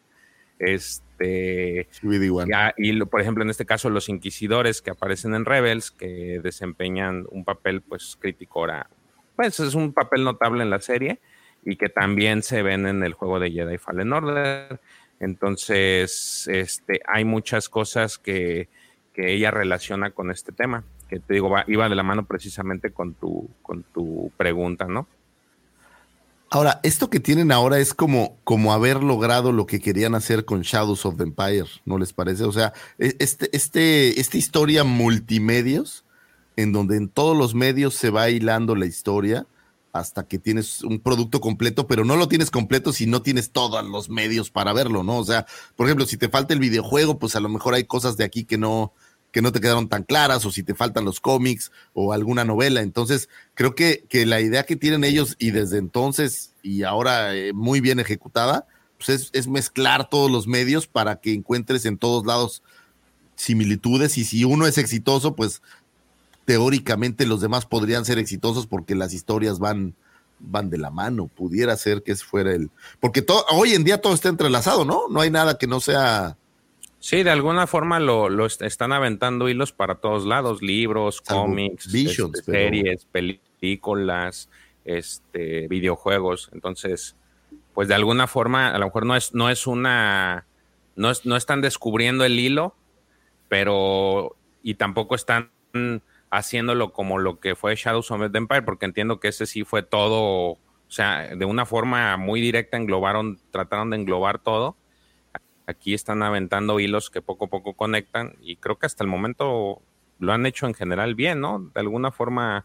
Este, BD-1. ya, y por ejemplo, en este caso, los inquisidores que aparecen en Rebels, que desempeñan un papel, pues, crítico ahora, pues es un papel notable en la serie y que también se ven en el juego de Jedi Fallen Order. Entonces, este, hay muchas cosas que, que ella relaciona con este tema, que te digo, va, iba de la mano precisamente con tu, con tu pregunta, ¿no? Ahora, esto que tienen ahora es como, como haber logrado lo que querían hacer con Shadows of the Empire, ¿no les parece? O sea, e- este, este, esta historia multimedios, en donde en todos los medios se va hilando la historia hasta que tienes un producto completo, pero no lo tienes completo si no tienes todos los medios para verlo, ¿no? O sea, por ejemplo, si te falta el videojuego, pues a lo mejor hay cosas de aquí que no, que no te quedaron tan claras, o si te faltan los cómics o alguna novela. Entonces, creo que, que la idea que tienen ellos y desde entonces y ahora eh, muy bien ejecutada, pues es, es mezclar todos los medios para que encuentres en todos lados similitudes y si uno es exitoso, pues teóricamente los demás podrían ser exitosos porque las historias van van de la mano, pudiera ser que ese fuera el porque todo hoy en día todo está entrelazado, ¿no? No hay nada que no sea Sí, de alguna forma lo, lo est- están aventando hilos para todos lados, libros, cómics, Visions, este, pero- series, películas, este, videojuegos. Entonces, pues de alguna forma, a lo mejor no es, no es una, no, es- no están descubriendo el hilo, pero, y tampoco están haciéndolo como lo que fue Shadows of the Empire, porque entiendo que ese sí fue todo, o sea, de una forma muy directa englobaron, trataron de englobar todo. Aquí están aventando hilos que poco a poco conectan y creo que hasta el momento lo han hecho en general bien, ¿no? De alguna forma,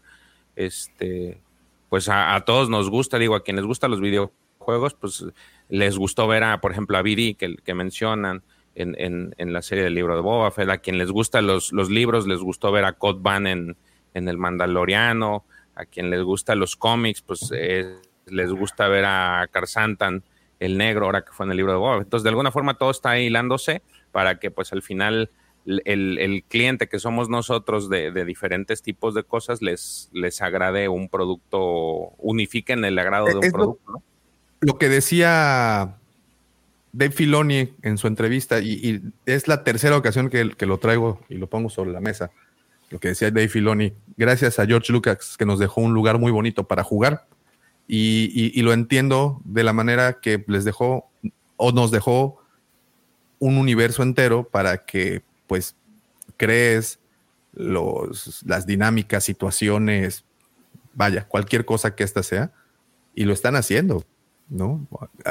este, pues a, todos nos gusta, digo, a quienes gustan los videojuegos, pues les gustó ver a, por ejemplo, a Viri, que, que mencionan en, en, en la serie del libro de Boba Fett, a quien les gustan los, los libros, les gustó ver a Cod Van en, en El Mandaloriano, a quien les gustan los cómics, pues eh, les gusta ver a Carsantan, el negro, ahora que fue en el libro de Boba Fett. Entonces, de alguna forma todo está hilándose para que, pues, al final el, el cliente que somos nosotros de, de diferentes tipos de cosas les, les agrade un producto, unifiquen el agrado de un Es lo- producto, ¿no? lo que decía Dave Filoni en su entrevista, y, es la tercera ocasión que, lo traigo y lo pongo sobre la mesa. Lo que decía Dave Filoni, gracias a George Lucas, que nos dejó un lugar muy bonito para jugar. Y, lo entiendo de la manera que les dejó o nos dejó un universo entero para que pues crees los, las dinámicas, situaciones, vaya, cualquier cosa que ésta sea, y lo están haciendo, ¿no?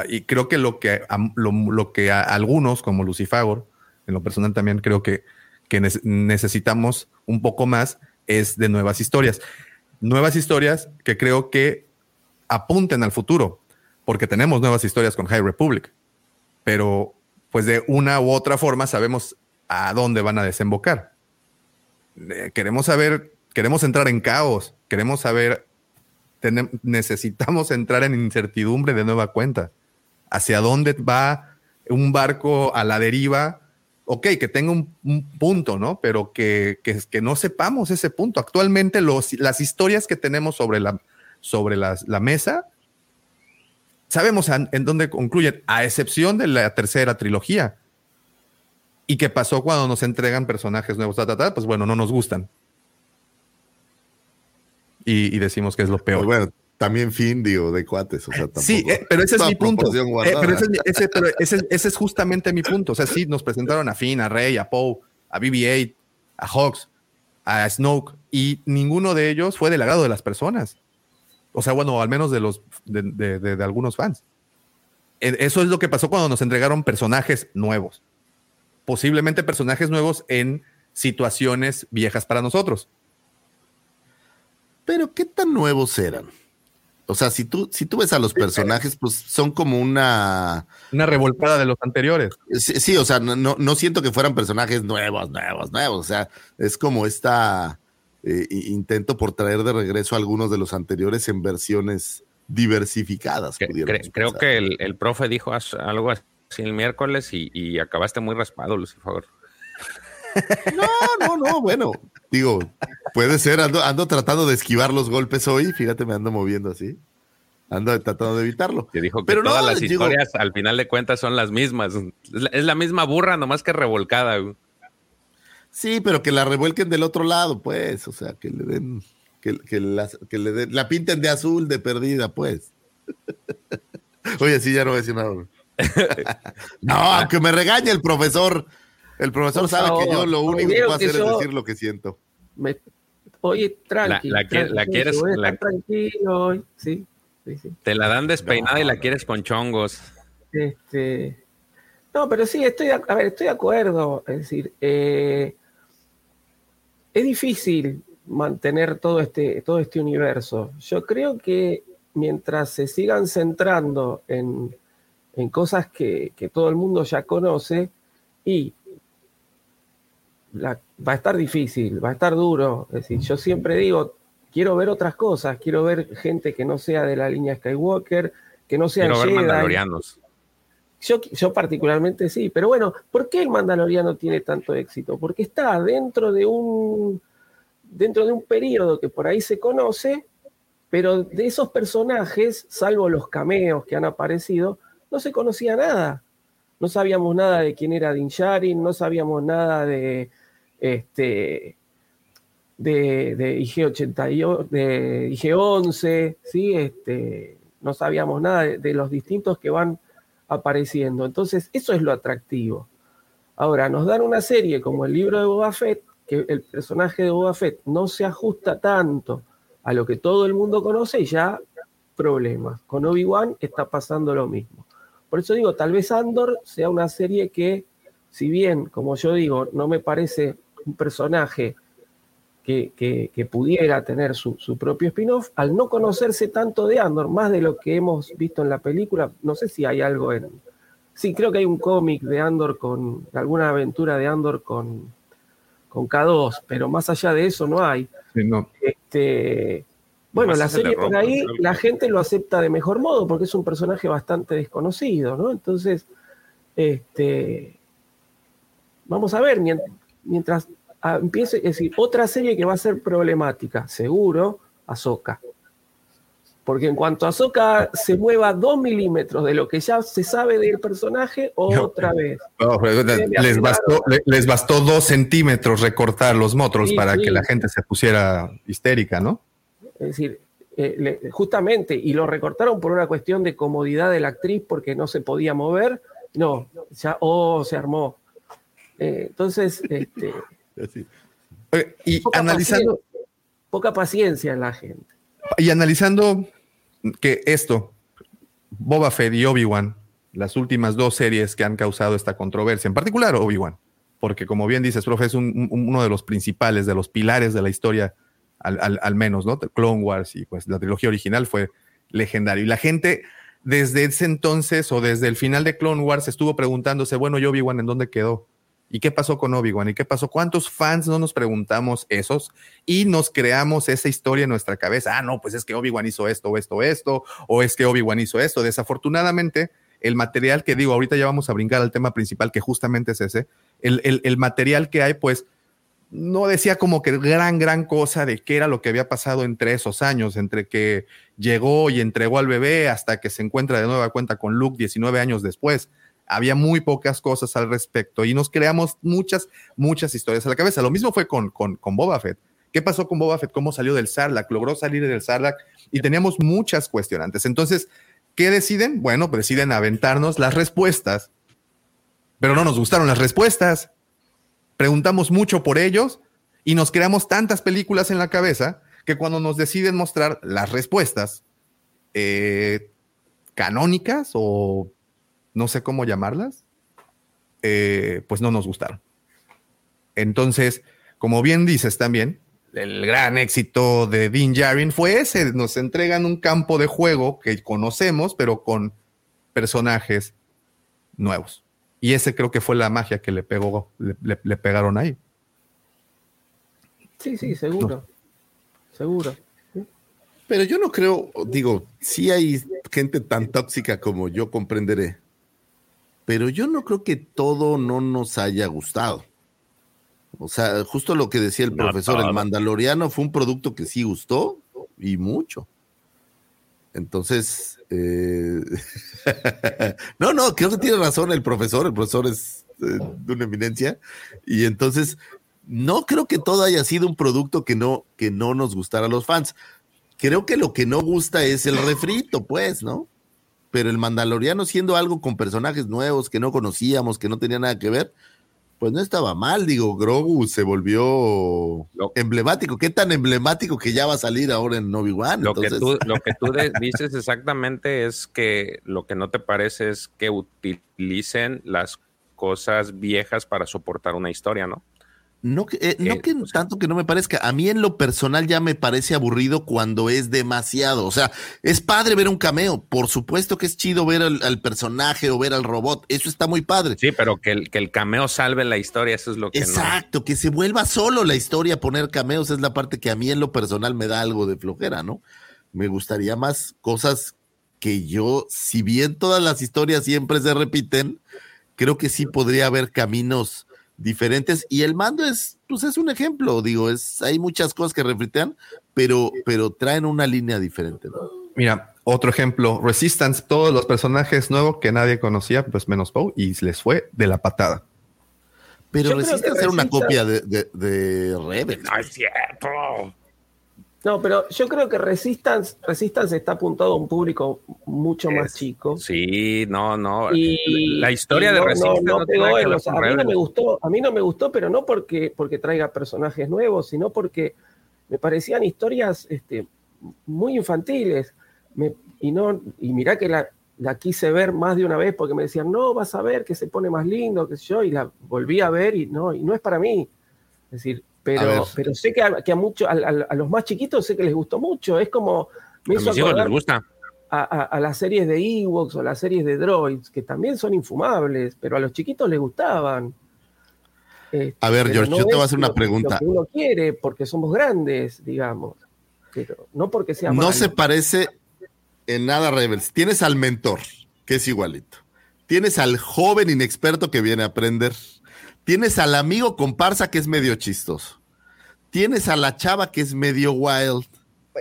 Y creo que lo que a, lo, que algunos, como Lucifagor, en lo personal también creo que, que nece- necesitamos un poco más es de nuevas historias. Nuevas historias que creo que apunten al futuro, porque tenemos nuevas historias con High Republic, pero pues de una u otra forma sabemos a dónde van a desembocar. Eh, queremos saber, queremos entrar en caos, queremos saber, necesitamos entrar en incertidumbre de nueva cuenta. ¿Hacia dónde va un barco a la deriva? Ok, que tenga un, un punto, ¿no? Pero que, que, no sepamos ese punto. Actualmente los, las historias que tenemos sobre la, sobre la mesa, sabemos en, dónde concluyen, a excepción de la tercera trilogía. ¿Y qué pasó cuando nos entregan personajes nuevos? Pues bueno, no nos gustan. Y, y decimos que es lo peor. Pues bueno, también fin, digo, de cuates. O sea, tampoco, Sí, eh, pero ese es mi punto. Eh, pero ese ese- pero ese- ese es justamente mi punto. O sea, sí, nos presentaron a Finn, a Rey, a Poe, a BB-8, a Hawks, a Snoke, y ninguno de ellos fue del agrado de las personas. O sea, bueno, al menos de los de, de- de- de algunos fans. Eh, Eso es lo que pasó cuando nos entregaron personajes nuevos. Posiblemente personajes nuevos en situaciones viejas para nosotros. Pero ¿qué tan nuevos eran? O sea, si tú, si tú ves a los personajes, pues son como una... Una revolcada de los anteriores. Sí, sí, o sea, no, no, siento que fueran personajes nuevos, nuevos, nuevos. O sea, es como esta eh, intento por traer de regreso a algunos de los anteriores en versiones diversificadas. Cre- creo pensar. que el, el profe dijo algo así el miércoles y, y acabaste muy raspado, Lucifer. No, no, no, bueno. Digo, puede ser, ando, ando tratando de esquivar los golpes hoy. Fíjate, me ando moviendo así. Ando tratando de evitarlo. Que dijo que Pero no, todas las digo- historias al final de cuentas son las mismas. Es la, es la misma burra, nomás que revolcada. güey. Sí, pero que la revuelquen del otro lado, pues. O sea, que le den, que, que las- que le den, la pinten de azul de perdida, pues. Oye, sí, ya no voy a decir nada. no, aunque me regañe el profesor. El profesor Por sabe que yo lo único que puedo que hacer es decir lo que siento. Me- oye, tranqui. La- la que- tranqui, la quieres- voy a la- estar tranquilo hoy. Sí, sí, sí. Te la dan despeinada y la no. quieres con chongos. Este, no, pero sí, estoy, de- a ver, estoy de acuerdo. Es decir, eh, es difícil mantener todo este, todo este universo. Yo creo que mientras se sigan centrando en, en cosas que, que todo el mundo ya conoce, y la- va a estar difícil, va a estar duro. Es decir, yo siempre digo, quiero ver otras cosas, quiero ver gente que no sea de la línea Skywalker, que no sea Quiero ver mandalorianos. Yo, yo particularmente sí, pero bueno, ¿por qué el Mandaloriano tiene tanto éxito? Porque está dentro de un dentro de un periodo que por ahí se conoce, pero de esos personajes, salvo los cameos que han aparecido, no se conocía nada. No sabíamos nada de quién era Din Djarin, no sabíamos nada de este de, de IG88, de IG11, ¿sí? este, no sabíamos nada de, de los distintos que van apareciendo. Entonces, eso es lo atractivo. Ahora, nos dan una serie como el libro de Boba Fett, que el personaje de Boba Fett no se ajusta tanto a lo que todo el mundo conoce, y ya problemas. Con Obi-Wan está pasando lo mismo. Por eso digo, tal vez Andor sea una serie que, si bien, como yo digo, no me parece un personaje que, que- que pudiera tener su, su propio spin-off, al no conocerse tanto de Andor, más de lo que hemos visto en la película, no sé si hay algo en... Sí, creo que hay un cómic de Andor con alguna aventura de Andor con, con K2, pero más allá de eso no hay. Sí, no. Este, bueno, la serie por ahí la gente lo acepta de mejor modo porque es un personaje bastante desconocido, ¿no? Entonces, este, vamos a ver, mientras ah, empiece, es decir, otra serie que va a ser problemática, seguro, Ahsoka. Porque en cuanto a Ahsoka se mueva dos milímetros de lo que ya se sabe del personaje, otra vez. No, les, bastó, le- les bastó dos centímetros recortar los motros Sí, para sí. que la gente se pusiera histérica, ¿no? Es decir, eh, justamente, y lo recortaron por una cuestión de comodidad de la actriz porque no se podía mover. No, ya, oh, se armó. Eh, entonces, este, Y poca analizando, paciencia, poca paciencia en la gente. y analizando que esto, Boba Fett y Obi-Wan, las últimas dos series que han causado esta controversia, en particular Obi-Wan, porque como bien dices, profe, es un- un- uno de los principales, de los pilares de la historia, al, al- al menos, ¿no? Clone Wars y pues la trilogía original fue legendario. Y la gente desde ese entonces o desde el final de Clone Wars estuvo preguntándose, bueno, ¿y Obi-Wan en dónde quedó? ¿Y qué pasó con Obi-Wan? ¿Y qué pasó? ¿Cuántos fans no nos preguntamos esos y nos creamos esa historia en nuestra cabeza? Ah, no, pues es que Obi-Wan hizo esto, esto, esto, o es que Obi-Wan hizo esto. Desafortunadamente, el material que digo, ahorita ya vamos a brincar al tema principal, que justamente es ese, el, el- el material que hay, pues no decía como que gran, gran cosa de qué era lo que había pasado entre esos años, entre que llegó y entregó al bebé hasta que se encuentra de nueva cuenta con Luke 19 años después. Había muy pocas cosas al respecto y nos creamos muchas, muchas historias a la cabeza. Lo mismo fue con, con, con Boba Fett. ¿Qué pasó con Boba Fett? ¿Cómo salió del Sarlacc? Logró salir del Sarlacc y teníamos muchas cuestionantes. Entonces, ¿qué deciden? Bueno, pues deciden aventarnos las respuestas, pero no nos gustaron las respuestas preguntamos mucho por ellos y nos creamos tantas películas en la cabeza que cuando nos deciden mostrar las respuestas eh, canónicas o no sé cómo llamarlas, eh, pues no nos gustaron. Entonces, como bien dices también, el gran éxito de Dean Djarin fue ese, nos entregan un campo de juego que conocemos, pero con personajes nuevos. Y ese creo que fue la magia que le pegó, le, le- le pegaron ahí. Sí, sí, seguro. Seguro. Pero yo no creo, digo, sí hay gente tan tóxica como yo comprenderé, pero yo no creo que todo no nos haya gustado. O sea, justo lo que decía el No profesor, el. Mandaloriano fue un producto que sí gustó y mucho. Entonces, eh, no, no, creo que tiene razón el profesor, el profesor es eh, de una eminencia, y entonces no creo que todo haya sido un producto que no, que no nos gustara a los fans. Creo que lo que no gusta es el refrito, pues, ¿no? Pero el Mandaloriano siendo algo con personajes nuevos que no conocíamos, que no tenía nada que ver, pues no estaba mal, digo, Grogu se volvió emblemático, qué tan emblemático que ya va a salir ahora en Obi-Wan. Lo, lo que tú dices exactamente es que lo que no te parece es que utilicen las cosas viejas para soportar una historia, ¿no? No que, eh, no que tanto que no me parezca, a mí en lo personal ya me parece aburrido cuando es demasiado. O sea, es padre ver un cameo, por supuesto que es chido ver al, personaje o ver al robot, eso está muy padre. Sí, pero que el, que el cameo salve la historia, eso es lo que. Exacto, que se vuelva solo la historia, poner cameos es la parte que a mí en lo personal me da algo de flojera, ¿no? Me gustaría más cosas que yo, si bien todas las historias siempre se repiten, creo que sí podría haber caminos diferentes y el mando es pues es un ejemplo digo es hay muchas cosas que refritean pero pero traen una línea diferente mira otro ejemplo Resistance todos los personajes nuevos que nadie conocía pues menos Poe y les fue de la patada. Pero Resistance era una copia de, de, de Rebels. No es cierto no, pero yo creo que Resistance, Resistance está apuntado a un público mucho más chico. Sí, no, no. la historia de Resistance no, a mí no me gustó, a mí no me gustó, pero no porque, porque traiga personajes nuevos, sino porque me parecían historias este, muy infantiles. y no, y mirá que la, la quise ver más de una vez porque me decían, no, vas a ver que se pone más lindo, sé yo, y la volví a ver y no, y no es para mí. Es decir, pero, pero sé que a, que a, a, los más chiquitos sé que les gustó mucho. Es como. Me a mis hijos les gusta. A, las series de Ewoks o las series de Droids, que también son infumables, pero a los chiquitos les gustaban. a ver, George, yo te voy a hacer una pregunta. Lo que uno quiere, porque somos grandes, digamos. Pero no porque sea No se parece en nada Rebels. Tienes al mentor, que es igualito. Tienes al joven inexperto que viene a aprender. Tienes al amigo comparsa que es medio chistoso tienes a la chava que es medio wild.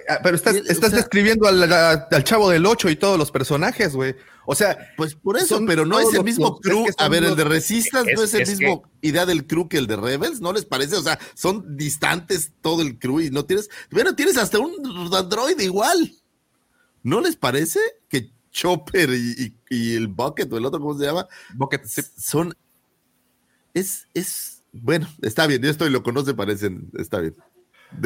Ah, pero estás, estás describiendo al, chavo del 8 y todos los personajes, güey. O sea, pues por eso, pero no es el mismo crew. a ver, el de Resistance no es el mismo idea del crew que el de Rebels, ¿no les parece? O sea, son distantes todo el crew y no tienes. Bueno, tienes hasta un android igual. ¿No les parece que Chopper y, el Bucket o el otro, ¿cómo se llama? Bucket, son. Es, es bueno, está bien, esto y lo conoce, parecen, está bien.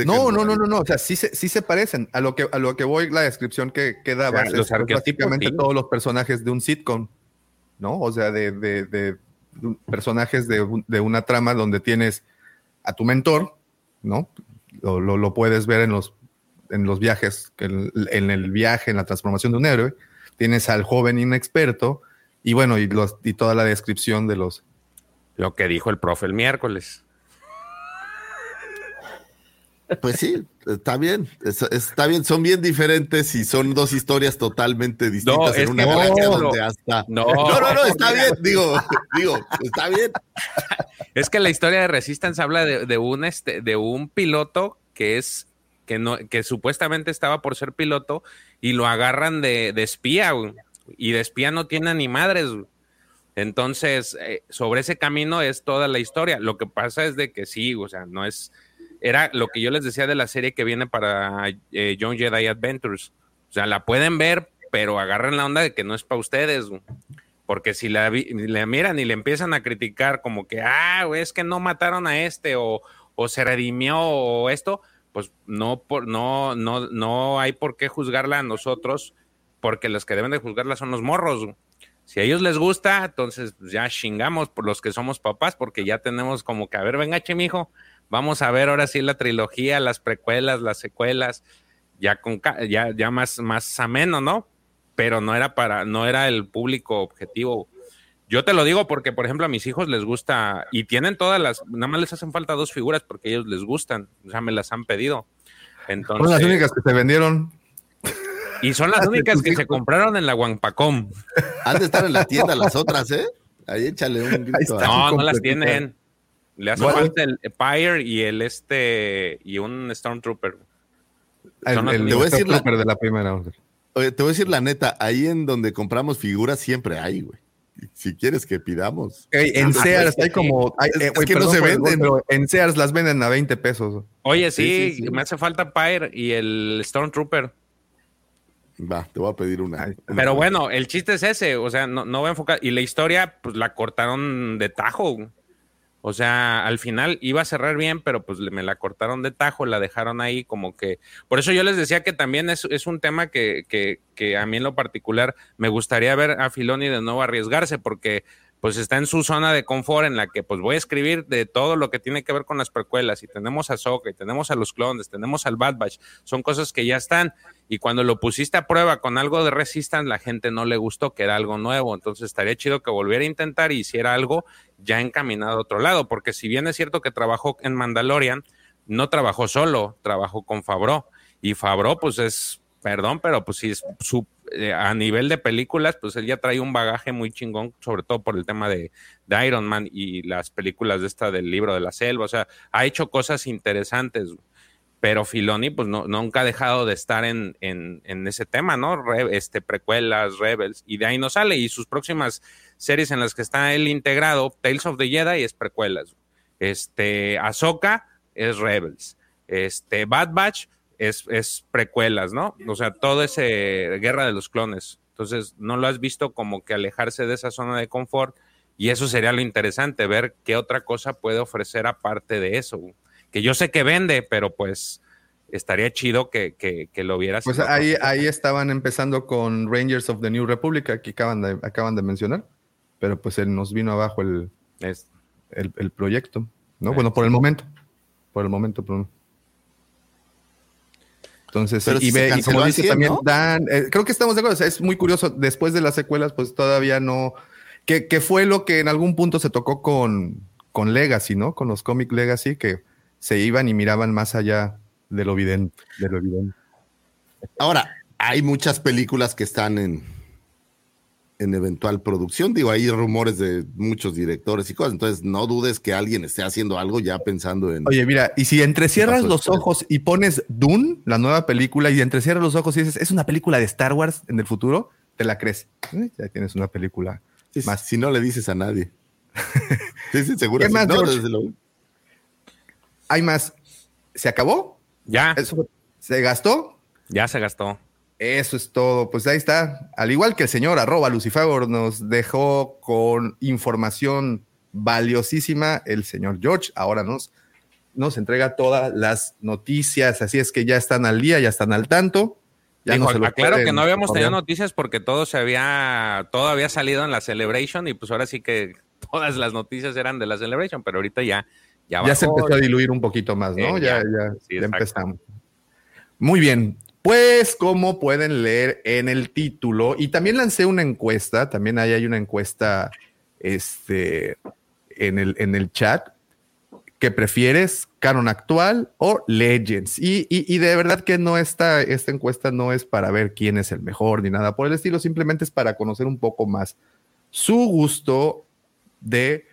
No, no, no, no, no, o sea, sí se, sí se parecen. A lo que, a lo que voy, la descripción que, que dabas los es prácticamente todos los personajes de un sitcom, ¿no? O sea, de, de, de, personajes de, de, una trama donde tienes a tu mentor, ¿no? Lo, lo, puedes ver en los, en los viajes, en, en, el viaje, en la transformación de un héroe. Tienes al joven inexperto y bueno, y, los, y toda la descripción de los, lo que dijo el profe el miércoles. Pues sí, está bien, está bien, son bien diferentes y son dos historias totalmente distintas en una no, donde hasta. No, no, no, está bien, digo, digo, está bien. Es que la historia de Resistance habla de, un este, de un piloto que es que no, que supuestamente estaba por ser piloto y lo agarran de, de espía, y de espía no tiene ni madres. Entonces, eh, sobre ese camino es toda la historia. Lo que pasa es de que sí, o sea, no es, era lo que yo les decía de la serie que viene para eh, Young Jedi Adventures. O sea, la pueden ver, pero agarren la onda de que no es para ustedes. Porque si la, le miran y le empiezan a criticar como que, ah, es que no mataron a este o, o se redimió o esto, pues no, por, no, no, no hay por qué juzgarla a nosotros, porque los que deben de juzgarla son los morros. Si a ellos les gusta, entonces pues, ya chingamos por los que somos papás, porque ya tenemos como que, a ver, venga, mijo, vamos a ver ahora sí la trilogía, las precuelas, las secuelas, ya con ya, ya más, más ameno, ¿no? Pero no era para, no era el público objetivo. Yo te lo digo porque, por ejemplo, a mis hijos les gusta y tienen todas las, nada más les hacen falta dos figuras porque ellos les gustan, o sea, me las han pedido. Entonces, Son las únicas que se vendieron. Y son las únicas que se compraron en la Wampacom. Han de estar en la tienda las otras, ¿eh? Ahí échale un grito. No, no las tienen. Le hace falta el Empire y el este y un Stormtrooper. El, el, te voy a decir la, de la primera Oye, te voy a decir la neta, ahí en donde compramos figuras siempre hay, güey. Si quieres que pidamos. en Sears hay como. es, que no se venden. en Sears las venden a 20 pesos. Oye, sí, me hace falta Empire y el Stormtrooper. Va, te voy a pedir una. Ay, una Pero bueno, el chiste es ese, o sea, no, no va a enfocar. Y la historia, pues la cortaron de tajo. O sea, al final iba a cerrar bien, pero pues me la cortaron de tajo, la dejaron ahí como que... Por eso yo les decía que también es, es un tema que, que, que a mí en lo particular me gustaría ver a Filoni de nuevo arriesgarse, porque pues está en su zona de confort en la que pues voy a escribir de todo lo que tiene que ver con las precuelas y tenemos a Soka y tenemos a los clones, tenemos al Bad Batch, son cosas que ya están y cuando lo pusiste a prueba con algo de Resistance la gente no le gustó que era algo nuevo, entonces estaría chido que volviera a intentar y hiciera algo ya encaminado a otro lado, porque si bien es cierto que trabajó en Mandalorian, no trabajó solo, trabajó con Fabro y Fabro pues es, perdón, pero pues sí es su eh, a nivel de películas, pues él ya trae un bagaje muy chingón, sobre todo por el tema de, Iron Man y las películas de esta del libro de la selva. O sea, ha hecho cosas interesantes, pero Filoni, pues no, nunca ha dejado de estar en, en, ese tema, ¿no? Este, precuelas, Rebels, y de ahí no sale. Y sus próximas series en las que está él integrado, Tales of the Jedi es precuelas. Este, Ahsoka es Rebels. Este, Bad Batch es, es precuelas, ¿no? O sea, todo ese Guerra de los Clones. Entonces, no lo has visto como que alejarse de esa zona de confort. Y eso sería lo interesante, ver qué otra cosa puede ofrecer aparte de eso. Que yo sé que vende, pero pues estaría chido que, que, que lo vieras. Pues ahí, ahí estaban empezando con Rangers of the New Republic, que acaban de, acaban de mencionar, pero pues él nos vino abajo el, Es- el, el proyecto, ¿no? Sí. Bueno, por el momento, por el momento. por- Entonces, Pero sí, si y, ve- y como dice 100, también ¿no? Dan, eh, creo que estamos de acuerdo, o sea, es muy curioso, después de las secuelas, pues todavía no, que, que fue lo que en algún punto se tocó con, con Legacy, ¿no? Con los Comic Legacy, que se iban y miraban más allá de lo evidente. De lo evidente. Ahora, hay muchas películas que están en, en eventual producción. Digo, hay rumores de muchos directores y cosas. Entonces, no dudes que alguien esté haciendo algo ya pensando en. Oye, mira, y si entrecierras los después? ojos y pones Dune, la nueva película, y entrecierras los ojos y dices, es una película de Star Wars en el futuro, te la crees. Eh, Ya tienes una película. Sí, más. Si no le dices a nadie. sí, sí, seguro. ¿Qué más, No, desde. Hay más. ¿Se acabó? ya, ¿Eso ¿Se gastó? ya se gastó. Eso es todo. Pues ahí está. Al igual que el señor arroba Lucifagor nos dejó con información valiosísima, el señor George ahora nos, nos entrega todas las noticias. Así es que ya están al día, ya están al tanto. Ya Dijo, no aclaro que no habíamos tenido noticias porque todo se había, todo había salido en la Celebration y pues ahora sí que todas las noticias eran de la Celebration, pero ahorita ya, ya, ya se empezó a diluir un poquito más, ¿no? Eh, ya, ya. ya, Sí, ya empezamos. Muy bien. Pues como pueden leer en el título, y también lancé una encuesta, también ahí hay una encuesta este, en, el, en el chat, ¿qué prefieres, canon actual o Legends? Y, y- y de verdad que no está, esta encuesta no es para ver quién es el mejor ni nada por el estilo, simplemente es para conocer un poco más su gusto de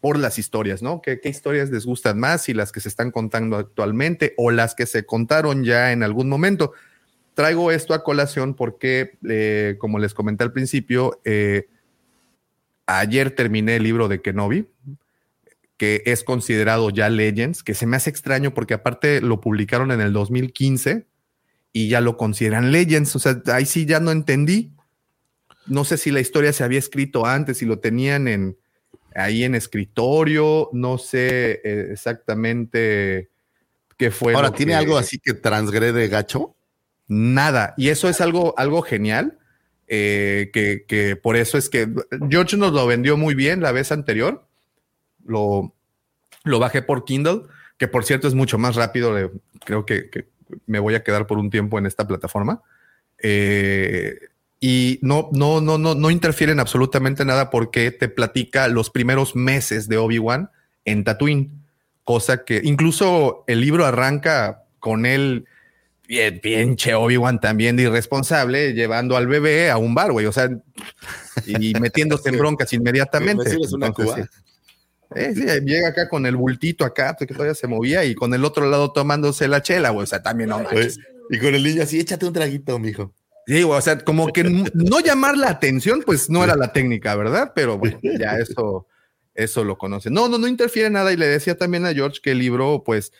por las historias, ¿no? ¿Qué, historias les gustan más? Si las que se están contando actualmente o las que se contaron ya en algún momento. Traigo esto a colación porque, eh, como les comenté al principio, eh, ayer terminé el libro de Kenobi, que es considerado ya Legends, que se me hace extraño porque aparte lo publicaron en el 2015 y ya lo consideran Legends. O sea, ahí sí ya no entendí. No sé si la historia se había escrito antes, si lo tenían en, ahí en escritorio, no sé eh, exactamente qué fue. Ahora, ¿tiene que- algo así que transgrede gacho? Nada. Y eso es algo, algo genial. eh, que, que por eso es que George nos lo vendió muy bien la vez anterior. Lo, lo bajé por Kindle, que por cierto es mucho más rápido. Creo que, que me voy a quedar por un tiempo en esta plataforma. Eh, y no, no, no, no, no interfiere en absolutamente nada porque te platica los primeros meses de Obi-Wan en Tatooine. Cosa que incluso el libro arranca con él bien, pinche Obi-Wan también de irresponsable, llevando al bebé a un bar, güey. O sea, y metiéndose en broncas inmediatamente. Recibes una Entonces, cuba. sí. Eh, sí, llega acá con el bultito acá, que todavía se movía, y con el otro lado tomándose la chela, güey. O sea, también no manches. Y con el niño así, échate un traguito, mijo. Sí, o sea, como que no llamar la atención, pues no era la técnica, ¿verdad? Pero bueno, ya eso, eso lo conoce. No, no, no interfiere nada. Y le decía también a George que el libro, pues,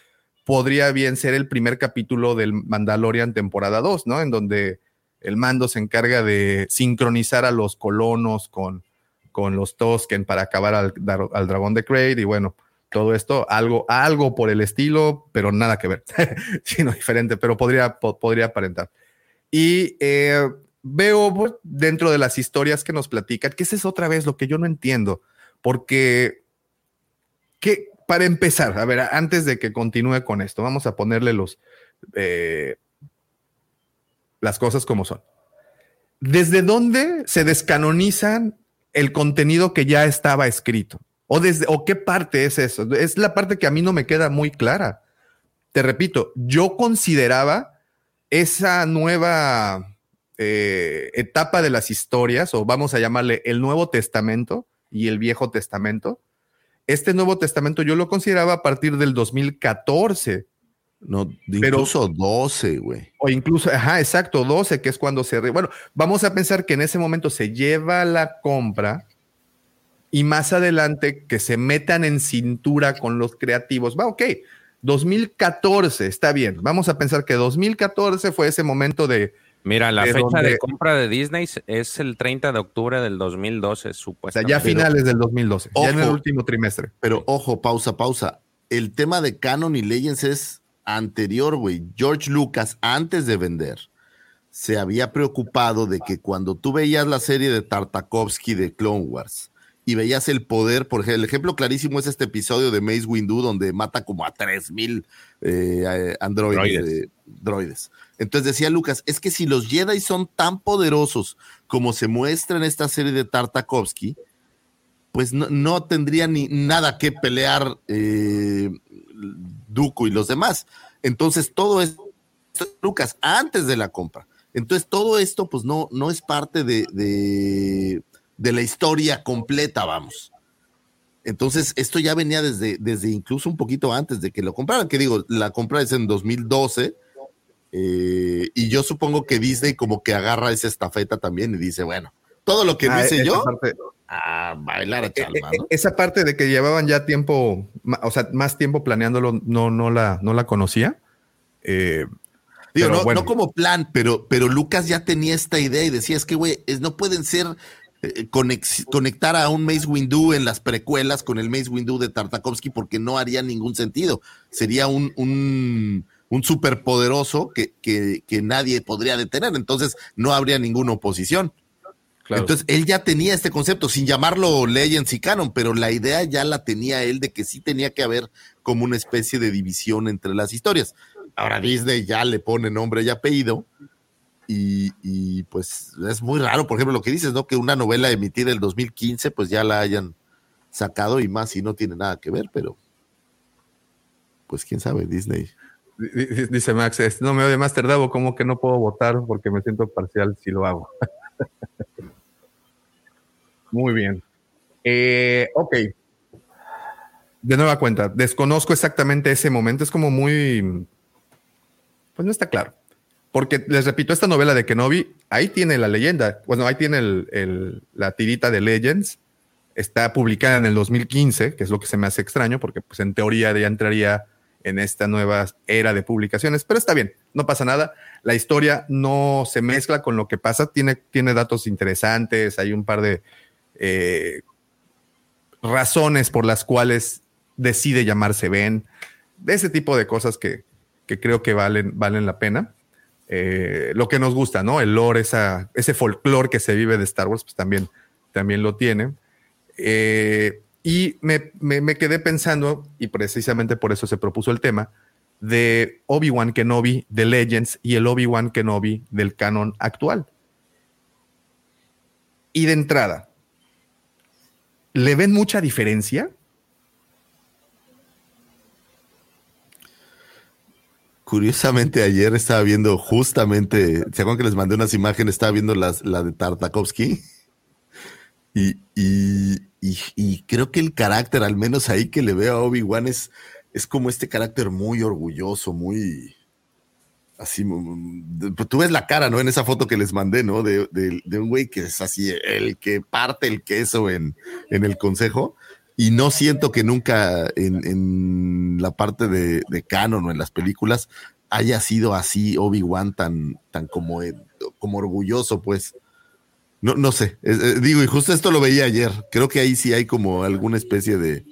podría bien ser el primer capítulo del Mandalorian temporada 2, ¿no? En donde el mando se encarga de sincronizar a los colonos con, con los Tosken para acabar al, al dragón de Kraid y bueno, todo esto, algo, algo por el estilo, pero nada que ver, sino diferente, pero podría, podría aparentar. Y eh, veo pues, dentro de las historias que nos platican, que esa es otra vez lo que yo no entiendo, porque, que, para empezar, a ver, antes de que continúe con esto, vamos a ponerle los, eh, las cosas como son. ¿Desde dónde se descanonizan el contenido que ya estaba escrito? ¿O, desde, ¿O qué parte es eso? Es la parte que a mí no me queda muy clara. Te repito, yo consideraba esa nueva eh, etapa de las historias, o vamos a llamarle el Nuevo Testamento y el Viejo Testamento. Este Nuevo Testamento yo lo consideraba a partir del 2014. No, incluso 12, güey. O incluso, ajá, exacto, 12, que es cuando se... Bueno, vamos a pensar que en ese momento se lleva la compra y más adelante que se metan en cintura con los creativos. Va, ok, 2014, está bien. Vamos a pensar que 2014 fue ese momento de... Mira, la fecha de compra de Disney es el 30 de octubre del 2012, supuestamente. O sea, ya finales del 2012, ya en el último trimestre. Pero ojo, pausa, pausa. El tema de Canon y Legends es anterior, güey. George Lucas, antes de vender, se había preocupado de que cuando tú veías la serie de Tartakovsky de Clone Wars, y veías el poder, por ejemplo, el ejemplo clarísimo es este episodio de Maze Windu donde mata como a 3000 eh, androides, eh, droides. Entonces decía Lucas, es que si los Jedi son tan poderosos como se muestra en esta serie de Tartakovsky, pues no, tendría ni nada que pelear eh, y los demás. Entonces todo es Lucas antes de la compra. Entonces todo esto pues no, no es parte de de la historia completa, vamos. Entonces, esto ya venía desde, desde incluso un poquito antes de que lo compraran, que digo, la compra es en 2012, eh, y yo supongo que Disney como que agarra esa estafeta también y dice, bueno, todo lo que ah, hice yo, a bailar a e, chalma, e, Esa parte de que llevaban ya tiempo, o sea, más tiempo planeándolo, no, no, la, no la conocía. Eh, digo, no, no, como plan, pero, pero Lucas ya tenía esta idea y decía, es que, güey, no pueden ser eh, conectar a un Mace Windu en las precuelas con el Mace Windu de Tartakovsky porque no haría ningún sentido. Sería un, un, un superpoderoso que, que, nadie podría detener, entonces no habría ninguna oposición. Entonces él ya tenía este concepto, sin llamarlo Legends y Canon, pero la idea ya la tenía él de que sí tenía que haber como una especie de división entre las historias. Ahora Disney ya le pone nombre y apellido, y, pues es muy raro, por ejemplo, lo que dices, ¿no? Que una novela emitida en el 2015, pues ya la hayan sacado y más si no tiene nada que ver, pero pues quién sabe, Disney. Dice Max, no me oye más tardado, como que no puedo votar porque me siento parcial si lo hago. Muy bien. Eh, ok. De nueva cuenta, desconozco exactamente ese momento, es como muy, pues no está claro. Porque les repito, esta novela de Kenobi, ahí tiene la leyenda. Bueno, ahí tiene la tirita de Legends. Está publicada en el 2015, que es lo que se me hace extraño, porque pues en teoría ya entraría en esta nueva era de publicaciones. Pero está bien, no pasa nada. La historia no se mezcla con lo que pasa. Tiene, tiene datos interesantes. Hay un par de eh, razones por las cuales decide llamarse Ben. De ese tipo de cosas que, que creo que valen, valen la pena. Eh, lo que nos gusta, ¿no? El lore, ese folclore que se vive de Star Wars, pues también, también lo tiene. Eh, y me, me, quedé pensando, y precisamente por eso se propuso el tema, de Obi-Wan Kenobi de Legends y el Obi-Wan Kenobi del canon actual. Y de entrada, ¿le ven mucha diferencia? Curiosamente, ayer estaba viendo justamente, ¿se acuerdan que les mandé unas imágenes? Estaba viendo la de Tartakovsky. Y, creo que el carácter, al menos ahí que le veo a Obi-Wan, es, es como este carácter muy orgulloso, muy así. Pues tú ves la cara, ¿no? En esa foto que les mandé, ¿no? De, un güey que es así, el que parte el queso en, en el consejo y no siento que nunca en, la parte de, canon o en las películas haya sido así Obi-Wan tan, tan como, como orgulloso, pues. No, no sé, eh, eh, digo, y justo esto lo veía ayer. Creo que ahí sí hay como alguna especie de,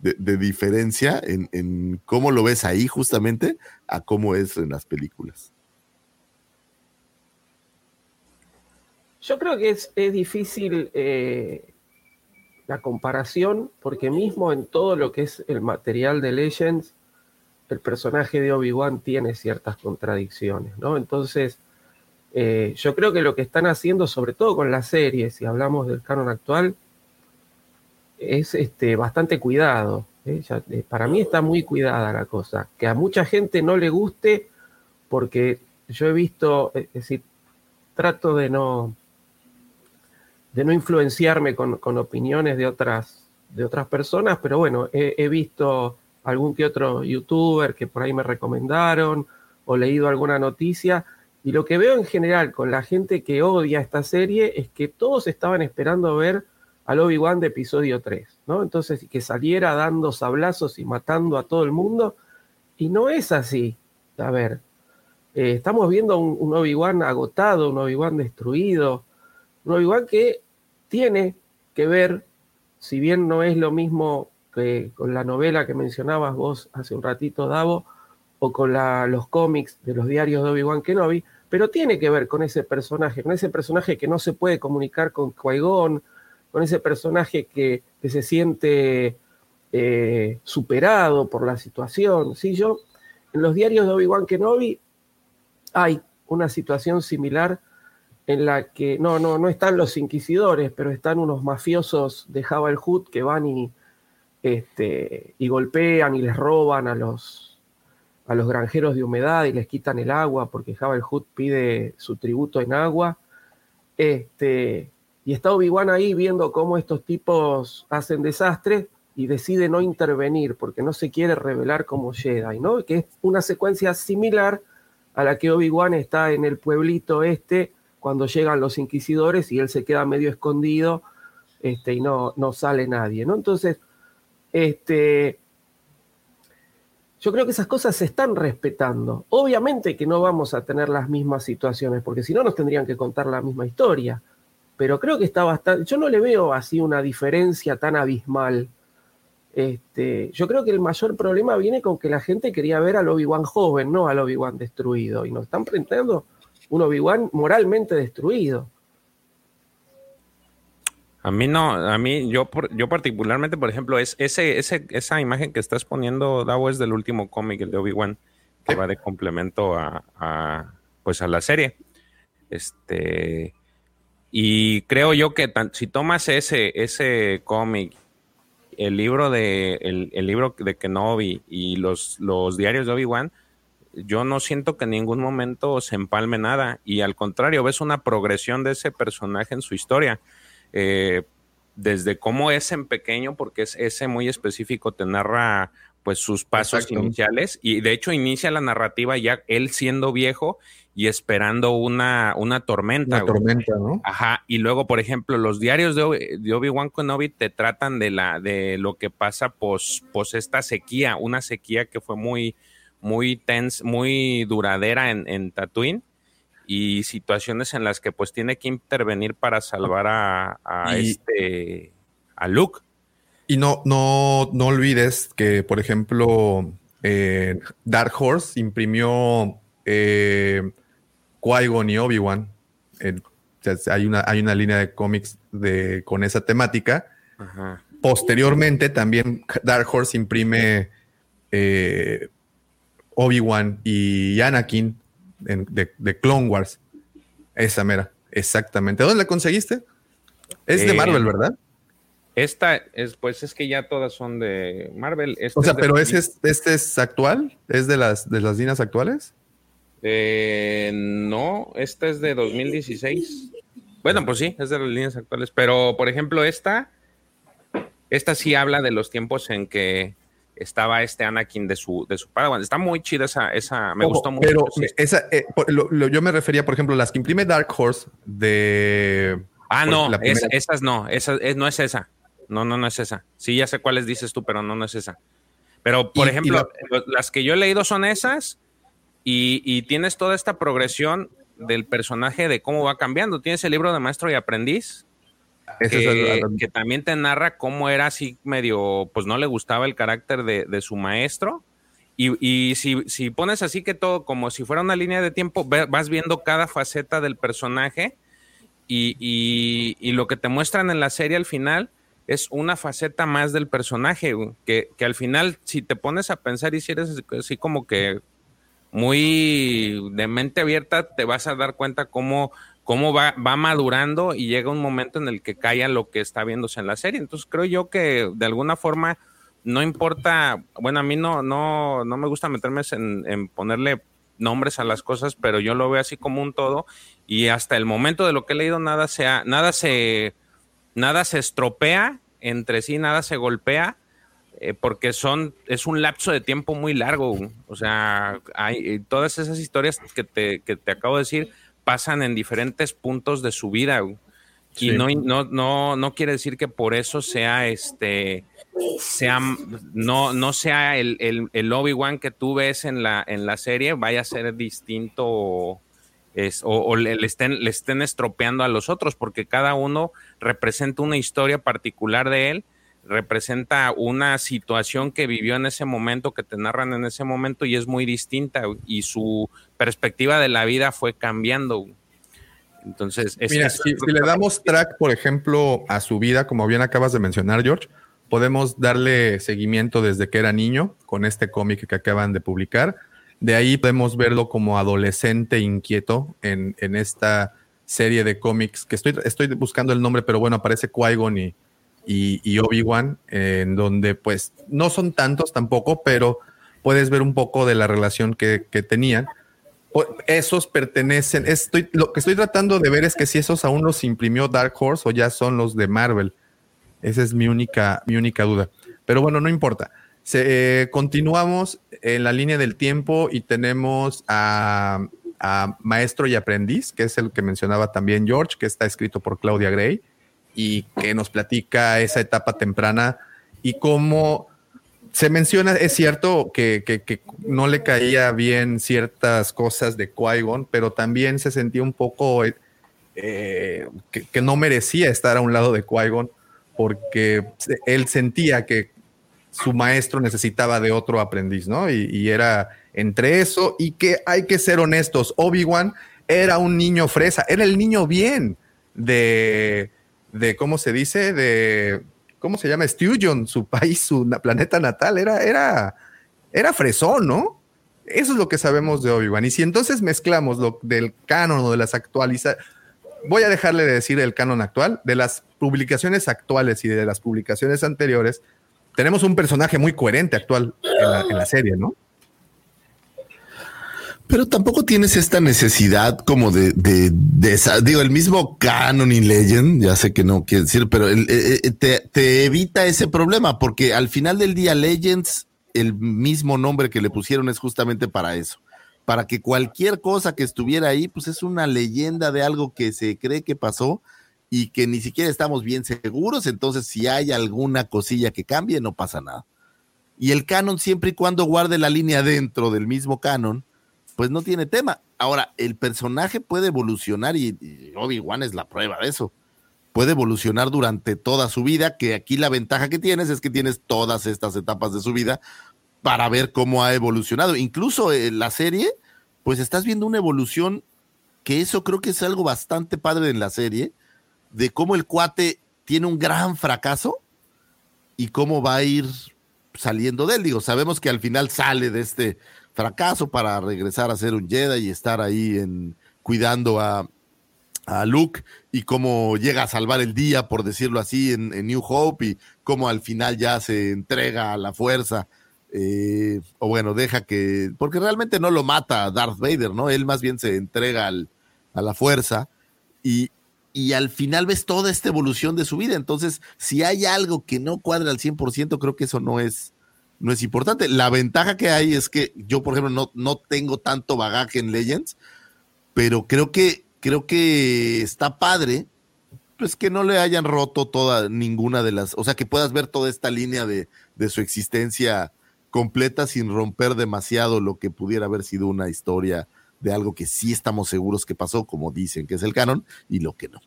de, de diferencia en, en cómo lo ves ahí justamente a cómo es en las películas. Yo creo que es, es difícil eh, la comparación, porque mismo en todo lo que es el material de Legends, el personaje de Obi-Wan tiene ciertas contradicciones, ¿no? Entonces, eh, yo creo que lo que están haciendo, sobre todo con la serie, si hablamos del canon actual, es este, bastante cuidado. ¿eh? Eh, para mí está muy cuidada la cosa. Que a mucha gente no le guste, porque yo he visto, es decir, trato de no, de no influenciarme con, con opiniones de otras, de otras personas, pero bueno, he, visto algún que otro youtuber que por ahí me recomendaron o leído alguna noticia, y lo que veo en general con la gente que odia esta serie es que todos estaban esperando ver al Obi-Wan de episodio 3, ¿no? Entonces, que saliera dando sablazos y matando a todo el mundo, y no es así. A ver, eh, estamos viendo un, un Obi-Wan agotado, un Obi-Wan destruido, un Obi-Wan que tiene que ver, si bien no es lo mismo que con la novela que mencionabas vos hace un ratito, Davo, o con los cómics de los diarios de Obi-Wan Kenobi, pero tiene que ver con ese personaje, con ese personaje que no se puede comunicar con Qui-Gon, con ese personaje que, que se siente eh, superado por la situación. ¿sí? Yo, en los diarios de Obi-Wan Kenobi hay una situación similar en la que no, no, no están los inquisidores, pero están unos mafiosos de Jabal Hood que van y, este, y golpean y les roban a los, a los granjeros de humedad y les quitan el agua porque Jabal Hood pide su tributo en agua. Este, y está Obi-Wan ahí viendo cómo estos tipos hacen desastre y decide no intervenir porque no se quiere revelar como Jedi, ¿no? Que es una secuencia similar a la que Obi-Wan está en el pueblito este cuando llegan los inquisidores y él se queda medio escondido este, y no, no sale nadie, ¿no? Entonces, este, yo creo que esas cosas se están respetando. Obviamente que no vamos a tener las mismas situaciones, porque si no nos tendrían que contar la misma historia. Pero creo que está bastante. Yo no le veo así una diferencia tan abismal. Este, yo creo que el mayor problema viene con que la gente quería ver al Obi-Wan joven, no al Obi-Wan destruido. Y nos están presentando un Obi-Wan moralmente destruido. A mí no, a mí, yo, yo particularmente, por ejemplo, es ese, esa imagen que estás poniendo, Davo, es del último cómic, el de Obi-Wan, que va de complemento a, a, pues a la serie. Este, y creo yo que tan, si tomas ese, ese cómic, el libro de, el, el, libro de Kenobi y los, los diarios de Obi-Wan, yo no siento que en ningún momento se empalme nada. Y al contrario, ves una progresión de ese personaje en su historia. Eh, desde cómo es en pequeño, porque es ese muy específico, te narra pues sus pasos Exacto. iniciales y de hecho inicia la narrativa ya él siendo viejo y esperando una, una tormenta. Una tormenta, ¿no? Ajá. Y luego, por ejemplo, los diarios de, de Obi-Wan Kenobi te tratan de, la, de lo que pasa pos, pos esta sequía, una sequía que fue muy, muy tense, muy duradera en, en Tatooine y situaciones en las que pues tiene que intervenir para salvar a, a Y- este a Luke. Y no, no, no olvides que, por ejemplo, eh, Dark Horse imprimió eh, Qui-Gon y Obi-Wan. Eh, hay, una, hay una línea de cómics de, con esa temática. Ajá. Posteriormente, también Dark Horse imprime eh, Obi-Wan y Anakin en- de, de Clone Wars. Esa mera, exactamente. ¿Dónde la conseguiste? Es de Eh, Marvel, ¿verdad? Esta es, pues es que ya todas son de Marvel. Esta O sea, es pero ese es, este es actual, es de las de las líneas actuales. Eh, no, esta es de 2016. Bueno, pues sí, es de las líneas actuales. Pero, por ejemplo, esta, esta sí habla de los tiempos en que estaba este Anakin de su, de su Padawan. Está muy chida esa, esa me Ojo, gustó mucho. Pero Sí. esa, eh, por- lo- lo- yo me refería, por ejemplo, las que imprime Dark Horse de. Ah, no, es- esas no, esa, es- no es esa. No, no, no es esa. Sí, ya sé cuáles dices tú, pero no, no es esa. Pero, por Y- y ejemplo, lo- las que yo he leído son esas y, y tienes toda esta progresión del personaje de cómo va cambiando. Tienes el libro de Maestro y Aprendiz, que, el- que también te narra cómo era así medio, pues no le gustaba el carácter de, de su maestro. Y, y si, si pones así que todo como si fuera una línea de tiempo, vas viendo cada faceta del personaje y, y- y lo que te muestran en la serie al final es una faceta más del personaje, que, que al final si te pones a pensar y si eres así como que muy de mente abierta, te vas a dar cuenta cómo, cómo va, va madurando y llega un momento en el que calla lo que está viéndose en la serie. Entonces creo yo que de alguna forma no importa, bueno, a mí no, no, no me gusta meterme en, en ponerle nombres a las cosas, pero yo lo veo así como un todo y hasta el momento de lo que he leído nada se, nada se, nada se estropea entre sí, nada se golpea eh, porque son, es un lapso de tiempo muy largo. O sea, hay, eh, todas esas historias que te, que te acabo de decir pasan en diferentes puntos de su vida. Y no, no, no, no quiere decir que por eso sea este sea no, no sea el, el, el Obi-Wan que tú ves en la, en la serie, vaya a ser distinto o, es, o, o le, le estén, le estén estropeando a los otros, porque cada uno representa una historia particular de él, representa una situación que vivió en ese momento, que te narran en ese momento y es muy distinta y su perspectiva de la vida fue cambiando. Entonces, es, Mira, si le damos track, por ejemplo, a su vida, como bien acabas de mencionar, George, podemos darle seguimiento desde que era niño con este cómic que acaban de publicar. De ahí podemos verlo como adolescente inquieto en, en esta serie de cómics que estoy, estoy buscando el nombre, pero bueno, aparece Qui-Gon y, y, Obi-Wan, en donde pues no son tantos tampoco, pero puedes ver un poco de la relación que, tenían. Esos pertenecen, estoy, lo que estoy tratando de ver es que si esos aún los imprimió Dark Horse o ya son los de Marvel. Esa es mi única, mi única duda. Pero bueno, no importa. Eh, continuamos en la línea del tiempo y tenemos a, a Maestro y Aprendiz, que es el que mencionaba también George, que está escrito por Claudia Gray y que nos platica esa etapa temprana y cómo se menciona, es cierto que, que- no le caía bien ciertas cosas de Qui-Gon, pero también se sentía un poco eh, que, no merecía estar a un lado de Qui-Gon porque él sentía que su maestro necesitaba de otro aprendiz, ¿no? Y, y era entre eso y que hay que ser honestos, Obi-Wan era un niño fresa, era el niño bien de, de ¿cómo se dice? De, ¿cómo se llama? Sturgeon, su país, su planeta natal, era, era, era fresón, ¿no? Eso es lo que sabemos de Obi-Wan. Y si entonces mezclamos lo del canon o de las actualizaciones, voy a dejarle de decir el canon actual, de las publicaciones actuales y de las publicaciones anteriores, tenemos un personaje muy coherente actual en la, en la serie, ¿no? Pero tampoco tienes esta necesidad como de, de, de digo, el mismo canon y legend, ya sé que no quiere decir, pero el- eh, eh, te, te evita ese problema, porque al final del día Legends, el mismo nombre que le pusieron es justamente para eso, para que cualquier cosa que estuviera ahí, pues es una leyenda de algo que se cree que pasó y que ni siquiera estamos bien seguros, entonces si hay alguna cosilla que cambie, no pasa nada. Y el canon, siempre y cuando guarde la línea dentro del mismo canon, pues no tiene tema. Ahora, el personaje puede evolucionar y, Obi-Wan es la prueba de eso. Puede evolucionar durante toda su vida, que aquí la ventaja que tienes es que tienes todas estas etapas de su vida para ver cómo ha evolucionado. Incluso en la serie, pues estás viendo una evolución que eso creo que es algo bastante padre en la serie, de cómo el cuate tiene un gran fracaso y cómo va a ir saliendo de él. Digo, sabemos que al final sale de este fracaso para regresar a ser un Jedi y estar ahí en cuidando a, a Luke y cómo llega a salvar el día, por decirlo así, en, New Hope y cómo al final ya se entrega a la fuerza. eh, o bueno, deja que, porque realmente no lo mata Darth Vader, ¿no? Él más bien se entrega al- a la fuerza y, y al final ves toda esta evolución de su vida. Entonces, si hay algo que no cuadra al 100%, creo que eso no es, no es importante. La ventaja que hay es que yo, por ejemplo, no, no tengo tanto bagaje en Legends, pero creo que, creo que está padre, pues que no le hayan roto toda ninguna de las, o sea, que puedas ver toda esta línea de, de su existencia completa sin romper demasiado lo que pudiera haber sido una historia de algo que sí estamos seguros que pasó, como dicen que es el canon, y lo que no.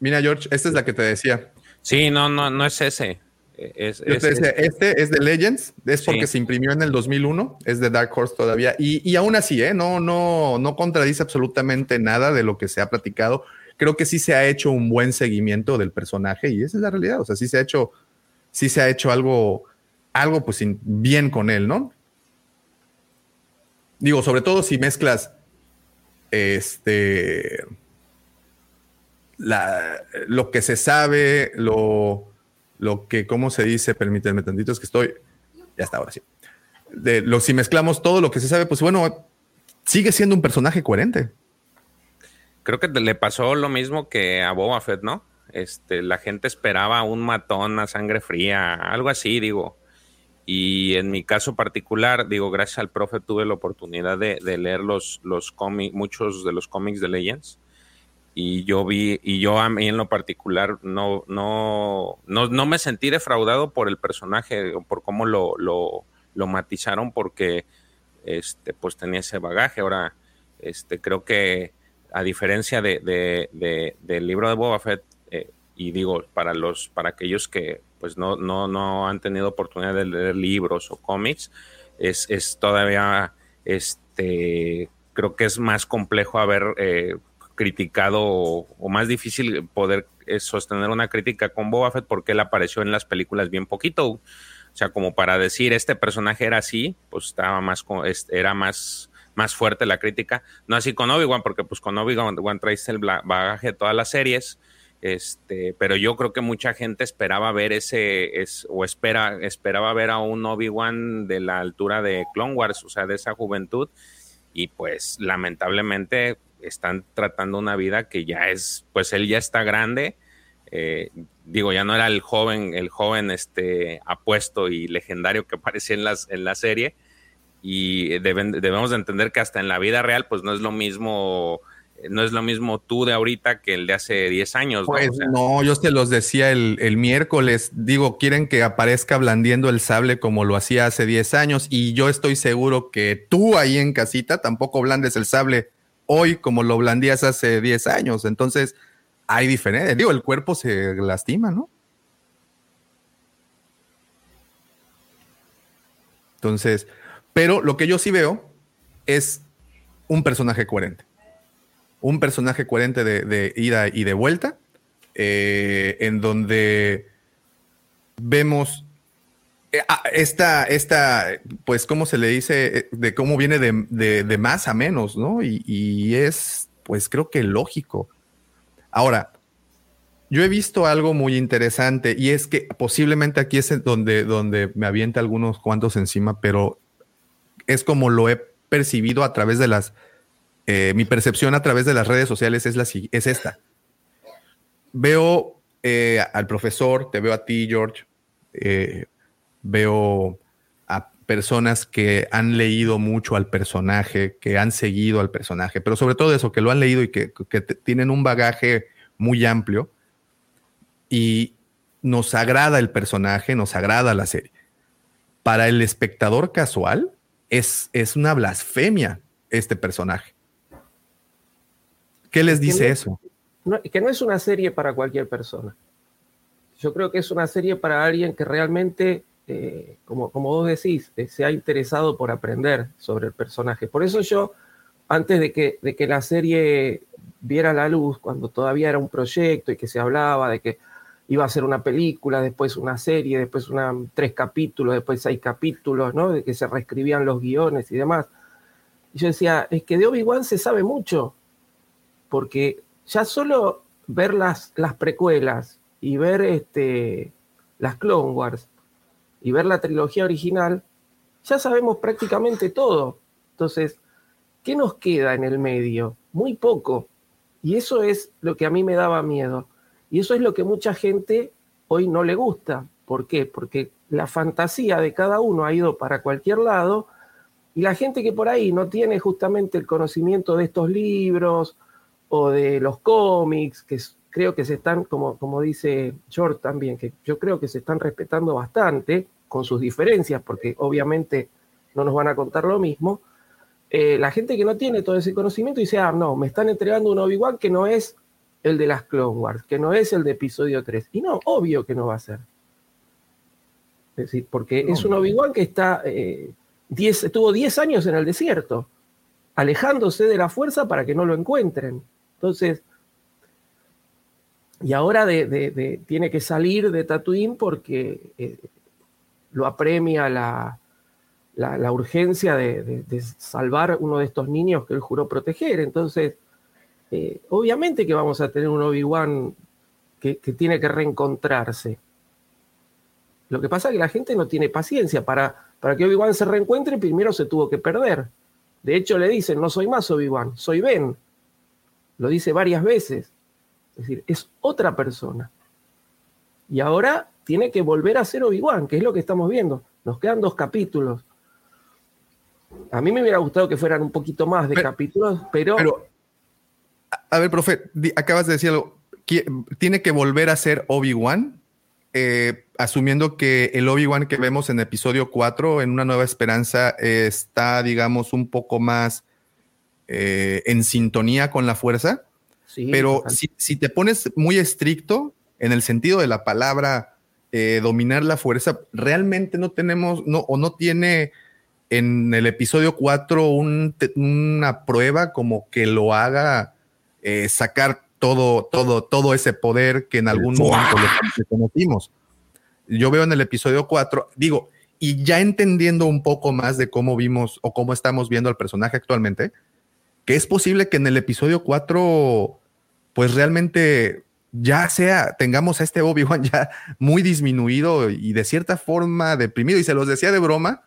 Mira, George, esta es la que te decía. Sí, no, no, no es ese. Es, Yo es- te decía, es- este es de Legends, es porque Sí. se imprimió en el 2001, es de Dark Horse todavía, y, y aún así, ¿eh? no, no, no contradice absolutamente nada de lo que se ha platicado. Creo que sí se ha hecho un buen seguimiento del personaje y esa es la realidad. O sea, sí se ha hecho, sí se ha hecho algo, algo pues bien con él, ¿no? Digo, sobre todo si mezclas este la, lo que se sabe, lo, lo que, ¿cómo se dice? Permítanme tantito, es que estoy, ya está, ahora sí. De lo, si mezclamos todo lo que se sabe, pues bueno, sigue siendo un personaje coherente. Creo que le pasó lo mismo que a Boba Fett, ¿no? Este, la gente esperaba un matón a sangre fría, algo así, digo. Y en mi caso particular, digo, gracias al profe tuve la oportunidad de, de leer los, los cómics, muchos de los cómics de Legends. Y yo vi, y yo a mí en lo particular no, no, no, no me sentí defraudado por el personaje, por cómo lo, lo, lo matizaron, porque este, pues tenía ese bagaje. Ahora, este, creo que a diferencia de, de- de- del libro de Boba Fett, eh, y digo, para los, para aquellos que pues no, no, no han tenido oportunidad de leer libros o cómics, es, es todavía este creo que es más complejo haber eh, criticado o, o más difícil poder eh, sostener una crítica con Boba Fett porque él apareció en las películas bien poquito. O sea, como para decir este personaje era así, pues estaba más, era más, más fuerte la crítica. No así con Obi-Wan, porque pues con Obi-Wan traes el bagaje de todas las series. Este, pero yo creo que mucha gente esperaba ver ese, es, o espera, esperaba ver a un Obi-Wan de la altura de Clone Wars, o sea, de esa juventud. Y pues lamentablemente están tratando una vida que ya es, pues él ya está grande. Eh, digo, ya no era el joven, el joven este apuesto y legendario que aparecía en las, en la serie. Y deben, debemos de entender que hasta en la vida real, pues no es lo mismo, no es lo mismo tú de ahorita que el de hace 10 años. ¿no? Pues O sea, no, yo se los decía el, el miércoles. Digo, quieren que aparezca blandiendo el sable como lo hacía hace 10 años. Y yo estoy seguro que tú ahí en casita tampoco blandes el sable hoy como lo blandías hace 10 años. Entonces, hay diferencia. Digo, el cuerpo se lastima, ¿no? Entonces, pero lo que yo sí veo es un personaje coherente. Un personaje coherente de, ida y de vuelta, eh, en donde vemos esta, esta, pues, ¿cómo se le dice? Eh, De cómo viene de, de- de más a menos, ¿no? Y, y es, pues, creo que lógico. Ahora, yo he visto algo muy interesante y es que posiblemente aquí es donde, donde me avienta algunos cuantos encima, pero es como lo he percibido a través de las, eh, mi percepción a través de las redes sociales es, la, es esta. Veo eh, al profesor, te veo a ti, George, eh, veo a personas que han leído mucho al personaje, que han seguido al personaje, pero sobre todo eso, que lo han leído y que, tienen un bagaje muy amplio y nos agrada el personaje, nos agrada la serie. Para el espectador casual es, es una blasfemia este personaje. ¿Qué les dice eso? No, que no es una serie para cualquier persona. Yo creo que es una serie para alguien que realmente, eh, como, como vos decís, eh, se ha interesado por aprender sobre el personaje. Por eso yo, antes de que, de que la serie viera la luz, cuando todavía era un proyecto y que se hablaba de que iba a ser una película, después una serie, después una, tres capítulos, después seis capítulos, ¿no? De que se reescribían los guiones y demás. Yo decía, es que de Obi-Wan se sabe mucho, porque ya solo ver las, las precuelas y ver este, las Clone Wars y ver la trilogía original, ya sabemos prácticamente todo. Entonces, ¿qué nos queda en el medio? Muy poco. Y eso es lo que a mí me daba miedo. Y eso es lo que mucha gente hoy no le gusta. ¿Por qué? Porque la fantasía de cada uno ha ido para cualquier lado y la gente que por ahí no tiene justamente el conocimiento de estos libros o de los cómics, que creo que se están, como, como dice George también, que yo creo que se están respetando bastante con sus diferencias, porque obviamente no nos van a contar lo mismo, eh, la gente que no tiene todo ese conocimiento dice, ah, no, me están entregando un Obi-Wan que no es el de las Clone Wars, que no es el de episodio 3. Y no, obvio que no va a ser. Es decir, porque es un Obi-Wan que está, eh, diez- estuvo 10 años en el desierto, alejándose de la fuerza para que no lo encuentren. Entonces, y ahora tiene que salir de Tatooine porque eh, lo apremia la, urgencia de salvar uno de estos niños que él juró proteger. Entonces, eh, obviamente que vamos a tener un Obi-Wan que, que tiene que reencontrarse. Lo que pasa es que la gente no tiene paciencia. Para, para que Obi-Wan se reencuentre, primero se tuvo que perder. De hecho, le dicen, no soy más Obi-Wan, soy Ben. Lo dice varias veces. Es decir, es otra persona. Y ahora tiene que volver a ser Obi-Wan, que es lo que estamos viendo. Nos quedan dos capítulos. A mí me hubiera gustado que fueran un poquito más de Pero- capítulos, pero, Pero, a- ver, profe, acabas de decir algo. Tiene que volver a ser Obi-Wan, eh, asumiendo que el Obi-Wan que vemos en episodio 4, en Una Nueva Esperanza, eh, está, digamos, un poco más eh, en sintonía con la fuerza. Sí, Pero si, si te pones muy estricto en el sentido de la palabra eh, dominar la fuerza, realmente no tenemos, no, o no tiene en el episodio 4 un te- una prueba como que lo haga eh, sacar todo, todo, todo ese poder que en algún momento le, le conocimos. Yo veo en el episodio 4, digo, y ya entendiendo un poco más de cómo vimos o cómo estamos viendo al personaje actualmente, que es posible que en el episodio 4, pues realmente ya sea, tengamos a este Obi-Wan ya muy disminuido y de cierta forma deprimido, y se los decía de broma,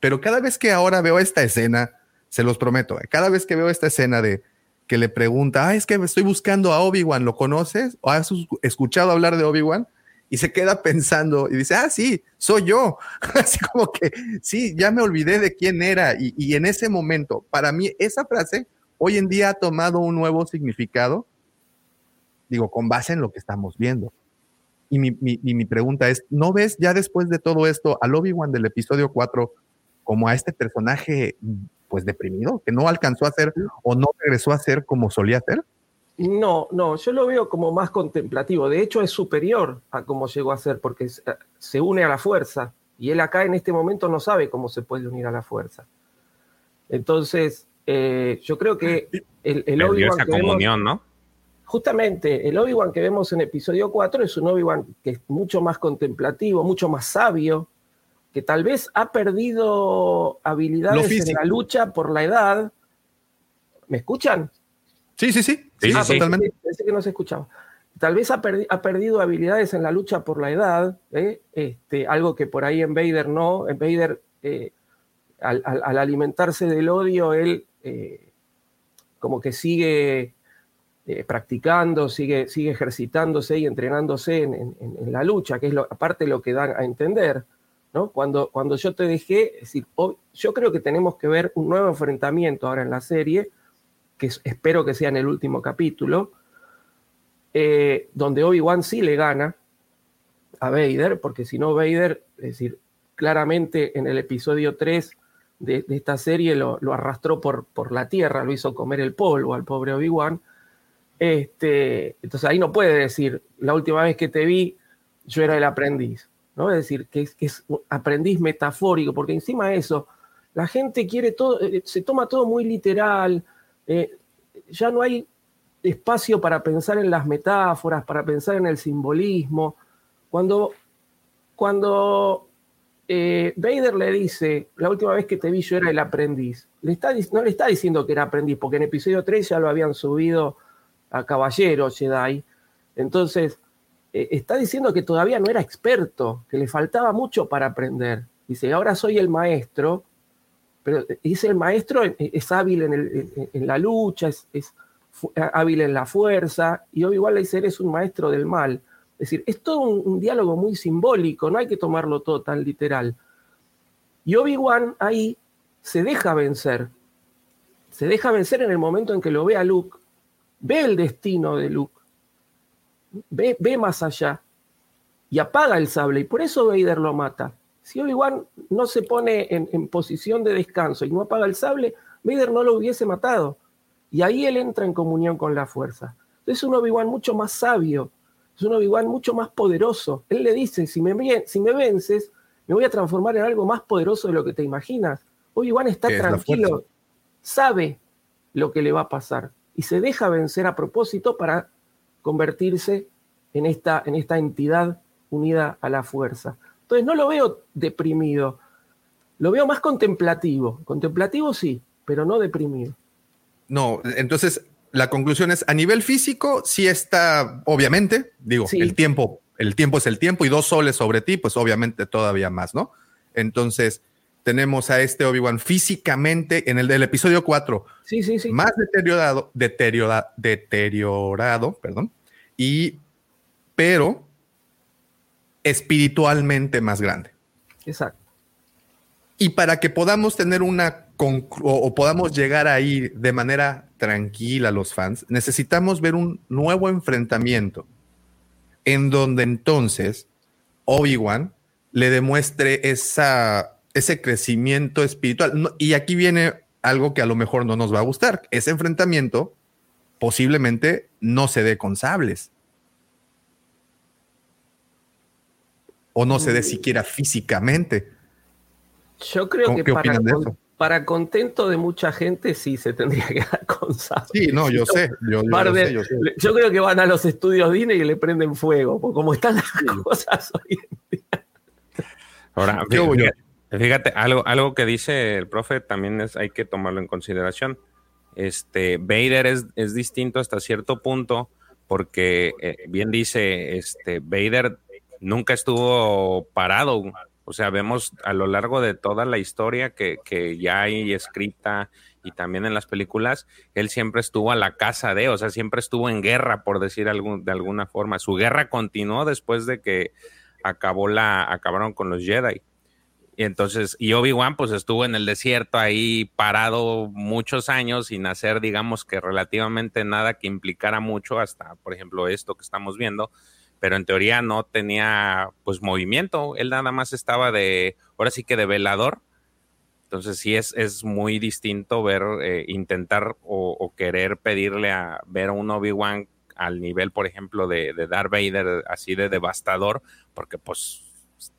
pero cada vez que ahora veo esta escena, se los prometo, eh, cada vez que veo esta escena de que le pregunta, ah, es que estoy buscando a Obi-Wan, ¿lo conoces? ¿O has escuchado hablar de Obi-Wan? Y se queda pensando y dice, ah, sí, soy yo. Así como que, sí, ya me olvidé de quién era. Y, y en ese momento, para mí, esa frase hoy en día ha tomado un nuevo significado, digo, con base en lo que estamos viendo. Y mi, mi, y mi pregunta es, ¿no ves ya después de todo esto al Obi-Wan del episodio 4 como a este personaje pues deprimido, que no alcanzó a ser o no regresó a ser como solía ser? No, no, yo lo veo como más contemplativo. De hecho, es superior a cómo llegó a ser, porque se- se une a la fuerza. Y él acá en este momento no sabe cómo se puede unir a la fuerza. Entonces, eh, yo creo que el, el Perdió Obi-Wan esa que vemos- comunión, ¿no? Justamente el Obi-Wan que vemos en episodio 4 es un Obi-Wan que es mucho más contemplativo, mucho más sabio, que tal vez ha perdido habilidades en la lucha por la edad. ¿Me escuchan? Sí, sí, sí, Sí, sí. totalmente. Pensé, pensé que no se escuchaba. Tal vez ha, perdi- ha perdido habilidades en la lucha por la edad, ¿eh? este, algo que por ahí en Vader no. En Vader, eh, al, al- al alimentarse del odio, él eh, como que sigue eh, practicando, sigue, sigue ejercitándose y entrenándose en, la lucha, que es lo, aparte lo que dan a entender. ¿no? Cuando, cuando yo te dejé, es decir, ob- yo creo que tenemos que ver un nuevo enfrentamiento ahora en la serie, que es- espero que sea en el último capítulo, eh, donde Obi-Wan sí le gana a Vader, porque si no Vader, es decir, claramente en el episodio 3 de, de esta serie lo, lo arrastró por, por la tierra, lo hizo comer el polvo al pobre Obi-Wan. Este, entonces ahí no puede decir, la última vez que te vi, yo era el aprendiz, ¿no? Es decir, que es, que aprendiz metafórico, porque encima de eso, la gente quiere todo, eh, se toma todo muy literal, eh, ya no hay espacio para pensar en las metáforas, para pensar en el simbolismo. Cuando, cuando eh, Vader le dice, la última vez que te vi yo era el aprendiz, no le está diciendo que era aprendiz, porque en episodio 3 ya lo habían subido a caballero Jedi. Entonces, eh, está diciendo que todavía no era experto, que le faltaba mucho para aprender. Dice, ahora soy el maestro, pero eh, dice el maestro eh, es hábil en, la lucha, es, hábil en la fuerza, y Obi-Wan le dice, eres un maestro del mal. Es decir, es todo un diálogo muy simbólico, no hay que tomarlo todo tan literal. Y Obi-Wan ahí se deja vencer. Se deja vencer en el momento en que lo ve a Luke, ve el destino de Luke, ve, ve más allá y apaga el sable. Y por eso Vader lo mata. Si Obi-Wan no se pone en, en posición de descanso y no apaga el sable, Vader no lo hubiese matado. Y ahí él entra en comunión con la fuerza. Es un Obi-Wan mucho más sabio, es un Obi-Wan mucho más poderoso. Él le dice, si me, si me vences, me voy a transformar en algo más poderoso de lo que te imaginas. Obi-Wan está tranquilo, sabe lo que le va a pasar y se deja vencer a propósito para convertirse en esta, en esta entidad unida a la fuerza. Entonces no lo veo deprimido, lo veo más contemplativo. Contemplativo sí, pero no deprimido. No, entonces la conclusión es, a nivel físico, sí está, obviamente, digo, el tiempo, el tiempo es el tiempo y dos soles sobre ti, pues obviamente todavía más, ¿no? Entonces, tenemos a este Obi-Wan físicamente en el del episodio 4. Sí, sí, sí. Más deteriorado, deteriorado, deteriorado, perdón, y, pero espiritualmente más grande. Exacto. Y para que podamos tener una o, podamos llegar ahí de manera tranquila los fans, necesitamos ver un nuevo enfrentamiento en donde entonces Obi-Wan le demuestre esa, ese crecimiento espiritual. y aquí viene algo que a lo mejor no nos va a gustar. Ese enfrentamiento posiblemente no se dé con sables. O no se dé mm. siquiera físicamente. Yo creo que para, para contento de mucha gente sí se tendría que dar con sables. Sí, no, yo sé. Yo, yo, creo que van a los estudios DINE y le prenden fuego, porque como están las cosas hoy en día. Ahora, fíjate, fíjate, algo, algo que dice el profe también es, hay que tomarlo en consideración. Este, Vader es, es distinto hasta cierto punto, porque eh, bien dice, este, Vader nunca estuvo parado o sea, vemos a lo largo de toda la historia que, ya hay escrita y también en las películas, él siempre estuvo a la casa de, o sea, siempre estuvo en guerra, por decir de alguna forma. Su guerra continuó después de que acabó la, acabaron con los Jedi. Y entonces, y Obi-Wan pues estuvo en el desierto ahí parado muchos años sin hacer, digamos que relativamente nada que implicara mucho hasta, por ejemplo, esto que estamos viendo pero en teoría no tenía pues movimiento, él nada más estaba de, ahora sí que de velador. Entonces sí es, es muy distinto ver, eh, intentar o, querer pedirle a ver a un Obi-Wan al nivel, por ejemplo, de, de Darth Vader, así de devastador, porque pues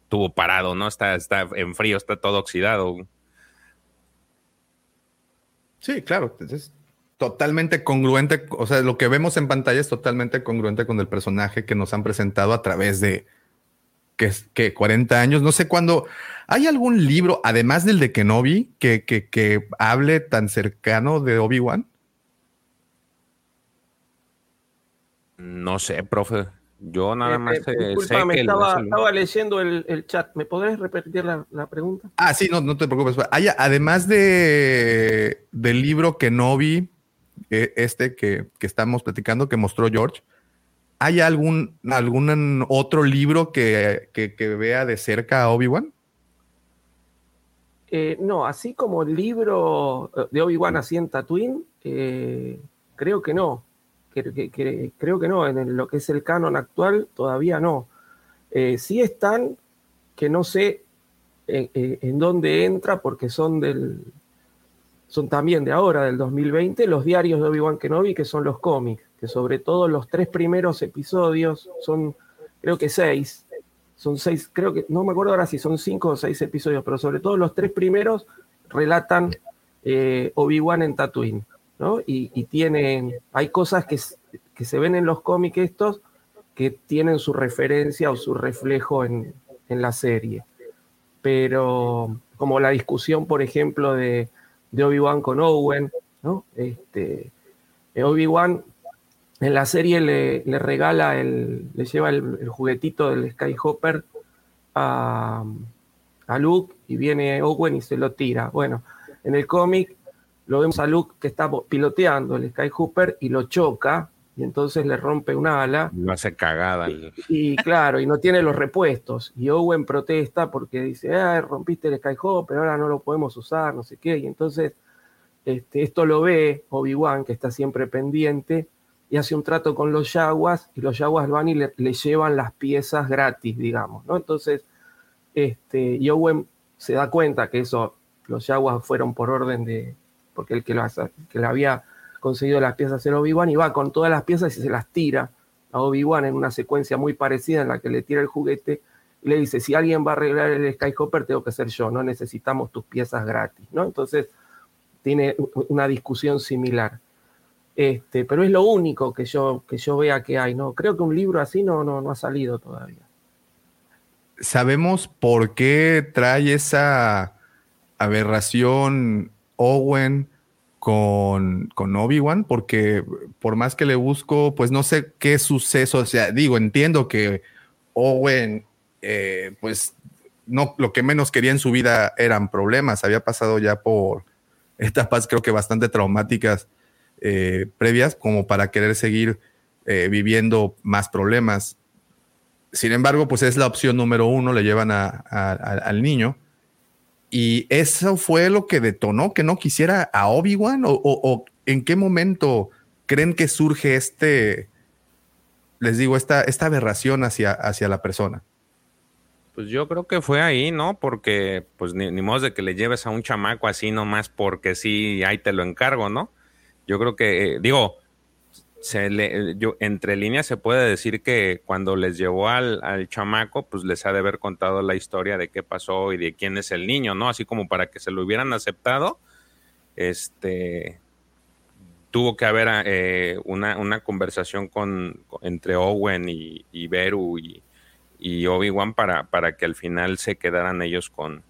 estuvo parado, ¿no? Está, está en frío, está todo oxidado. Sí, claro. Entonces, totalmente congruente, o sea, lo que vemos en pantalla es totalmente congruente con el personaje que nos han presentado a través de que, que 40 años, no sé cuándo. ¿Hay algún libro, además del de Kenobi, que, que, que hable tan cercano de Obi-Wan? No sé, profe. Yo nada eh, más eh, sé que estaba, estaba, leyendo el, chat. ¿Me podés repetir la, pregunta? Ah, sí, no, no te preocupes. Hay, además de del libro Kenobi, e, este que, estamos platicando, que mostró George, ¿hay algún, algún otro libro que, vea de cerca a Obi-Wan? Eh, no, así como el libro de Obi-Wan así en Tatooine, eh, creo que no. Creo que no, en lo que es el canon actual todavía no. Eh, sí están, que no sé en dónde entra porque son del, son también de ahora, del 2020, los diarios de Obi-Wan Kenobi, que son los cómics, que sobre todo los tres primeros episodios son, creo que seis, son seis, creo que, no me acuerdo ahora si son cinco o seis episodios, pero sobre todo los tres primeros relatan eh, Obi-Wan en Tatooine, ¿no? Y, tienen, hay cosas que, que, se ven en los cómics estos que tienen su referencia o su reflejo en, en la serie. Pero como la discusión, por ejemplo, de de Obi-Wan con Owen, ¿no? Este, eh, Obi-Wan en la serie le, regala, el, le lleva el, juguetito del Skyhopper a, a, Luke y viene Owen y se lo tira. Bueno, en el cómic lo vemos a Luke que está piloteando el Skyhopper y lo choca y entonces le rompe una ala. Lo hace cagada. Y, claro, y no tiene los repuestos. Y Owen protesta porque dice, ah, rompiste el Skyhopper, ahora no lo podemos usar, no sé qué. Y entonces este, esto lo ve Obi-Wan, que está siempre pendiente, y hace un trato con los Yaguas, y los Yaguas van y le, llevan las piezas gratis, digamos, ¿no? Entonces, este, y Owen se da cuenta que eso, los Yaguas fueron por orden de, porque el que, que le había conseguido las piezas era Obi-Wan y va con todas las piezas y se las tira a Obi-Wan en una secuencia muy parecida en la que le tira el juguete y le dice, si alguien va a arreglar el Skyhopper, tengo que ser yo, no necesitamos tus piezas gratis, ¿no? Entonces tiene una discusión similar. Este, pero es lo único que yo, que yo vea que hay, ¿no? Creo que un libro así no, no, no ha salido todavía. ¿Sabemos por qué trae esa aberración Owen con, con Obi-Wan? Porque por más que le busco, pues no sé qué suceso, o sea, digo, entiendo que Owen, eh, pues no, lo que menos quería en su vida eran problemas, había pasado ya por etapas creo que bastante traumáticas eh, previas como para querer seguir eh, viviendo más problemas. Sin embargo, pues es la opción número uno, le llevan al niño. Y eso fue lo que detonó que no quisiera a Obi-Wan o, en qué momento creen que surge este, les digo, esta, esta aberración hacia, hacia la persona. Pues yo creo que fue ahí, ¿no? Porque pues ni, modo de que le lleves a un chamaco así nomás porque sí, ahí te lo encargo, ¿no? yo creo que, eh, digo, se le, yo, entre líneas se puede decir que cuando les llevó al, al, chamaco, pues les ha de haber contado la historia de qué pasó y de quién es el niño, ¿no? Así como para que se lo hubieran aceptado, este, tuvo que haber eh, una, una, conversación con, entre Owen y, y Beru y, y Obi-Wan para, para que al final se quedaran ellos con,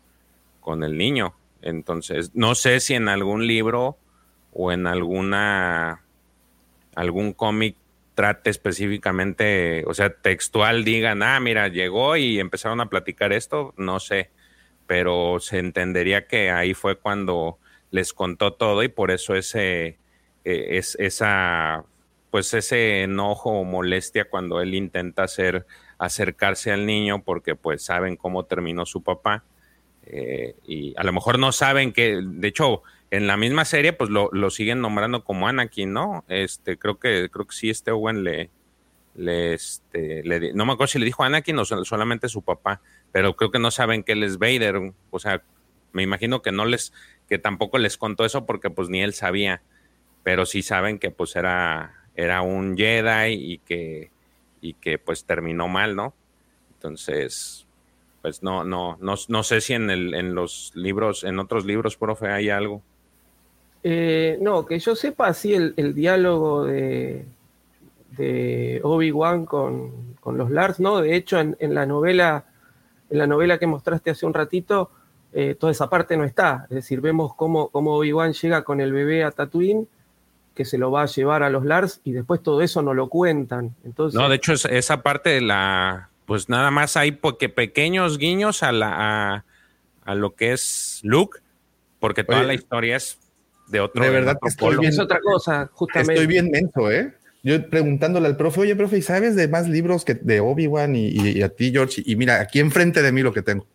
con el niño. Entonces, no sé si en algún libro o en alguna algún cómic trate específicamente, o sea, textual digan, ah, mira, llegó y empezaron a platicar esto, no sé, pero se entendería que ahí fue cuando les contó todo y por eso ese e, es esa pues ese enojo o molestia cuando él intenta hacer acercarse al niño porque pues saben cómo terminó su papá eh, y a lo mejor no saben que de hecho en la misma serie, pues lo, lo, siguen nombrando como Anakin, ¿no? Este, creo que, creo que sí, este Owen le, le, este, le, no me acuerdo si le dijo Anakin o solamente su papá, pero creo que no saben que él es Vader, o sea, me imagino que no les, que tampoco les contó eso porque pues ni él sabía, pero sí saben que pues era, era un Jedi y que, y que pues terminó mal, ¿no? Entonces, pues no, no, no, no sé si en, el, en los libros, en otros libros, profe, hay algo. Eh, no, que yo sepa así el, el diálogo de, de Obi-Wan con, con, los Lars, ¿no? De hecho, en, en, la novela, en la novela que mostraste hace un ratito, eh, toda esa parte no está. Es decir, vemos cómo, cómo Obi-Wan llega con el bebé a Tatooine, que se lo va a llevar a los Lars, y después todo eso no lo cuentan. Entonces, no, de hecho, esa parte de la. Pues nada más hay porque pequeños guiños a la a, a lo que es Luke, porque toda Oye. la historia es de otro. De verdad que estoy bien, es otra cosa, justamente. Estoy bien menso, ¿eh? Yo preguntándole al profe, oye, profe, ¿y sabes de más libros que de Obi-Wan y, y, y, a ti, George? Y mira, aquí enfrente de mí lo que tengo.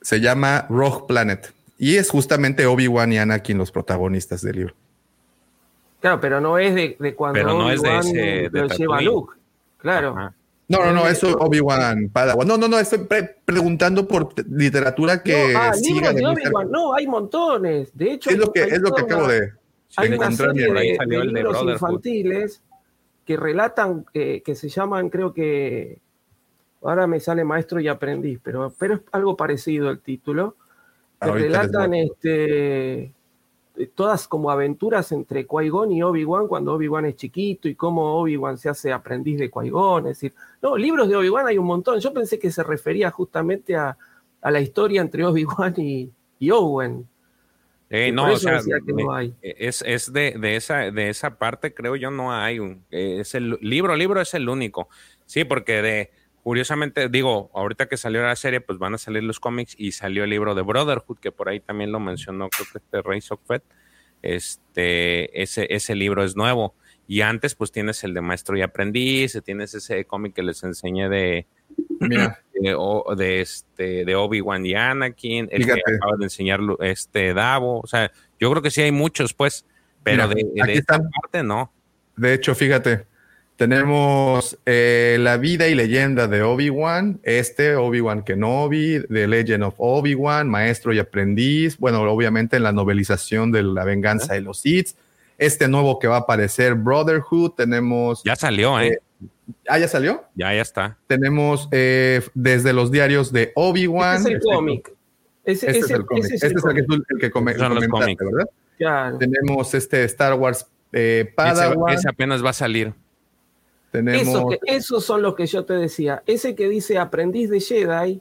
Se llama Rogue Planet. Y es justamente Obi-Wan y Anakin los protagonistas del libro. Claro, pero no es de, de cuando pero no es de ese, lo de lleva Luke. Claro. Ajá. No, no, no, eso Obi-Wan Padawan. No, no, no, estoy pre preguntando por literatura que no, ah, siga de Obi-Wan. No, hay montones. De hecho, es lo que, es lo que acabo de, hay de una encontrar. serie de, salió de el de libros infantiles que relatan, eh, que se llaman, creo que, ahora me sale maestro y aprendiz, pero, pero es algo parecido el título, que relatan este, todas como aventuras entre Qui-Gon y Obi-Wan cuando Obi-Wan es chiquito y cómo Obi-Wan se hace aprendiz de Qui-Gon. Es decir, no, libros de Obi-Wan hay un montón. Yo pensé que se refería justamente a, a la historia entre Obi-Wan y, y Owen. Eh, Y no, o sea, que no hay. es, es de, de, esa, de esa parte, creo yo, no hay un. eh, Es el libro, libro es el único. Sí, porque de, curiosamente, digo, ahorita que salió la serie, pues van a salir los cómics y salió el libro de Brotherhood, que por ahí también lo mencionó, creo que este Rey Sockfet. Este, ese, ese libro es nuevo. Y antes, pues tienes el de Maestro y Aprendiz, tienes ese cómic que les enseñé de, Mira, de, o- de este de Obi-Wan y Anakin, el Fíjate. que acaba de enseñar este Davo, o sea, yo creo que sí hay muchos, pues, pero Mira, de, esta están. parte no. de hecho, fíjate, Tenemos eh, la vida y leyenda de Obi-Wan, este Obi-Wan Kenobi, The Legend of Obi-Wan, Maestro y Aprendiz, bueno, obviamente en la novelización de La Venganza de los Sith, este nuevo que va a aparecer, Brotherhood, tenemos... Ya salió, ¿eh? ¿Ah, ya salió? Ya, ya está. Tenemos eh, desde los diarios de Obi-Wan. Este es el cómic. Ese, Este ese- es el cómic. ese es Este el es el que, tú- el que come- Son los comentaste. ¿verdad? Claro. Tenemos este Star Wars eh, Ese, Padawan. ese apenas va a salir. Tenemos Esos, que- esos son los que yo te decía. Ese que dice Aprendiz de Jedi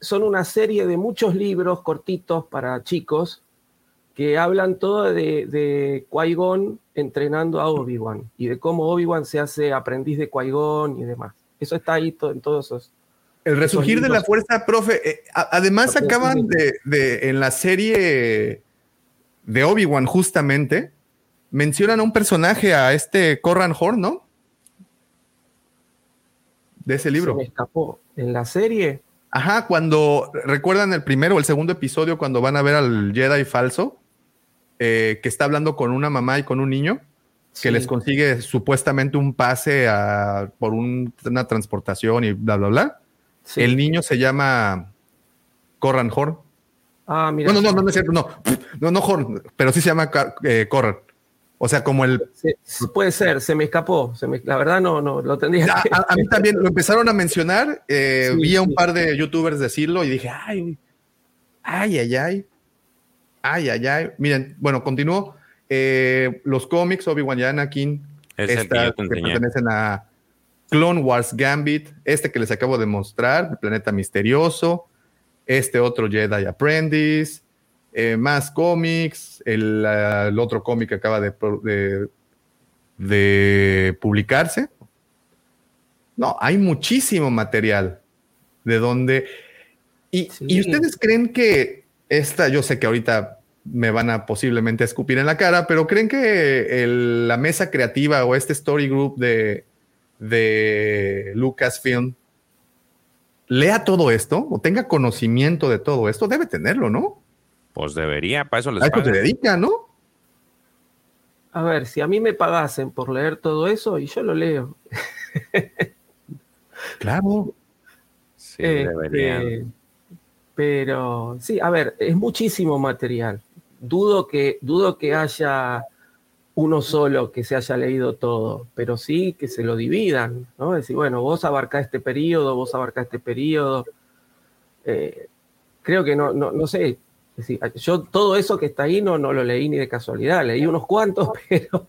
son una serie de muchos libros cortitos para chicos que hablan todo de, de Qui-Gon entrenando a Obi-Wan y de cómo Obi-Wan se hace aprendiz de Qui-Gon y demás. Eso está ahí to- en todos esos. El resurgir de la fuerza, profe. eh, además, acaban de- de, de- en la serie de Obi-Wan, justamente, mencionan a un personaje, a este Corran Horn, ¿no? De ese libro. Se me escapó. En la serie, Ajá, cuando recuerdan el primero o el segundo episodio, cuando van a ver al Jedi falso, eh, que está hablando con una mamá y con un niño, que les consigue supuestamente un pase a- por un- una transportación y bla, bla, bla. sí. El niño se llama Corran Horn. Ah, mira. No, no, no, no es cierto, no. No, no Horn, pero sí se llama eh, Corran. O sea, como el... Puede ser, se me escapó. Se me, la verdad no, no, lo tendría A, que... a- a mí también lo empezaron a mencionar. eh, Sí, vi a un sí. par de youtubers decirlo y dije, ay, ay, ay, ay. Ay, ay, ay. Miren, bueno, continúo. Eh, los cómics, Obi-Wan y Anakin, Es el que estas yo te que enseñé. pertenecen a Clone Wars Gambit, este que les acabo de mostrar, el Planeta Misterioso, este otro Jedi Apprentice, eh, más cómics, el, el otro cómic que acaba de, pro- de, de publicarse. No, hay muchísimo material de donde... Y, Sí. y ustedes creen que esta, yo sé que ahorita me van a posiblemente escupir en la cara, pero creen que el- la mesa creativa o este story group de, de Lucasfilm lea todo esto o tenga conocimiento de todo esto, debe tenerlo, ¿no? Pues debería, para eso les A eso se dedica, ¿no? A ver, si a mí me pagasen por leer todo eso, y yo lo leo. Claro. Sí, Este, deberían. pero sí, a ver, es muchísimo material. Dudo que, dudo que haya uno solo que se haya leído todo, pero sí que se lo dividan, ¿no? Decir, bueno, vos abarcás este periodo, vos abarcás este periodo. Eh, creo que no, no, no sé. Es decir, yo todo eso que está ahí no, no lo leí ni de casualidad, leí unos cuantos, pero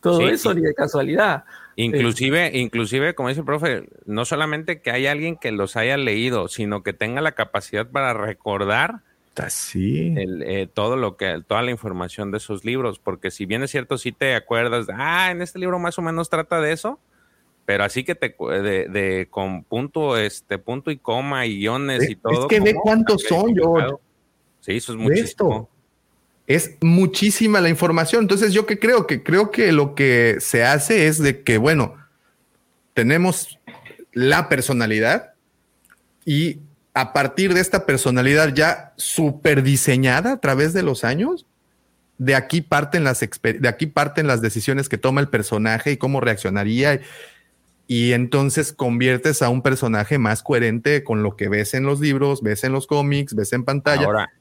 todo Sí, eso sí. ni de casualidad. Inclusive, inclusive, como dice el profe, no solamente que haya alguien que los haya leído, sino que tenga la capacidad para recordar Así. el, eh, todo lo que, toda la información de esos libros, porque si bien es cierto, si te acuerdas, de, ah, en este libro más o menos trata de eso, pero así que te cu- de, de con punto, este, punto y coma y guiones y Es todo. que ve cuántos son, George. Sí, eso es muchísimo. esto. Es muchísima la información. Entonces, yo que creo que creo que lo que se hace es de que, bueno, tenemos la personalidad y a partir de esta personalidad ya súper diseñada a través de los años, de aquí parten las de aquí parten las decisiones que toma el personaje y cómo reaccionaría. Y entonces conviertes a un personaje más coherente con lo que ves en los libros, ves en los cómics, ves en pantalla. Ahora,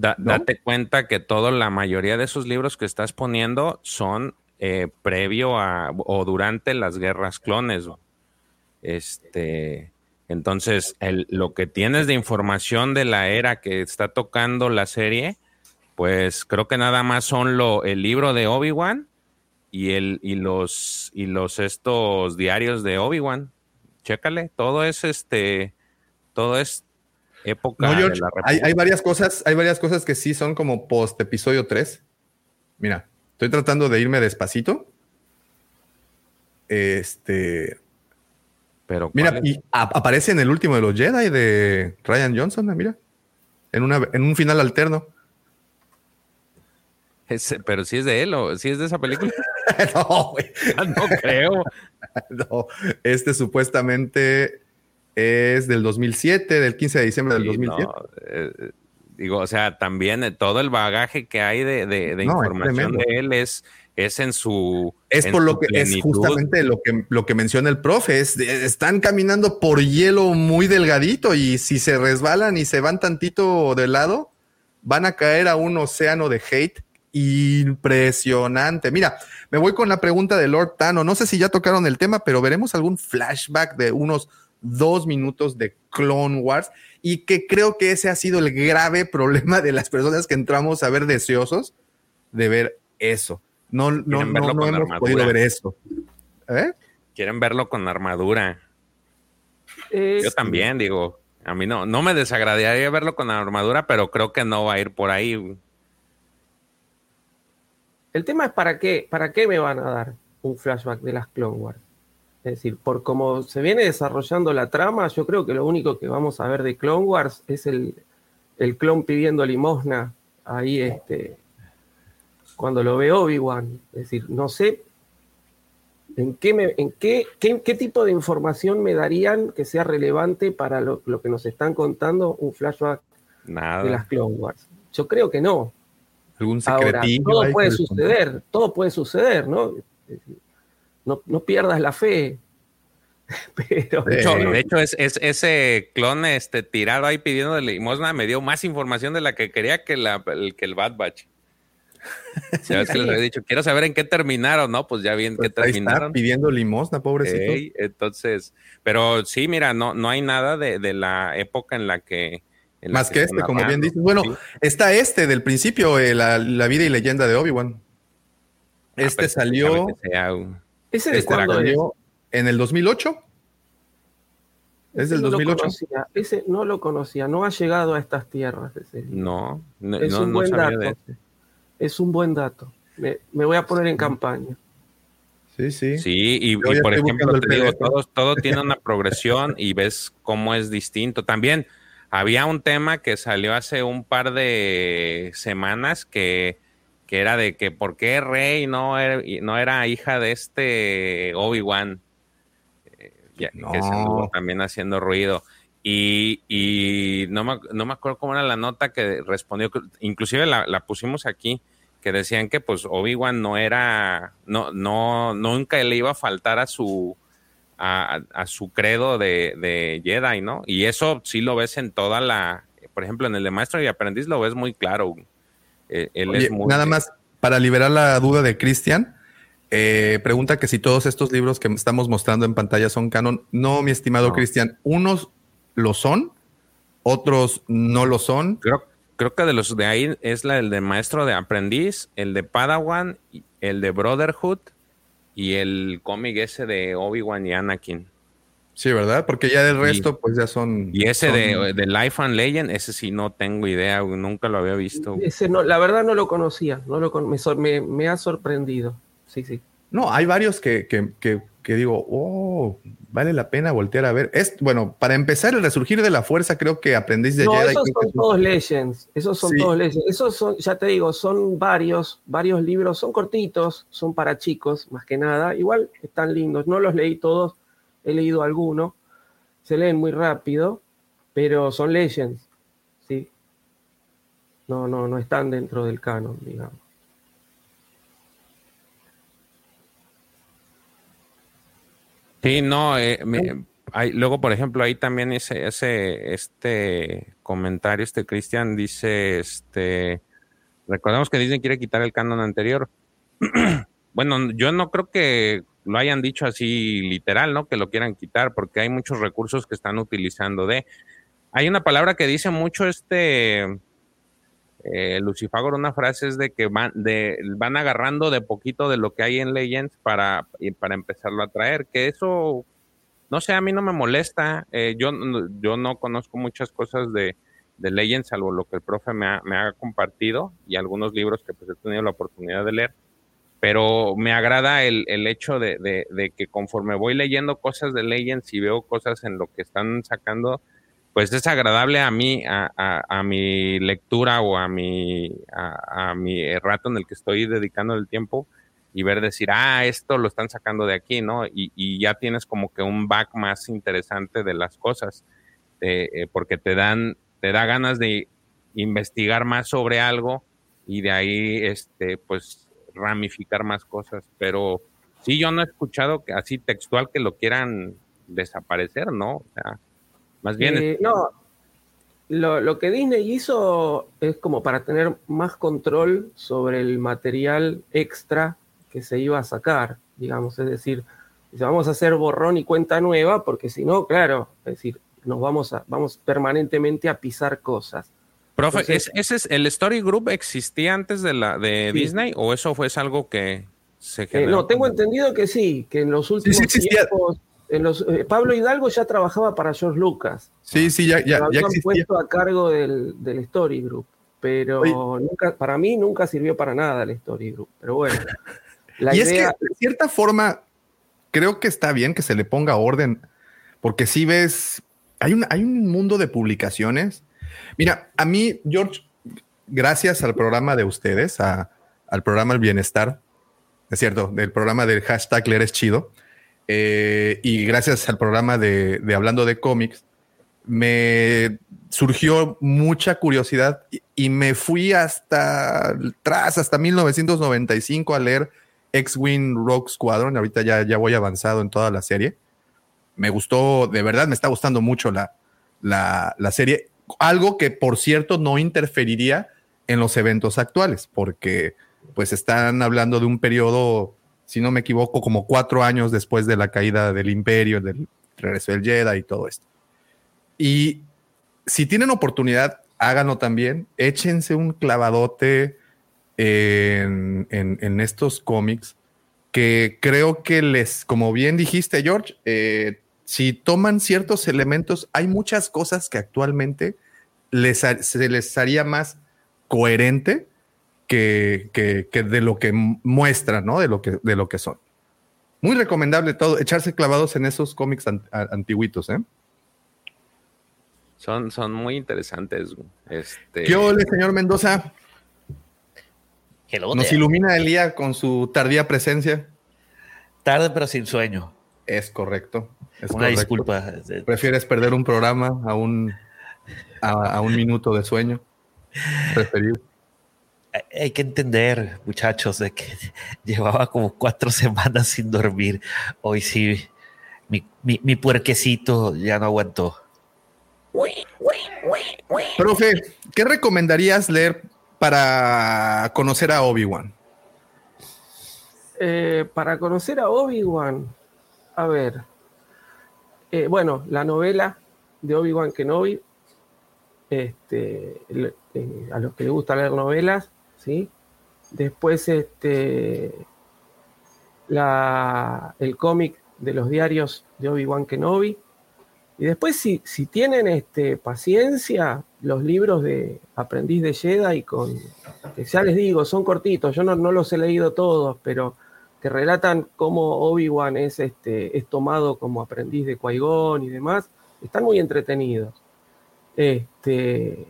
da- ¿No? date cuenta que toda la mayoría de esos libros que estás poniendo son eh, previo a o durante las guerras clones. Este, entonces, el- lo que tienes de información de la era que está tocando la serie, pues creo que nada más son lo, el libro de Obi-Wan y, el, y, los, y los estos diarios de Obi-Wan. Chécale, todo es este, todo es época No, de la hay, varias cosas, hay varias cosas que sí son como post episodio 3. Mira, estoy tratando de irme despacito. Este, Pero mira, y a- aparece en el último de los Jedi de Ryan Johnson, mira. En, una, en un final alterno. Pero si es de él o si es de esa película. no, güey. no creo. No, este supuestamente es del 2007, del 15 de diciembre del Sí, 2007. no, eh, digo, o sea, también eh, todo el bagaje que hay de, de- de No, es información de él es, es en su. Es en por su lo que es justamente lo que, lo que menciona el profe. Es, están caminando por hielo muy delgadito y si se resbalan y se van tantito de lado, van a caer a un océano de hate impresionante. Mira, me voy con la pregunta de Lord Tano. No sé si ya tocaron el tema, pero veremos algún flashback de unos dos minutos de Clone Wars y que creo que ese ha sido el grave problema de las personas que entramos a ver deseosos de ver eso. No, no, Quieren no, verlo no hemos armadura. podido ver eso. ¿Eh? Quieren verlo con armadura. Es- Yo también, digo. A mí no, no me desagradaría verlo con armadura, pero creo que no va a ir por ahí. El tema es para qué, para qué me van a dar un flashback de las Clone Wars. Es decir, por cómo se viene desarrollando la trama, yo creo que lo único que vamos a ver de Clone Wars es el, el clon pidiendo limosna ahí este, cuando lo ve Obi-Wan. Es decir, no sé en qué, me- en qué, qué, qué tipo de información me darían que sea relevante para lo, lo que nos están contando un flashback de las. Clone Wars. Yo creo que no. Algún Ahora, todo puede suceder, todo puede suceder, ¿no? No, no pierdas la fe. Pero De hecho, Eh. de hecho, es, es- ese clon este, tirado ahí pidiendo limosna me dio más información de la que quería que, la, el, que el Bad Batch. Ya ves que les había dicho, quiero saber en qué terminaron, ¿no? Pues ya vi en qué Pues está, terminaron. pidiendo limosna, pobrecito. Ey, entonces, pero sí, mira, no, no hay nada de, de la época en la que. en la Más que este, como bien dices. Bueno, Sí. está este del principio, eh, la, la vida y leyenda de Obi-Wan. Ah, Este pero salió, sea un- ese de este cuándo es? en el 2008. Es del no lo 2008. conocía, ese no lo conocía, no ha llegado a estas tierras. ese. No, no, Es no, un no buen sabía dato. de este. Es un buen dato. Me, me voy a poner en campaña. Sí, sí. Sí, y, por ejemplo, te digo, todo tiene una progresión y ves cómo es distinto. También había un tema que salió hace un par de semanas que, que era de que por qué Rey no era, no era hija de este Obi-Wan, Eh, que se anduvo también haciendo ruido. Y, y no, me, no me acuerdo cómo era la nota que respondió, inclusive la, la pusimos aquí, que decían que pues Obi-Wan no era, no, no, nunca le iba a faltar a su, a, a su credo de, de Jedi, ¿no? Y eso sí lo ves en toda la, por ejemplo, en el de Maestro y Aprendiz lo ves muy claro. Eh, él Oye, es muy- nada más para liberar la duda de Cristian. eh, pregunta que si todos estos libros que estamos mostrando en pantalla son canon. No, mi estimado No. Cristian, unos lo son, otros no lo son. Creo, creo que de los de ahí es la el de Maestro de Aprendiz, el de Padawan, el de Brotherhood y el cómic ese de Obi-Wan y Anakin. Sí, ¿verdad? Porque ya del Y- resto, pues ya son. Y ese son- de, de Life and Legend, ese sí no tengo idea, nunca lo había visto. Ese no, la verdad no lo conocía, no lo con- me, sor- me, me ha sorprendido. Sí, sí. No, hay varios que, que, que, que digo, oh, vale la pena voltear a ver. Es, bueno, para empezar, el resurgir de la fuerza, creo que aprendiz de No, Jedi. esos son todos Legends. Esos son Sí. todos Legends. Esos son, ya te digo, son varios, varios libros. Son cortitos, son para chicos, más que nada. Igual están lindos. No los leí todos, he leído algunos. Se leen muy rápido, pero son Legends. Sí. No, no, no están dentro del canon, digamos. Sí, no, eh, me- hay, luego, por ejemplo, ahí también ese, ese, este comentario, este Cristian dice, este, recordemos que Disney quiere quitar el canon anterior. bueno, yo no creo que lo hayan dicho así literal, ¿no? Que lo quieran quitar, porque hay muchos recursos que están utilizando de. Hay una palabra que dice mucho este eh, Lucifagor, una frase es de que van, de, van agarrando de poquito de lo que hay en Legends para, para empezarlo a traer, que eso, no sé, a mí no me molesta, eh, yo, yo no conozco muchas cosas de, de Legends, salvo lo que el profe me ha, me ha compartido y algunos libros que pues he tenido la oportunidad de leer, pero me agrada el, el hecho de, de- que conforme voy leyendo cosas de Legends y veo cosas en lo que están sacando, pues es agradable a mí, a, a- a mi lectura o a mi, a mi rato en el que estoy dedicando el tiempo y ver decir, ah, esto lo están sacando de aquí, ¿no? Y, y ya tienes como que un back más interesante de las cosas, eh, eh, porque te dan, te da ganas de, investigar más sobre algo y de ahí, este, pues, ramificar más cosas. Pero sí, yo no he escuchado que así textual que lo quieran desaparecer, ¿no? O sea, más bien... Eh, no, lo, lo que Disney hizo es como para tener más control sobre el material extra que se iba a sacar, digamos, es decir, vamos a hacer borrón y cuenta nueva, porque si no, claro, es decir, nos vamos a, vamos permanentemente a pisar cosas. Profe, Entonces- ¿es- ¿ese es el Story Group existía antes de la de Sí. Disney o eso fue algo que se Eh, generó? no, tengo entendido que sí, que en los últimos sí tiempos, en los, eh, Pablo Hidalgo ya trabajaba para George Lucas. Sí, sí, ya, ya, lo ya habían existía. puesto a cargo del, del Story Group, pero Oye. nunca, para mí nunca sirvió para nada el Story Group. Pero bueno, la y idea, es que, de cierta forma, creo que está bien que se le ponga orden, porque si ves, hay un, hay un mundo de publicaciones. Mira, a mí, George, gracias al programa de ustedes, al programa El Bienestar, es cierto, del programa del hashtag Leer chido, eh, y gracias al programa de, Hablando de cómics, me surgió mucha curiosidad y, y me fui hasta atrás, hasta 1995 a leer X-Wing Rogue Squadron. Ahorita ya, ya voy avanzado en toda la serie. Me gustó, de verdad, me está gustando mucho la, la, la serie. Algo que, por cierto, no interferiría en los eventos actuales, porque pues están hablando de un periodo, si no me equivoco, como cuatro años después de la caída del imperio, del regreso del Jedi y todo esto. Y si tienen oportunidad, háganlo también. Échense un clavadote en, en- estos cómics que creo que les, como bien dijiste, George, eh, si toman ciertos elementos, hay muchas cosas que actualmente les, ha- se les haría más coherente que, que- que de lo que mu- muestran, ¿no? De lo que, de lo que son. Muy recomendable todo, echarse clavados en esos cómics an- a- antiguitos, ¿eh? Son, son muy interesantes. Este, ¿Qué ole, señor Mendoza? Hello Nos there. ilumina el día con su tardía presencia. Tarde pero sin sueño. Es correcto. Es Una correcto. disculpa. ¿Prefieres perder un programa a un, a, a un minuto de sueño? Preferido. Hay- Hay que entender, muchachos, de que llevaba como cuatro semanas sin dormir. Hoy sí, mi, mi, mi puerquecito ya no aguantó. Profe, ¿qué recomendarías leer para conocer a Obi-Wan? eh, para conocer a Obi-Wan, a ver, eh, bueno, la novela de Obi-Wan Kenobi, este, eh, a los que les gusta leer novelas, ¿sí? Después, este, el cómic de los diarios de Obi-Wan Kenobi. Y después, si, tienen este, paciencia, los libros de Aprendiz de Jedi, con, que ya les digo, son cortitos, yo no los he leído todos, pero relatan cómo Obi-Wan es, este, es tomado como aprendiz de Qui-Gon y demás, están muy entretenidos. Este,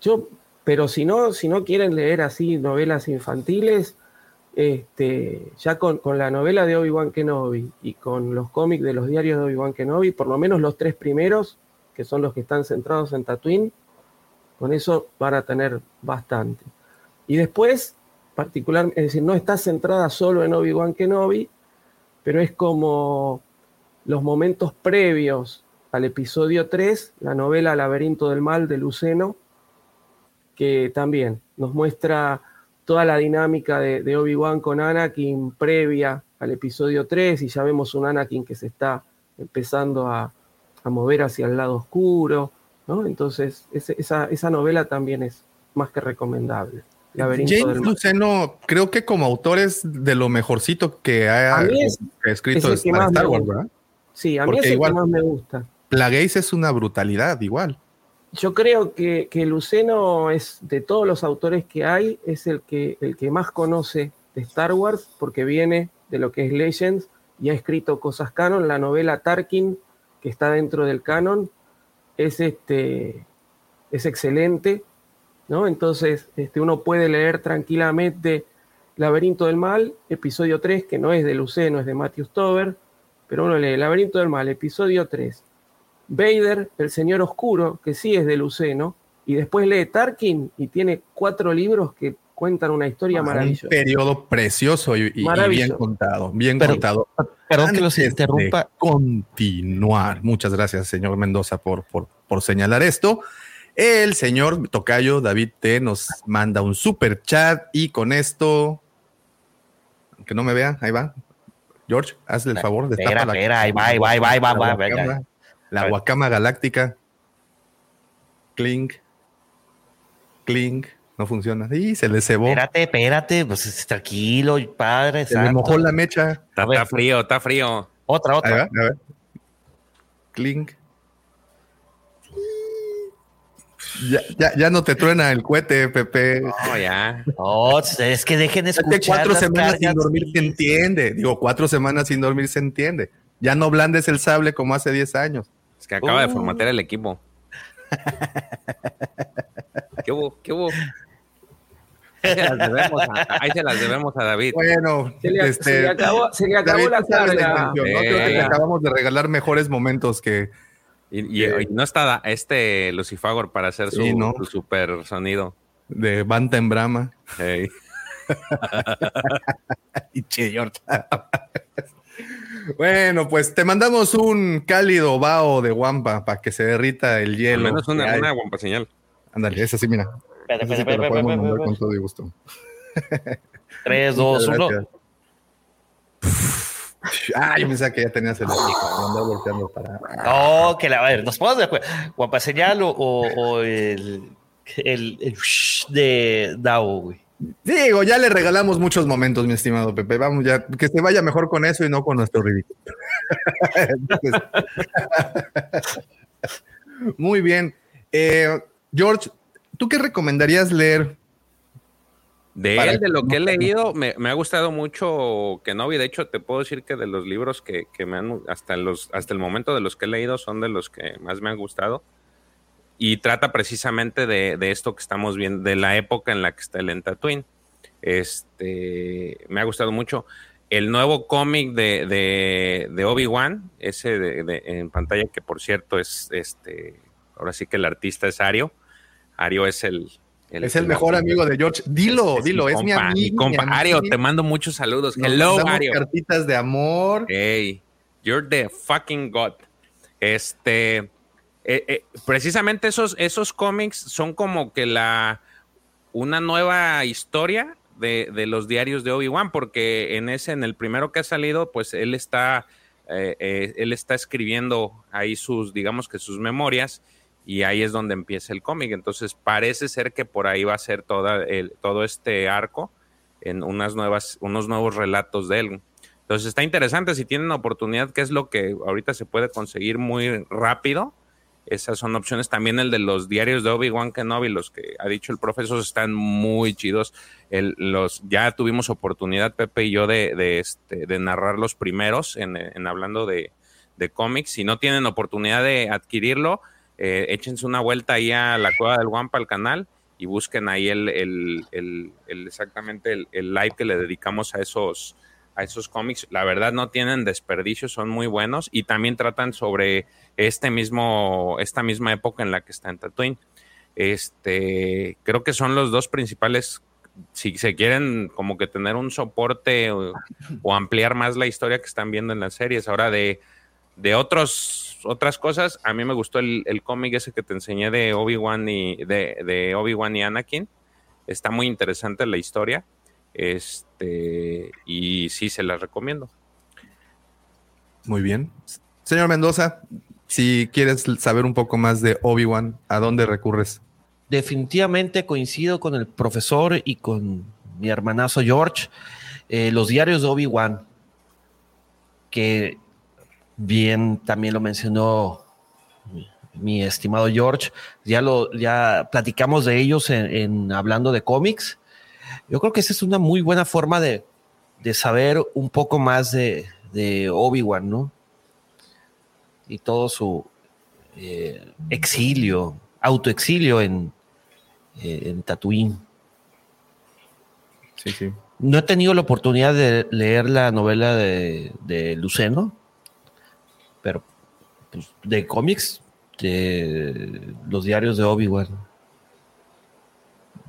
yo, pero si no, si no quieren leer así novelas infantiles, este, ya con, con la novela de Obi-Wan Kenobi y con los cómics de los diarios de Obi-Wan Kenobi, por lo menos los tres primeros, que son los que están centrados en Tatooine, con eso van a tener bastante. Y después, particular, es decir, no está centrada solo en Obi-Wan Kenobi, pero es como los momentos previos al episodio 3, la novela Laberinto del Mal de Luceno, que también nos muestra toda la dinámica de, Obi-Wan con Anakin previa al episodio 3 y ya vemos un Anakin que se está empezando a, a mover hacia el lado oscuro, ¿no? Entonces, esa, esa novela también es más que recomendable. Laberinto James del. Luceno, creo que como autor es de lo mejorcito que ha, es- escrito es para Star Wars. ¿verdad? Sí, a mí Porque es el igual- que más me gusta. Plagueis es una brutalidad, igual. Yo creo que, que Luceno es, de todos los autores que hay, es el que, el que más conoce de Star Wars, porque viene de lo que es Legends y ha escrito cosas canon. La novela Tarkin, que está dentro del canon, es, este, es excelente, ¿no? Entonces, este, uno puede leer tranquilamente Laberinto del Mal, episodio 3, que no es de Luceno, es de Matthew Stover, pero uno lee Laberinto del Mal, episodio 3, Vader, el Señor Oscuro, que sí es de Luceno, y después lee Tarkin y tiene cuatro libros que cuentan una historia maravillosa. Un periodo precioso y, y- y bien contado, bien Pero- contado. Perdón que los interrumpa. continuar. Muchas gracias, señor Mendoza, por, por, por señalar esto. El señor Tocayo David T nos manda un super chat y con esto, que no me vea, ahí va. George, hazle el favor de Espera, espera, ahí va, ahí va, ahí va, ahí va, va, venga. La A ver. guacama galáctica. Clink. Clink. No funciona. Y se le cebó. Espérate, espérate, pues tranquilo, padre. Se le santo. mojó la mecha. Está, A ver. está frío, está frío. Otra, Ahí va, otra. a ver. Clink. Ya, ya, ya no te truena el cohete, Pepe. No, ya. No, es que dejen escuchar. cuatro las semanas sin dormir se entiende. Digo, cuatro semanas sin dormir se entiende. Ya no blandes el sable como hace 10 años. Es que acaba de Uh. formatear el equipo. ¿Qué hubo? ¿Qué hubo? Ahí se las debemos a, ahí se las debemos a David. Bueno, Se le, este, se le acabó, se le acabó David, la carga. Creo que te acabamos de regalar mejores momentos que Y, y- y no está este Lucifagor para hacer su, Sí, ¿no? su super sonido. de Banta en Brama. Ey. Y. Bueno, pues te mandamos un cálido bao de guampa para que se derrita el Al hielo. menos que una, una guampa señal. Ándale, esa sí, mira. Podemos espérate, mandar con todo gusto. Tres, dos, Muchas uno. gracias. Ah, yo pensaba que ya tenías el me andaba volteando para. No, que la, a ver, nos ponemos de acuerdo. Guapa señal o, o- o el, el, el de Dao, güey. Digo, ya le regalamos muchos momentos, mi estimado Pepe. Vamos ya, que se vaya mejor con eso y no con nuestro ridículo. Muy bien. Eh, George, ¿tú qué recomendarías leer? De él, de lo que he leído, me, me ha gustado mucho Kenobi. De hecho, te puedo decir que de los libros que, que me han, hasta, los, hasta el momento de los que he leído, son de los que más me han gustado. Y trata precisamente de, de esto que estamos viendo, de la época en la que está el en Tatooine. Este, me ha gustado mucho. El nuevo cómic de, de, de Obi-Wan, ese de- en pantalla, que por cierto es este, ahora sí que el artista es Ario. Ario es el. Es el mejor amigo de George. Dilo, es dilo, mi es mi amigo. Mi compa. mi Ario, amigo. te mando muchos saludos. Nos Hello, Ario. cartitas de amor. Hey, you're the fucking god. Este, eh, eh, precisamente esos, esos cómics son como que la una nueva historia de, de los diarios de Obi-Wan, porque en ese, en el primero que ha salido, pues él está, eh, él está escribiendo ahí sus, digamos que sus memorias, y ahí es donde empieza el cómic. Entonces parece ser que por ahí va a ser toda el, todo este arco en unas nuevas, unos nuevos relatos de él. Entonces está interesante si tienen oportunidad, que es lo que ahorita se puede conseguir muy rápido. Esas son opciones. También el de los diarios de Obi-Wan Kenobi, los que ha dicho el profesor, están muy chidos. El- los, ya tuvimos oportunidad, Pepe y yo, de, de, este, de narrar los primeros en, en hablando de, de cómics. Si no tienen oportunidad de adquirirlo, eh, échense una vuelta ahí a la Cueva del Guampa, al canal, y busquen ahí el, el- el- exactamente el, el live que le dedicamos a esos, a esos cómics. La verdad no tienen desperdicio, son muy buenos y también tratan sobre este mismo, esta misma época en la que está en Tatooine. Este, creo que son los dos principales. Si se quieren como que tener un soporte o, o ampliar más la historia que están viendo en las series. Ahora de, de otros, otras cosas, a mí me gustó el, el cómic ese que te enseñé de Obi-Wan y de, de Obi-Wan y Anakin. Está muy interesante la historia. Este, y sí, se las recomiendo. Muy bien. Señor Mendoza, si quieres saber un poco más de Obi-Wan, ¿a dónde recurres? Definitivamente coincido con el profesor y con mi hermanazo George. Eh, los diarios de Obi-Wan, que bien también lo mencionó mi, estimado George, ya lo ya platicamos de ellos en, en hablando de cómics. Yo creo que esa es una muy buena forma de, de saber un poco más de, de Obi-Wan, ¿no? Y todo su eh, exilio, autoexilio en, eh, en Tatooine. Sí, sí. No he tenido la oportunidad de leer la novela de, de Luceno, pero pues, de cómics, de los diarios de Obi-Wan.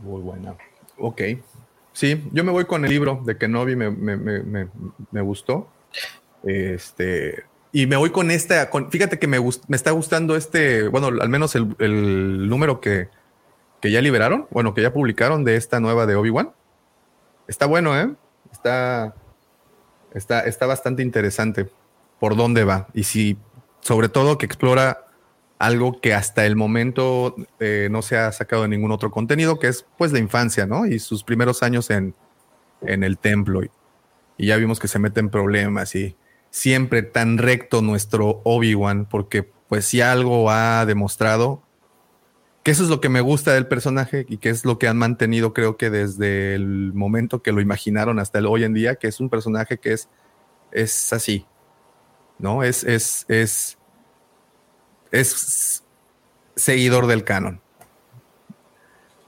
Muy buena. Ok. Sí, yo me voy con el libro de Kenobi, me, me, me, me gustó. Este, y me voy con esta, con, fíjate que me, me está gustando este, bueno, al menos el, el número que, que, ya liberaron, bueno, que ya publicaron de esta nueva de Obi-Wan. Está bueno, ¿eh? Está, está, está bastante interesante por dónde va. Y si, sobre todo, que explora algo que hasta el momento eh, no se ha sacado de ningún otro contenido, que es pues la infancia, ¿no? Y sus primeros años en, en el templo. Y, ya vimos que se meten problemas y siempre tan recto nuestro Obi-Wan, porque pues si algo ha demostrado, que eso es lo que me gusta del personaje y que es lo que han mantenido creo que desde el momento que lo imaginaron hasta el hoy en día, que es un personaje que es, es así, ¿no? Es, es, es es seguidor del canon.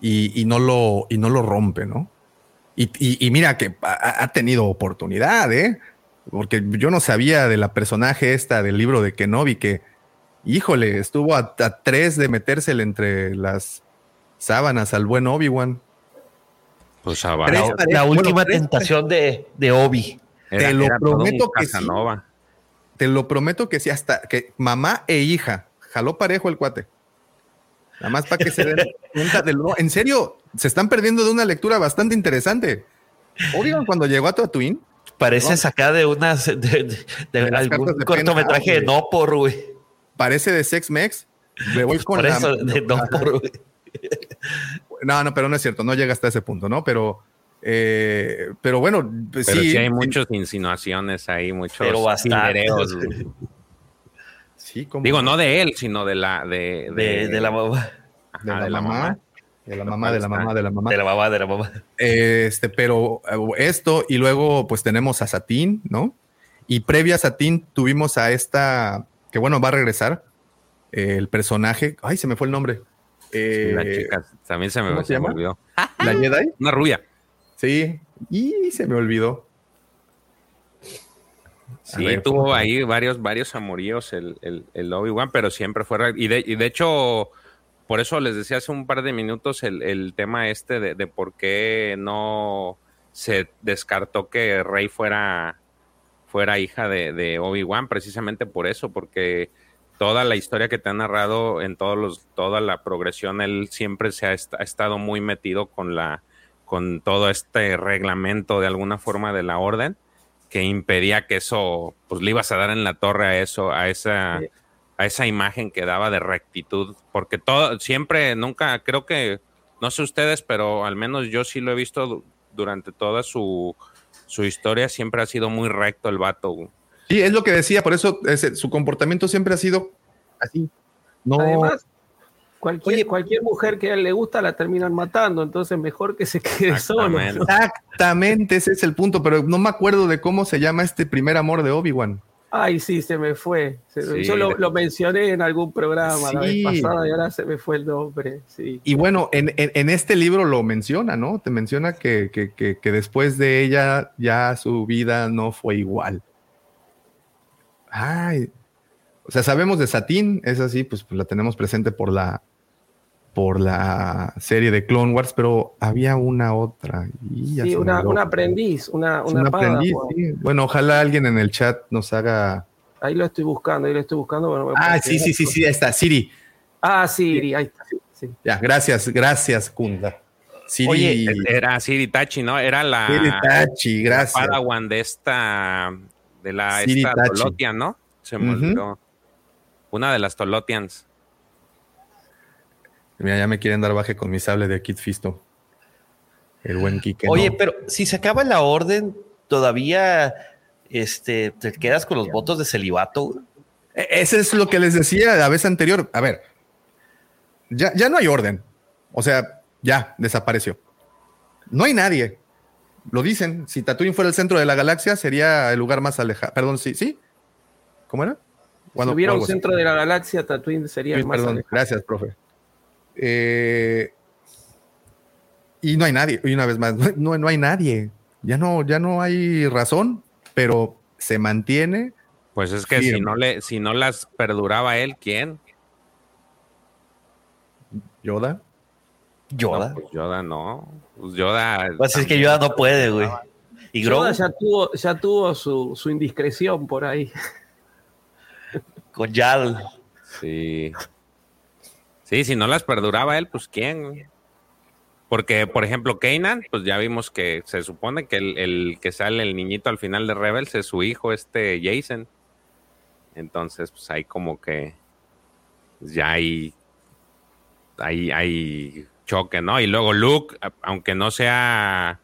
Y, no, lo, y no lo rompe, ¿no? Y, mira que ha, tenido oportunidad, ¿eh? Porque yo no sabía de la personaje esta del libro de Kenobi que, híjole, estuvo a, tres de metérsele entre las sábanas al buen Obi-Wan. Pues la, última tentación de, de Obi. te lo prometo que sí. Te lo prometo que sí, hasta que mamá e hija jaló parejo el cuate. Nada más para que se den cuenta del. En serio, se están perdiendo de una lectura bastante interesante. Oigan, cuando llegó a Tatooine. Parece sacada de unas. de, algún cortometraje de No por, güey. Parece de Sex Mex. Me voy con eso, de No por, No, no, pero no es cierto, no llega hasta ese punto, ¿no? Pero. Eh, pero bueno, pues pero sí, hay muchas insinuaciones ahí, muchos pero bastante. Digo, no de él, sino de la de, de, la mamá. de, la, mamá. De la mamá, de la mamá, de la mamá. De la mamá, de la mamá. Este, pero eh, esto, y luego pues tenemos a Satín, ¿no? Y previa a Satín tuvimos a esta, que bueno, va a regresar, el personaje, ay, se me fue el nombre. la eh, chica, también se me, se me olvidó. ¿La Jedi? Una rubia. Sí, y se me olvidó. Sí, tuvo ahí varios, varios amoríos el, el, Obi-Wan, pero siempre fue. Y de, y de hecho, por eso les decía hace un par de minutos el, tema este de, por qué no se descartó que Rey fuera, fuera hija de, Obi-Wan, precisamente por eso, porque toda la historia que te ha narrado en todos los, toda la progresión, él siempre se ha, ha estado muy metido con la con todo este reglamento de alguna forma de la orden que impedía que eso, pues le ibas a dar en la torre a eso, a esa, a esa imagen que daba de rectitud, porque todo, siempre, nunca, creo que, no sé ustedes, pero al menos yo sí lo he visto durante toda su, su historia, siempre ha sido muy recto el vato. Sí, es lo que decía, por eso su comportamiento siempre ha sido así. No, Además, Cualquier, cualquier mujer que a él le gusta la terminan matando, entonces mejor que se quede solo. Exactamente, ese es el punto, pero no me acuerdo de cómo se llama este primer amor de Obi-Wan. Ay, sí, se me fue. Yo lo, mencioné en algún programa la vez pasada y ahora se me fue el nombre. Y bueno, en, este libro lo menciona, ¿no? Te menciona que, que, después de ella ya su vida no fue igual. Ay, o sea, sabemos de Satín, es así, pues, pues la tenemos presente por la, por la serie de Clone Wars, pero había una otra. sí, una, aprendiz, una, una, aprendiz. Bueno, ojalá alguien en el chat nos haga. Ahí lo estoy buscando, ahí lo estoy buscando. ah, sí, sí, sí, sí, ahí está, Siri. Ah, Siri, ahí está. Ya, gracias, gracias, Kunda. Siri, Oye, era Siri Tachi, ¿no? Era la. Siri Tachi, gracias. La Padawan de esta. De la esta Tolotian, ¿no? Se me olvidó. Una de las Tolotians. Mira, ya me quieren dar baje con mi sable de Kit Fisto. El buen Kike. Oye, pero si se acaba la orden, todavía este, te quedas con los votos de celibato. E, ese es lo que les decía la vez anterior. A ver, ya, ya no hay orden. O sea, ya desapareció. No hay nadie. Lo dicen. Si Tatooine fuera el centro de la galaxia, sería el lugar más alejado. Perdón, sí, sí. ¿Cómo era? Cuando, si hubiera un centro de la galaxia, Tatooine sería el más perdón, Gracias, profe. Eh, y no hay nadie, y una vez más, no, no hay nadie. Ya no, ya no hay razón, pero se mantiene. Pues es que si no le, si no las perduraba él, ¿quién? Yoda. Yoda. No, pues Yoda no. Pues Yoda. Pues es que Yoda no puede, güey. Y Yoda ya tuvo, ya tuvo su, su indiscreción por ahí. con Yal. Sí. Sí, si no las perduraba él, pues quién. Porque, por ejemplo, Kanan, pues ya vimos que se supone que el, el que sale el niñito al final de Rebels es su hijo, este Jason. Entonces, pues ahí como que ya hay, hay, hay choque, ¿no? Y luego Luke, aunque no sea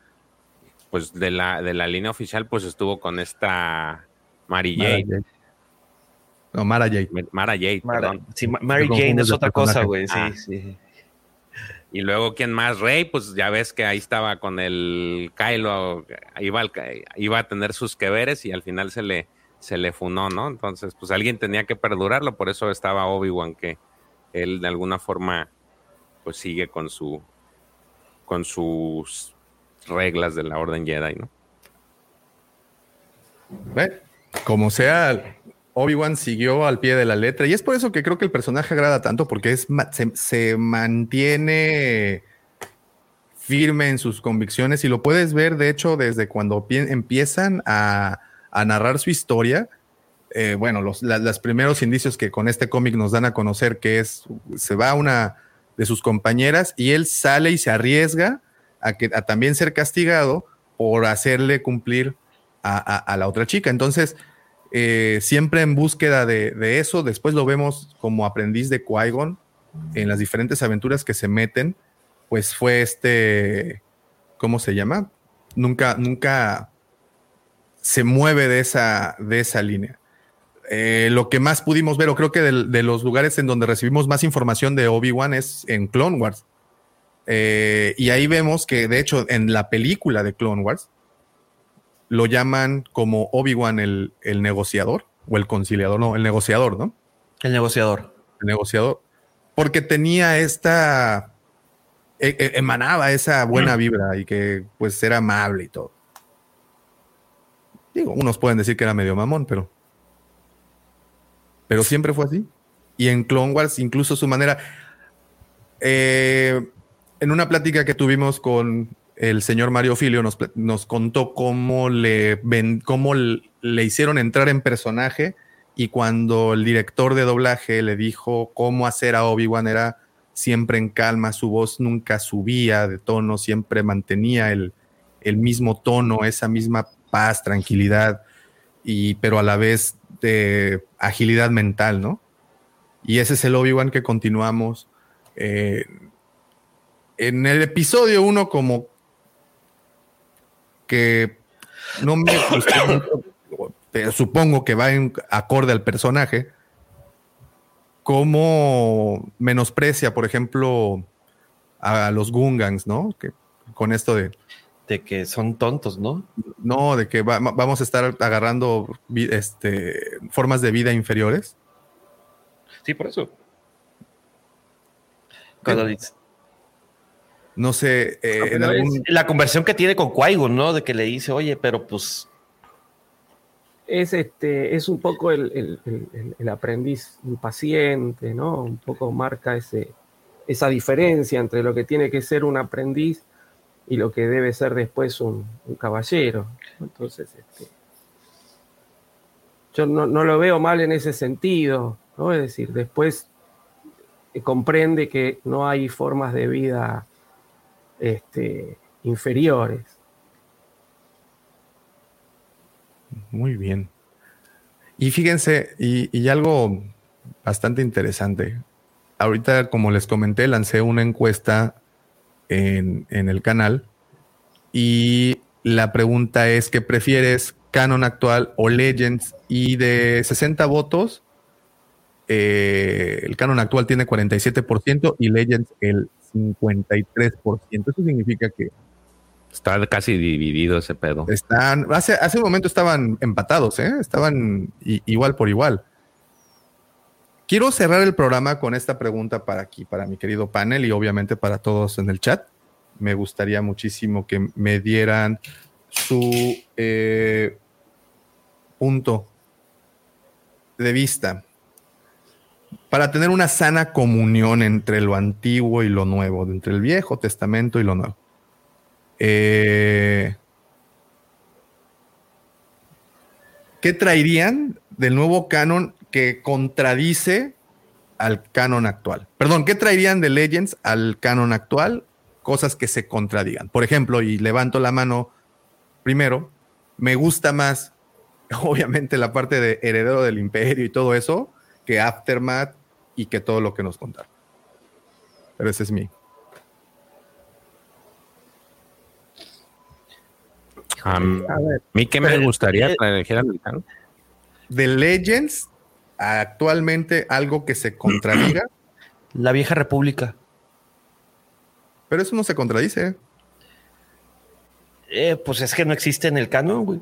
pues de la, de la línea oficial, pues estuvo con esta Mary Jade. No, Mara Jade. Mara Jade, Mara- perdón. sí, Ma- Mary Jane es otra cosa, güey. Sí, Ah. sí. Y luego, ¿quién más? Rey, pues ya ves que ahí estaba con el Kylo, iba, al- iba a tener sus que veres y al final se le, se le funó, ¿no? Entonces, pues alguien tenía que perdurarlo, por eso estaba Obi-Wan, que él de alguna forma, pues sigue con su, con sus reglas de la Orden Jedi, ¿no? Ve, Como sea, Obi-Wan siguió al pie de la letra y es por eso que creo que el personaje agrada tanto porque es, se, mantiene firme en sus convicciones y lo puedes ver, de hecho, desde cuando pie- empiezan a, narrar su historia. eh, bueno, los la- los primeros indicios que con este cómic nos dan a conocer que es, se va una de sus compañeras y él sale y se arriesga a, que, también ser castigado por hacerle cumplir a- a la otra chica. Entonces, eh, siempre en búsqueda de, eso, después lo vemos como aprendiz de Qui-Gon en las diferentes aventuras que se meten, pues fue este, ¿cómo se llama? Nunca, nunca se mueve de esa, de esa línea. Eh, lo que más pudimos ver, o creo que de, los lugares en donde recibimos más información de Obi-Wan es en Clone Wars. Eh, y ahí vemos que, de hecho, en la película de Clone Wars, lo llaman como Obi-Wan el, el negociador o el conciliador, no, el negociador, ¿no? El negociador. El negociador. Porque tenía esta. e- e- emanaba esa buena vibra y que pues era amable y todo. Digo, unos pueden decir que era medio mamón, pero. Pero siempre fue así. Y en Clone Wars, incluso su manera. eh, en una plática que tuvimos con el señor Mario Filio, nos, nos contó cómo le, ven- cómo le hicieron entrar en personaje y cuando el director de doblaje le dijo cómo hacer a Obi-Wan era siempre en calma, su voz nunca subía de tono, siempre mantenía el, el mismo tono, esa misma paz, tranquilidad, y, pero a la vez de agilidad mental, ¿no? Y ese es el Obi-Wan que continuamos. eh, en el episodio 1 como que no me gustó mucho, pero supongo que va en acorde al personaje, cómo menosprecia, por ejemplo, a los Gungans, ¿no? Que con esto de, De que son tontos, ¿no? no, de que va- vamos a estar agarrando este, formas de vida inferiores. Sí, por eso. Cuando No sé, eh, en pero algún- la conversión que tiene con Qui-Gon, ¿no? De que le dice, oye, pero pues Es este, es un poco el, el- el- el- el aprendiz impaciente, ¿no? Un poco marca ese, esa diferencia entre lo que tiene que ser un aprendiz y lo que debe ser después un, un caballero. Entonces, este, yo no, no lo veo mal en ese sentido, ¿no? Es decir, después eh, comprende que no hay formas de vida este, inferiores. Muy bien. Y fíjense, y, y algo bastante interesante. Ahorita, como les comenté, lancé una encuesta en, en el canal y la pregunta es, ¿qué prefieres, Canon actual o Legends? Y de 60 votos, eh, el Canon actual tiene 47% y Legends el 53%. Eso significa que Está casi dividido ese pedo. están, hace, hace un momento estaban empatados, ¿eh? estaban i- igual por igual. Quiero cerrar el programa con esta pregunta para aquí, para mi querido panel y obviamente para todos en el chat. Me gustaría muchísimo que me dieran su eh, punto de vista. Para tener una sana comunión entre lo antiguo y lo nuevo, entre el Viejo Testamento y lo nuevo. Eh, ¿Qué traerían del nuevo canon que contradice al canon actual? Perdón, ¿qué traerían de Legends al canon actual? Cosas que se contradigan. Por ejemplo, y levanto la mano primero, me gusta más, obviamente, la parte de heredero del imperio y todo eso, que Aftermath y que todo lo que nos contaron. Pero ese es mi. A mí, ¿qué me gustaría que dijeran De Legends, actualmente algo que se contradiga. La vieja república. Pero eso no se contradice. Eh, pues es que no existe en el canon, güey.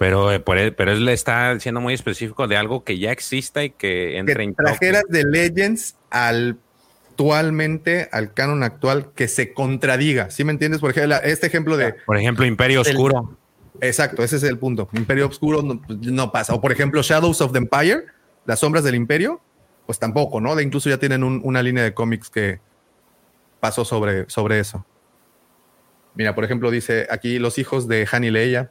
Pero, eh, él, pero él le está siendo muy específico de algo que ya exista y que entre en trajeras de Legends al actualmente al canon actual que se contradiga. ¿Sí me entiendes? Por ejemplo, este ejemplo de. Por ejemplo, Imperio Oscuro. exacto, ese es el punto. Imperio Oscuro no, pasa. O por ejemplo, Shadows of the Empire, las sombras del Imperio, pues tampoco, ¿no? De incluso ya tienen una línea de cómics que pasó sobre, sobre eso. Mira, por ejemplo, dice aquí los hijos de Han y Leia.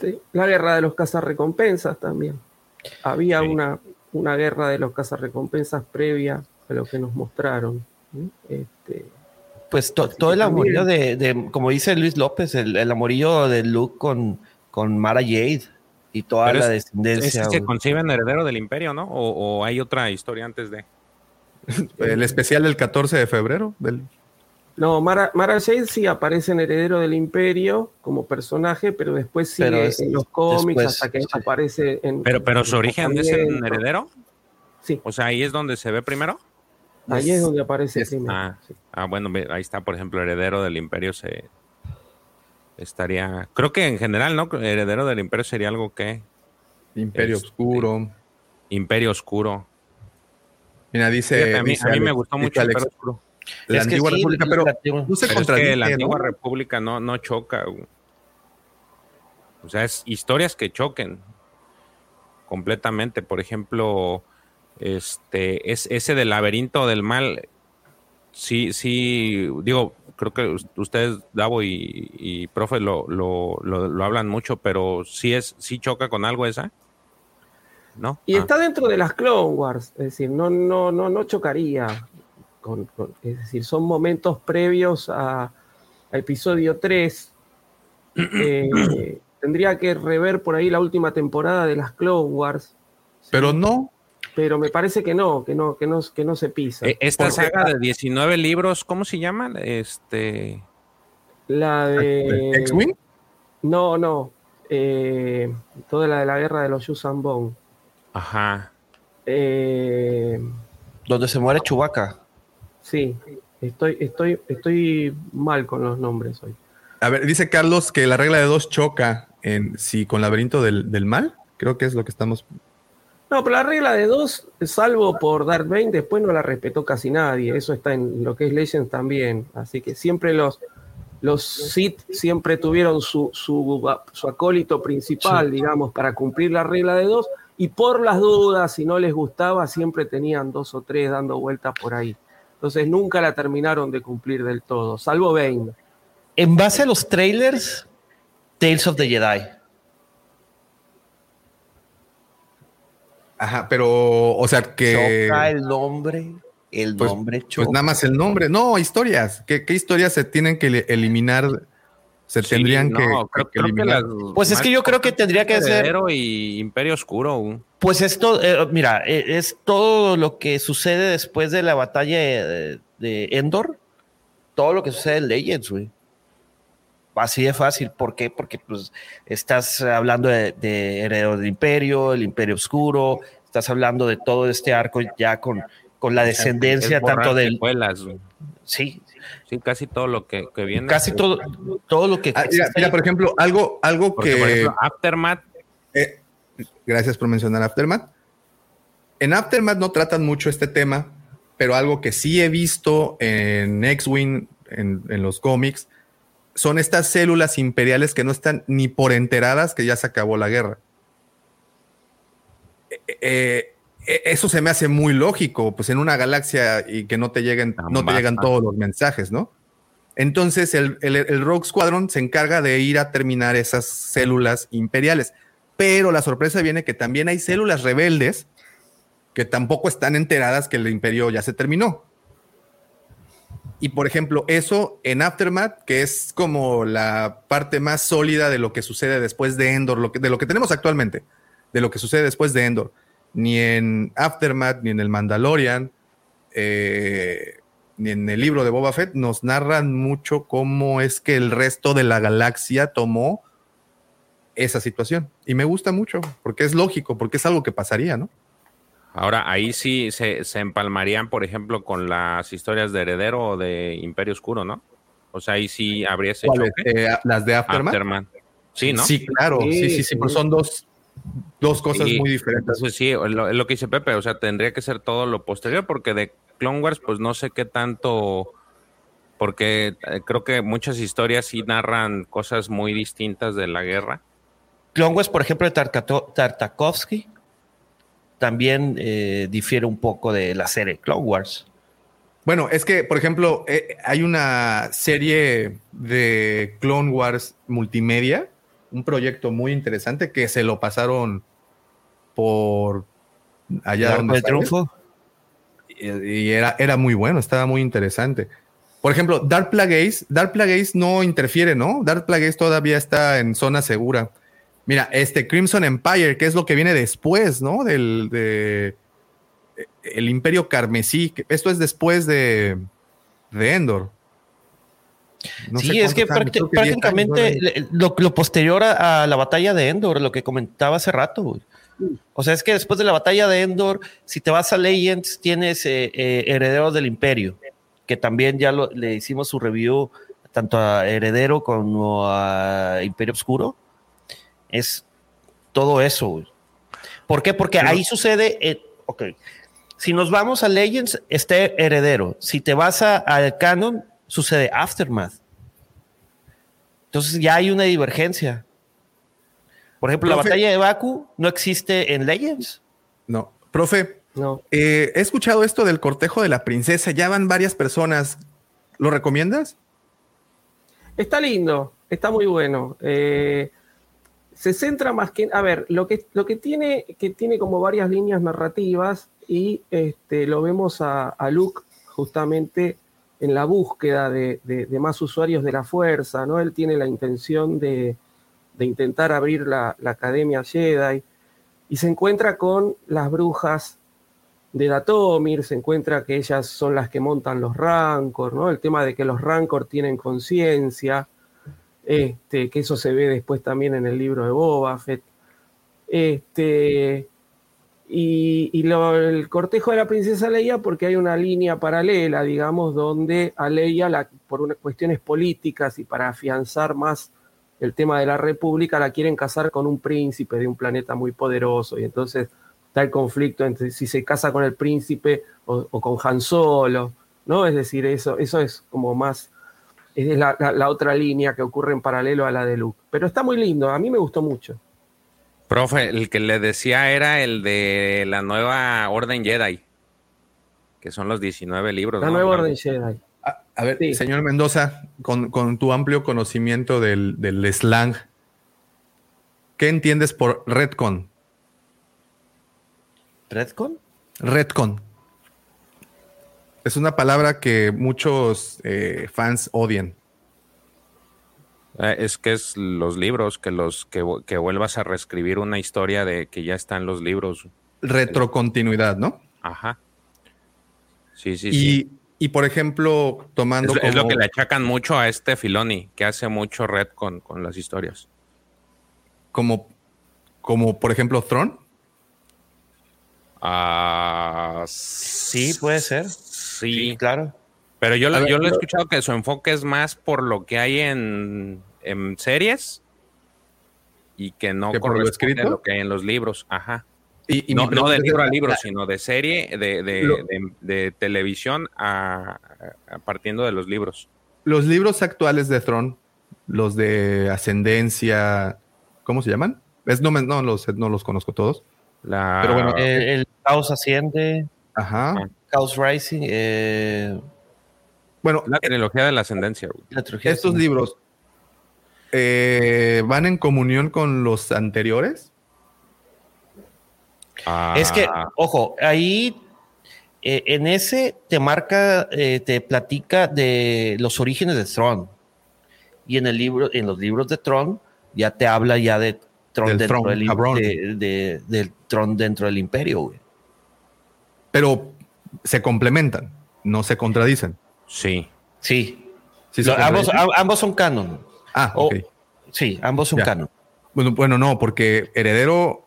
Sí, la guerra de los cazarrecompensas también. Había una una guerra de los cazarrecompensas previa a lo que nos mostraron. Este, pues todo el amorillo de, como dice Luis López, el, amorillo de Luke con, con Mara Jade y toda la descendencia. Es que se conciben heredero del imperio, ¿no? O, hay otra historia antes de. el especial del 14 de febrero del no, Mara, Mara Jade sí aparece en Heredero del Imperio como personaje, pero después sigue en los cómics hasta que aparece en. Pero, pero su origen es en Heredero. Sí. O sea, ahí es donde se ve primero. Ahí es donde aparece primero. Ah, ah, bueno, ahí está, por ejemplo, Heredero del Imperio se estaría. Creo que en general, ¿no? Heredero del Imperio sería algo que. Imperio este, Oscuro. Imperio Oscuro. Mira, dice. a, mí, me gustó mucho el Imperio Oscuro. La antigua república, pero no se contradice. la antigua república no, no choca. O sea, es historias que choquen completamente. Por ejemplo, este, es ese del laberinto del mal. Sí, sí, digo, creo que ustedes, Davo y, profe, lo, lo, lo, hablan mucho, pero sí es, sí choca con algo esa. ¿No? Y ah. está dentro de las Clone Wars, es decir, no, no, no, no chocaría es decir, son momentos previos a, episodio 3. Eh, tendría que rever por ahí la última temporada de las Clone Wars. Pero no. Pero me parece que no, que no, que no, que no se pisa. E, esta saga de 19 libros, ¿cómo se llama? Este. La de. ¿X-Wing? No, no. Eh, toda la de la guerra de los Yusan Bong. Ajá. Eh, Donde se muere Chewbacca. Sí, estoy, estoy, estoy mal con los nombres hoy. A ver, dice Carlos que la regla de dos choca en sí con laberinto del, del mal. Creo que es lo que estamos. No, pero la regla de dos, salvo por Darth Bane, después no la respetó casi nadie. Eso está en lo que es Legends también. Así que siempre los, los Sith siempre tuvieron su, su, su acólito principal, digamos, para cumplir la regla de dos. Y por las dudas, si no les gustaba, siempre tenían dos o tres dando vueltas por ahí. Entonces nunca la terminaron de cumplir del todo, salvo Bane. En base a los trailers, Tales of the Jedi. Ajá, pero, o sea que. Choca el nombre, el pues, nombre choca. Pues nada más el nombre. No, historias. ¿Qué, qué historias se tienen que eliminar? Se tendrían que, eliminar. pues es que yo creo que tendría que ser. y Imperio Oscuro. Pues esto, eh, mira, e, es todo lo que sucede después de la batalla de, Endor, todo lo que sucede en Legends, güey. Así de fácil. ¿Por qué? Porque pues estás hablando de, Heredero del Imperio, el Imperio Oscuro, estás hablando de todo este arco ya con, con la descendencia tanto del... Sí. Sí, casi todo lo que, viene. Casi todo, todo lo que... Ah, mira, por ejemplo, algo, algo que... Por ejemplo, Aftermath... Eh, Gracias por mencionar Aftermath. En Aftermath no tratan mucho este tema, pero algo que sí he visto en X-Wing, en, los cómics, son estas células imperiales que no están ni por enteradas que ya se acabó la guerra. eh, eh, eso se me hace muy lógico, pues en una galaxia y que no te lleguen, no te llegan todos los mensajes, ¿no? Entonces el, el, el Rogue Squadron se encarga de ir a terminar esas células imperiales. Pero la sorpresa viene que también hay células rebeldes que tampoco están enteradas que el imperio ya se terminó. Y por ejemplo, eso en Aftermath, que es como la parte más sólida de lo que sucede después de Endor, lo que, de lo que tenemos actualmente, de lo que sucede después de Endor. Ni en Aftermath, ni en el Mandalorian, eh, ni en el libro de Boba Fett, nos narran mucho cómo es que el resto de la galaxia tomó esa situación. Y me gusta mucho, porque es lógico, porque es algo que pasaría, ¿no? Ahora, ahí sí se, se, empalmarían, por ejemplo, con las historias de Heredero o de Imperio Oscuro, ¿no? O sea, ahí sí habría ese choque. Eh, ¿Las de Aftermath? Aftermath. Sí, ¿no? Sí, claro. Sí, sí, sí, sí pues son dos, dos cosas Y- muy diferentes. Entonces sí, es lo, lo que dice Pepe, o sea, tendría que ser todo lo posterior, porque de Clone Wars, pues no sé qué tanto, porque eh, creo que muchas historias sí narran cosas muy distintas de la guerra. Clone Wars, por ejemplo, de Tartakovsky, también eh, difiere un poco de la serie Clone Wars. Bueno, es que, por ejemplo, eh, hay una serie de Clone Wars multimedia, un proyecto muy interesante que se lo pasaron por allá ¿El donde del sale. Triunfo? y, y era, era muy bueno, estaba muy interesante. Por ejemplo, Dark Plagueis, Dark Plagueis no interfiere, ¿no? Dark Plagueis todavía está en zona segura. Mira, este Crimson Empire, que es lo que viene después, ¿no? Del de, el Imperio Carmesí, esto es después de, de Endor. No sí, es que prácti- creo que 10 años, prácticamente lo, lo posterior a, a la batalla de Endor, lo que comentaba hace rato. güey. O sea, es que después de la batalla de Endor, si te vas a Legends, tienes eh, eh, Herederos del Imperio, que también ya lo- le hicimos su review tanto a Heredero como a Imperio Oscuro. Es todo eso. güey. ¿Por qué? Porque Pero- ahí sucede. eh, ok. Si nos vamos a Legends, está Heredero. Si te vas a- al Canon, sucede Aftermath. Entonces ya hay una divergencia. Por ejemplo, la batalla de Baku no existe en Legends. No, profe, No. eh, he escuchado esto del cortejo de la princesa, ya van varias personas. ¿Lo recomiendas? Está lindo, está muy bueno. Eh, se centra más que, a ver, lo que, lo que tiene, que tiene como varias líneas narrativas y este, lo vemos a, a Luke justamente en la búsqueda de, de- más usuarios de la fuerza, ¿no? Él tiene la intención de, de intentar abrir la, la Academia Jedi y se encuentra con las brujas de Datomir, se encuentra que ellas son las que montan los Rancor, ¿no? El tema de que los Rancor tienen conciencia, este, que eso se ve después también en el libro de Boba Fett. Este, y el cortejo de la princesa Leia, porque hay una línea paralela, digamos, donde a Leia, por unas cuestiones políticas y para afianzar más el tema de la república, la quieren casar con un príncipe de un planeta muy poderoso. Y entonces está el conflicto entre si se casa con el príncipe o, con Han Solo, ¿no? Es decir, eso, eso es como más, es la- la otra línea que ocurre en paralelo a la de Luke. Pero está muy lindo, a mí me gustó mucho. Profe, el que le decía era el de la nueva Orden Jedi, que son los 19 libros. La ¿no? nueva Orden Jedi. A, a ver, Sí. señor Mendoza, con, con tu amplio conocimiento del, del slang, ¿qué entiendes por retcon? ¿Redcon? Retcon. Es una palabra que muchos eh, fans odian. Eh, es que es los libros, que los que, que vuelvas a reescribir una historia de que ya están los libros. Retrocontinuidad, ¿no? Ajá. Sí, sí, y, sí. y, por ejemplo, Es, tomando es lo que le achacan mucho a este Filoni, que hace mucho red con, con las historias. como, como por ejemplo Tron. Ah, Sí, puede ser. Sí, claro. pero yo, lo- ver, yo lo he escuchado que su enfoque es más por lo que hay en, en series y que no ¿Que por lo corresponde a escrito? lo que hay en los libros. Ajá. Y, y no, no de libro a libro, la- sino de serie, de, de, Lo- de- de televisión a, a- partiendo de los libros. Los libros actuales de Tron, los de Ascendencia, ¿cómo se llaman? Es, no, me- no, los, no los conozco todos. La, Pero bueno, El, el Caos Asciende, Ajá. Chaos Rising, eh, Bueno, la trilogía de la ascendencia, güey. la trilogía estos libros eh, van en comunión con los anteriores. Es que, Ah, ojo, ahí eh, en ese te marca, eh, te platica de los orígenes de Tron. Y en el libro, en los libros de Tron, ya te habla ya de Tron Del dentro Tron, del, cabrón. de- de- del Tron dentro del imperio, güey. pero se complementan, no se contradicen. sí. Sí. ¿Sí se Lo- ambos, contradicen? a- ambos son canon. Ah, o- ok. Sí, ambos son Ya. canon. Bueno, bueno, no, porque Heredero.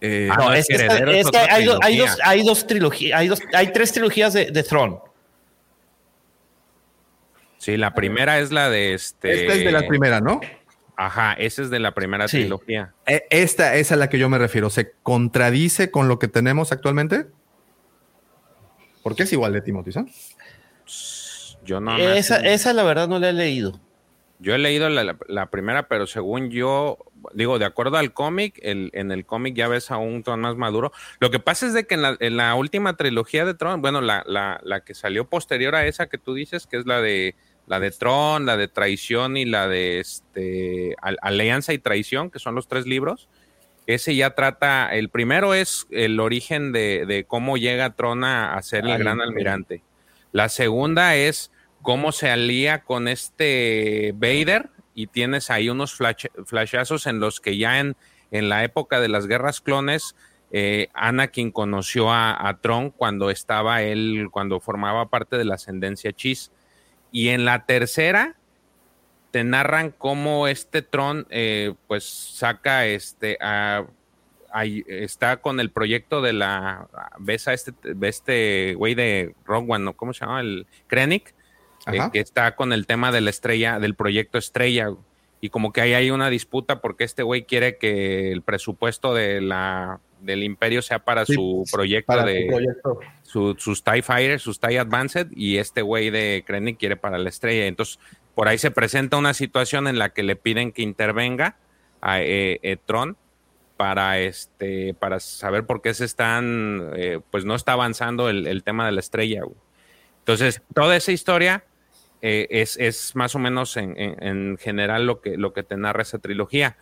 eh, Ah, No, no, es, Heredero es es que hay, dos, hay, dos, trilogía. hay dos trilogías, hay, dos, hay tres trilogías de, de Tron. Sí, la primera es la de este. esta es de la primera, ¿no? Ajá, esa es de la primera Sí. trilogía. Eh, Esta es a la que yo me refiero. ¿Se contradice con lo que tenemos actualmente? Porque es igual de Timothy, ¿no? Yo no. esa, esa, la verdad, no la he leído. Yo he leído la, la- la primera, pero según yo, digo, de acuerdo al cómic, en el cómic ya ves a un Tron más maduro. Lo que pasa es de que en la, en la última trilogía de Tron, bueno, la, que salió posterior a esa que tú dices, que es la de la de Tron, la de traición y la de este Al- Alianza y traición, que son los tres libros. Ese ya trata, el primero es el origen de, de cómo llega Tron a, ser el gran almirante. La segunda es cómo se alía con este Vader y tienes ahí unos flash- flashazos en los que ya en, en la época de las guerras clones, eh, Anakin conoció a, a Tron cuando estaba él, cuando formaba parte de la ascendencia Chis. Y en la tercera te narran cómo este Tron eh, pues saca este a- ahí está con el proyecto de la ves a este ves este güey de Rogue One. ¿cómo se llama? El Krennic, eh, que está con el tema de la estrella, del proyecto estrella. Y como que ahí hay una disputa porque este güey quiere que el presupuesto de la, del imperio sea para Sí, su proyecto Para de proyecto. su- sus TIE Fighters, sus TIE Advanced, y este güey de Krennic quiere para la estrella. Entonces, por ahí se presenta una situación en la que le piden que intervenga a eh, eh, Tron para este para saber por qué se están eh, pues no está avanzando el, el tema de la estrella güey. entonces toda esa historia eh, es, es más o menos en, en- en general lo que lo que te narra esa trilogía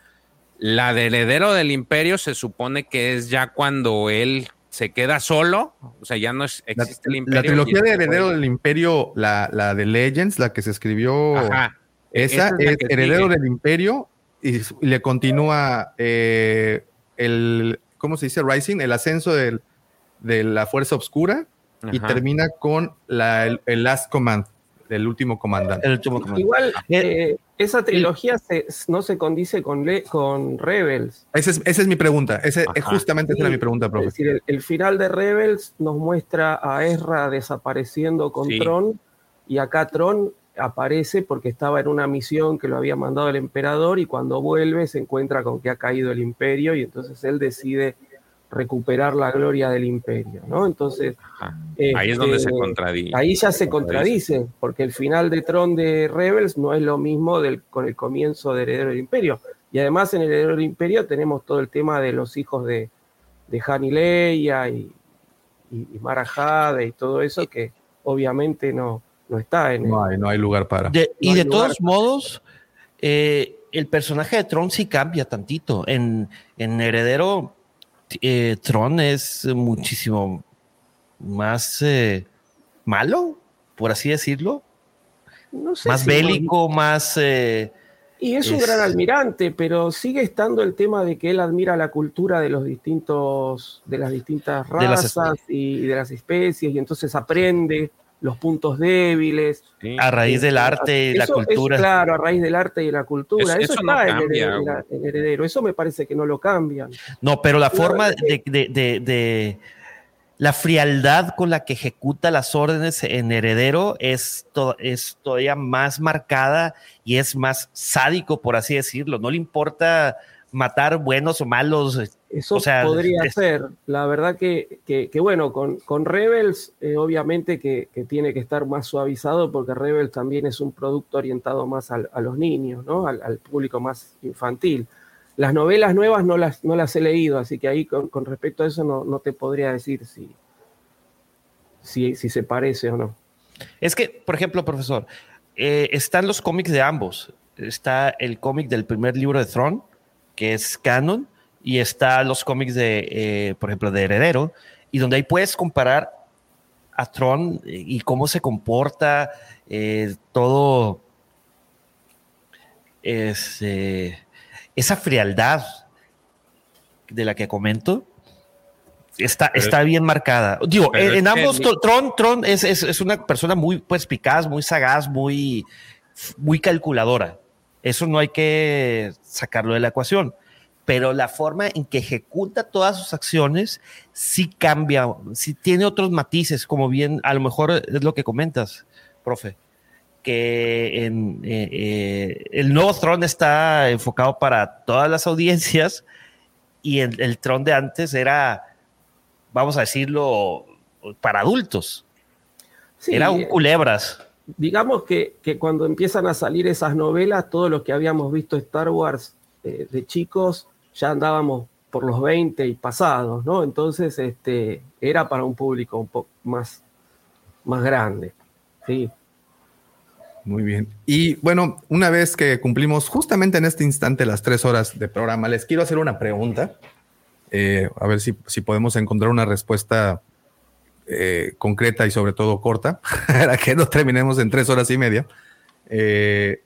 la de heredero del imperio se supone que es ya cuando él se queda solo o sea ya no es, La, existe el la imperio trilogía y de Heredero del Imperio, la, la de Legends, la que se escribió, Ajá. esa Esa es la Heredero sigue. del Imperio y, le continúa eh, el, ¿cómo se dice? Rising, el ascenso del- de la Fuerza Oscura y termina con la, el, el Last Command, el último comandante. El último comando. Igual, Eh, eh, esa trilogía se- no se condice con, le- con Rebels. Esa es, esa es mi pregunta, ese, Ajá. justamente esa era mi pregunta, Es profe. decir, el, el final de Rebels nos muestra a Ezra desapareciendo con Sí. Tron y acá Tron aparece porque estaba en una misión que lo había mandado el emperador y cuando vuelve se encuentra con que ha caído el imperio y entonces él decide recuperar la gloria del imperio, ¿no? Entonces, Ajá. ahí es donde este, se contradice Ahí ya se contradice, porque el final de Tron de Rebels no es lo mismo del, con el comienzo de Heredero del Imperio. Y además en Heredero del Imperio tenemos todo el tema de los hijos de, de Han y Leia y, y, y Mara Jade y todo eso que obviamente no, no está en el, No hay, no hay lugar para. De- y No de todos modos, eh, el personaje de Tron sí cambia tantito. En, en Heredero, eh, Tron es muchísimo más eh, malo, por así decirlo. no sé Más si- bélico, más... eh, Y es un gran almirante, pero sigue estando el tema de que él admira la cultura de los distintos, de las distintas De las razas y de las especies, y entonces aprende los puntos débiles. Sí. a raíz del arte y la es cultura. claro, a raíz del arte y la cultura. Eso- Eso, eso no está en, cambia, heredero, en la- en heredero. Eso me parece que no lo cambian. No, pero la No, forma de- de- de- la frialdad con la que ejecuta las órdenes en heredero es, to- es todavía más marcada y es más sádico, por así decirlo. No le importa matar buenos o malos. Eso O sea, podría es- ser. La verdad que, que- que bueno, con, con Rebels, eh, obviamente que, que tiene que estar más suavizado porque Rebels también es un producto orientado más al- a, los niños, ¿no? Al, al público más infantil. las novelas nuevas no las, no las he leído, así que ahí con, con respecto a eso no, no, te podría decir si, si, si, se parece o no. Es que, por ejemplo, profesor, eh, están los cómics de ambos. Está el cómic del primer libro de Throne, que es canon, y está los cómics de, eh, por ejemplo, de Heredero, y donde ahí puedes comparar a Tron y cómo se comporta eh, todo ese, esa frialdad de la que comento. Está, está bien marcada. Digo, en, en ambos, Tron, Tron es, es, es, una persona muy pues, picaz, muy sagaz, muy, muy calculadora. Eso no hay que sacarlo de la ecuación pero la forma en que ejecuta todas sus acciones sí cambia, sí tiene otros matices, como bien, a lo mejor es lo que comentas, profe, que en, eh, eh, el nuevo Tron está enfocado para todas las audiencias y el, el Tron de antes era, vamos a decirlo, para adultos. Sí, era un culebras. Digamos que, que, cuando empiezan a salir esas novelas, todo lo que habíamos visto Star Wars eh, de chicos, ya andábamos por los 20 y pasados, ¿no? Entonces, este, era para un público un poco más, más grande, sí. Muy bien. Y bueno, una vez que cumplimos justamente en este instante las tres horas de programa, les quiero hacer una pregunta. Eh, a ver si, si, podemos encontrar una respuesta eh, concreta y sobre todo corta, para que no terminemos en tres horas y media. Eh,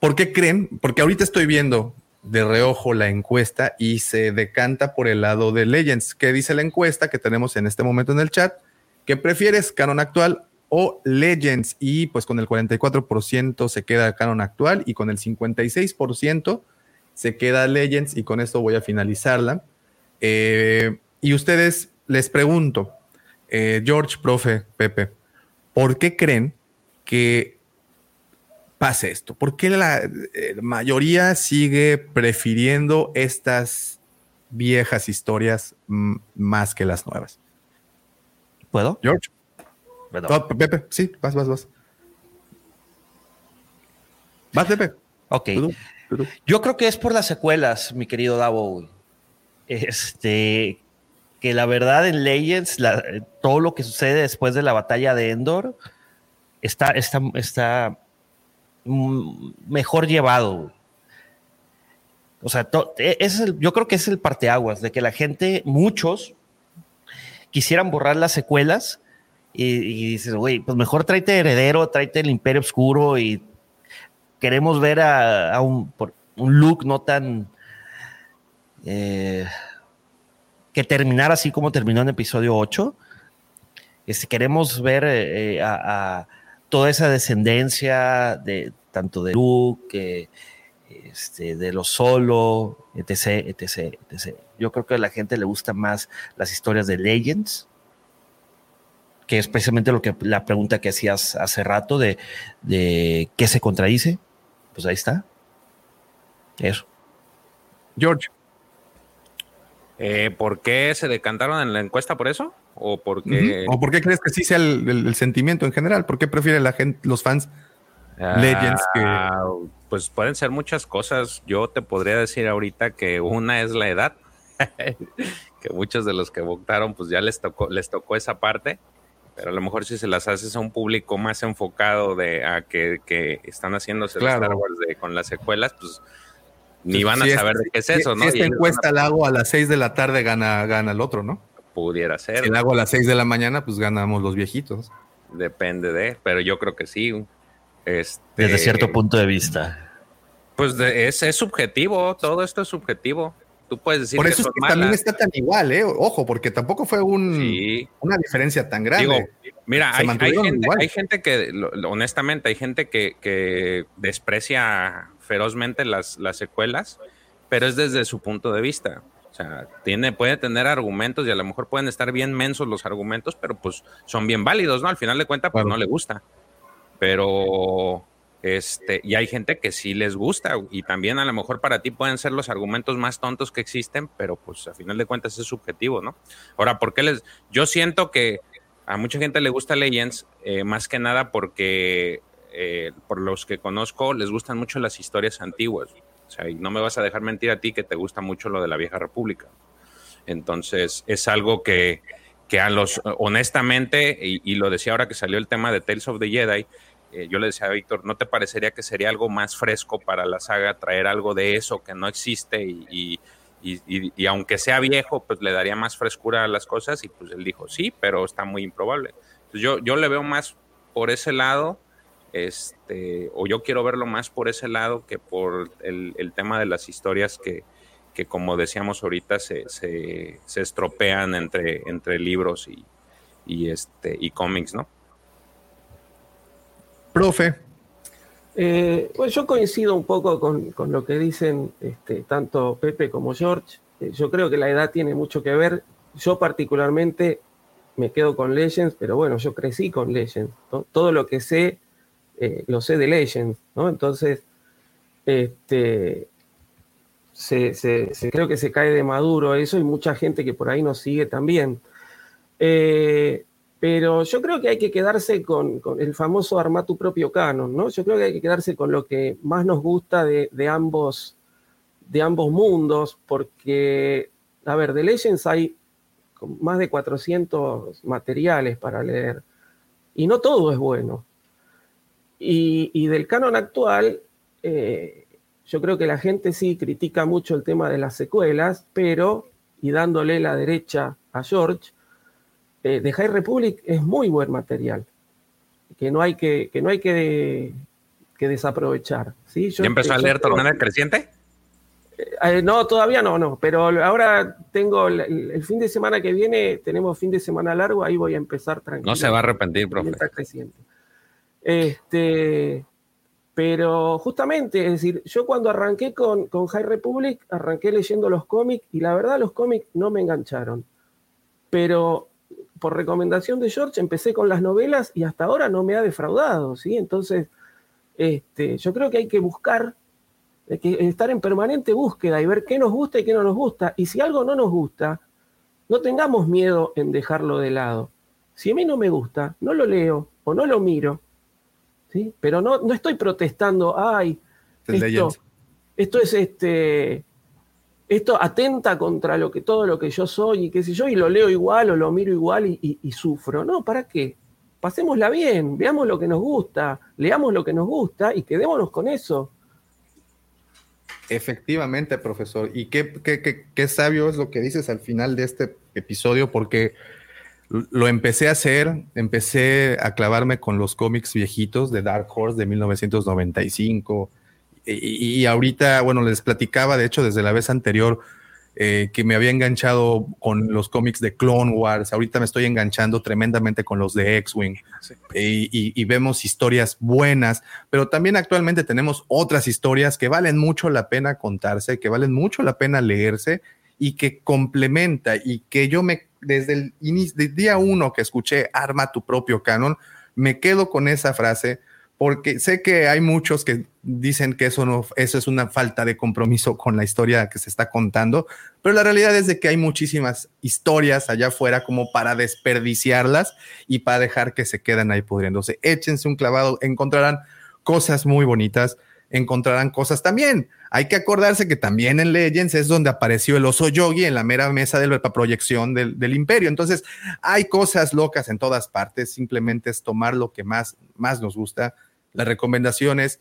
¿Por qué creen? Porque ahorita estoy viendo de reojo la encuesta y se decanta por el lado de Legends. ¿Qué dice la encuesta que tenemos en este momento en el chat? ¿Qué prefieres, canon actual o Legends? Y pues con el 44% se queda canon actual y con el 56% se queda Legends y con esto voy a finalizarla. Eh, y ustedes les pregunto, eh, George, profe, Pepe, ¿por qué creen que pase esto? ¿Por qué la, eh, mayoría sigue prefiriendo estas viejas historias más que las nuevas? ¿Puedo? George. No, Pepe, sí, vas, vas, vas. Vas, Pepe. Ok. Yo creo que es por las secuelas, mi querido Davo. Este, que la verdad en Legends, la, todo lo que sucede después de la batalla de Endor está, está, está mejor llevado. O sea, e, es el, yo creo que es el parteaguas de que la gente, muchos, quisieran borrar las secuelas y, y dices, güey, pues mejor tráete Heredero, tráete el Imperio Oscuro y queremos ver a, a un, un, look no tan... Eh, que terminara así como terminó en episodio 8. Este, queremos ver eh, a, a toda esa descendencia de tanto de Luke, este, de los solo, etc, etc, etc. Yo creo que a la gente le gusta más las historias de Legends, que es precisamente lo que la pregunta que hacías hace rato de, de qué se contradice. Pues ahí está. Eso. George. Eh, ¿Por qué se decantaron en la encuesta por eso? ¿O por qué. ¿O por qué crees que sí sea el, el, el, sentimiento en general? ¿Por qué prefiere la gente, los fans Legends que.? Pues pueden ser muchas cosas. Yo te podría decir ahorita que una es la edad. que muchos de los que votaron, pues ya les tocó, les tocó esa parte. Pero a lo mejor si se las haces a un público más enfocado de a que, que están haciéndose claro. Star Wars de, con las secuelas, pues ni van si a saber de qué es eso, si, ¿no? Si esta encuesta a... la hago a las 6 de la tarde, gana, gana el otro, ¿no? Pudiera ser. Si la hago a las 6 de la mañana, pues ganamos los viejitos. Depende de, pero yo creo que sí. Este, Desde cierto punto de vista. Pues de, es, es, subjetivo, todo esto es subjetivo. Tú puedes decir Por eso que, es que también está tan igual, ¿eh? Ojo, porque tampoco fue un, sí. una diferencia tan grande. Digo, mira, hay, hay, gente, hay, gente, que, honestamente, hay gente que, que desprecia ferozmente las, las secuelas, pero es desde su punto de vista. O sea, tiene, puede tener argumentos y a lo mejor pueden estar bien mensos los argumentos, pero pues son bien válidos, ¿no? Al final de cuentas, pues claro. no le gusta. Pero este, y hay gente que sí les gusta, y también a lo mejor para ti pueden ser los argumentos más tontos que existen, pero pues a final de cuentas es subjetivo, ¿no? Ahora, ¿por qué les.? Yo siento que a mucha gente le gusta Legends, eh, más que nada porque eh, por los que conozco les gustan mucho las historias antiguas. O sea, y no me vas a dejar mentir a ti que te gusta mucho lo de la vieja república. Entonces, es algo que, que a los, honestamente, y, y, lo decía ahora que salió el tema de Tales of the Jedi, eh, yo le decía a Víctor, ¿no te parecería que sería algo más fresco para la saga traer algo de eso que no existe y, y, y aunque sea viejo, pues le daría más frescura a las cosas? Y pues él dijo, sí, pero está muy improbable. Entonces, yo, yo le veo más por ese lado este, o yo quiero verlo más por ese lado que por el, el tema de las historias que, que como decíamos ahorita, se, se, se estropean entre, entre libros y, y, este, y cómics, ¿no? Profe. Eh, pues yo coincido un poco con, con lo que dicen este, tanto Pepe como George. Eh, yo creo que la edad tiene mucho que ver. Yo particularmente me quedo con Legends, pero bueno, yo crecí con Legends. Todo lo que sé eh, lo sé de Legends, ¿no? Entonces, este, se, creo que se cae de maduro eso y mucha gente que por ahí nos sigue también. Eh, pero yo creo que hay que quedarse con, con, el famoso armar tu propio canon, ¿no? Yo creo que hay que quedarse con lo que más nos gusta de, de ambos, de ambos mundos, porque, a ver, de Legends hay más de 400 materiales para leer y no todo es bueno. Y, y del canon actual, eh, yo creo que la gente sí critica mucho el tema de las secuelas, pero, y dándole la derecha a George, eh, The High Republic es muy buen material, que no hay que, que, no hay que, que desaprovechar. ¿sí? Yo, ¿Ya empezó a leer Tornada Creciente? Eh, no, todavía no, no, pero ahora tengo el, el, fin de semana que viene, tenemos fin de semana largo, ahí voy a empezar tranquilo. No se va a arrepentir, profe. Creciente. Este, pero justamente, es decir, yo cuando arranqué con, con High Republic, arranqué leyendo los cómics y la verdad los cómics no me engancharon. Pero por recomendación de George empecé con las novelas y hasta ahora no me ha defraudado, ¿sí? Entonces, este, yo creo que hay que buscar, hay que estar en permanente búsqueda y ver qué nos gusta y qué no nos gusta. Y si algo no nos gusta, no tengamos miedo en dejarlo de lado. Si a mí no me gusta, no lo leo o no lo miro, ¿sí? Pero no, no estoy protestando, ay, esto, esto, es este, esto atenta contra lo que, todo lo que yo soy y qué sé yo, y lo leo igual o lo miro igual y, y, y sufro. No, ¿para qué? Pasémosla bien, veamos lo que nos gusta, leamos lo que nos gusta y quedémonos con eso. Efectivamente, profesor. Y qué, qué, qué, qué sabio es lo que dices al final de este episodio, porque lo empecé a hacer, empecé a clavarme con los cómics viejitos de Dark Horse de 1995. Y, y, ahorita, bueno, les platicaba, de hecho, desde la vez anterior, eh, que me había enganchado con los cómics de Clone Wars. Ahorita me estoy enganchando tremendamente con los de X-Wing. Sí. Y, y, vemos historias buenas, pero también actualmente tenemos otras historias que valen mucho la pena contarse, que valen mucho la pena leerse y que complementa y que yo me desde el día uno que escuché arma tu propio canon, me quedo con esa frase porque sé que hay muchos que dicen que eso es una falta de compromiso con la historia que se está contando, pero la realidad es de que hay muchísimas historias allá afuera como para desperdiciarlas y para dejar que se quedan ahí pudriéndose. Échense un clavado, encontrarán cosas muy bonitas, encontrarán cosas también. Hay que acordarse que también en Legends es donde apareció el oso yogi en la mera mesa de la proyección del, imperio. Entonces, hay cosas locas en todas partes. Simplemente es tomar lo que más, más nos gusta. Las recomendaciones,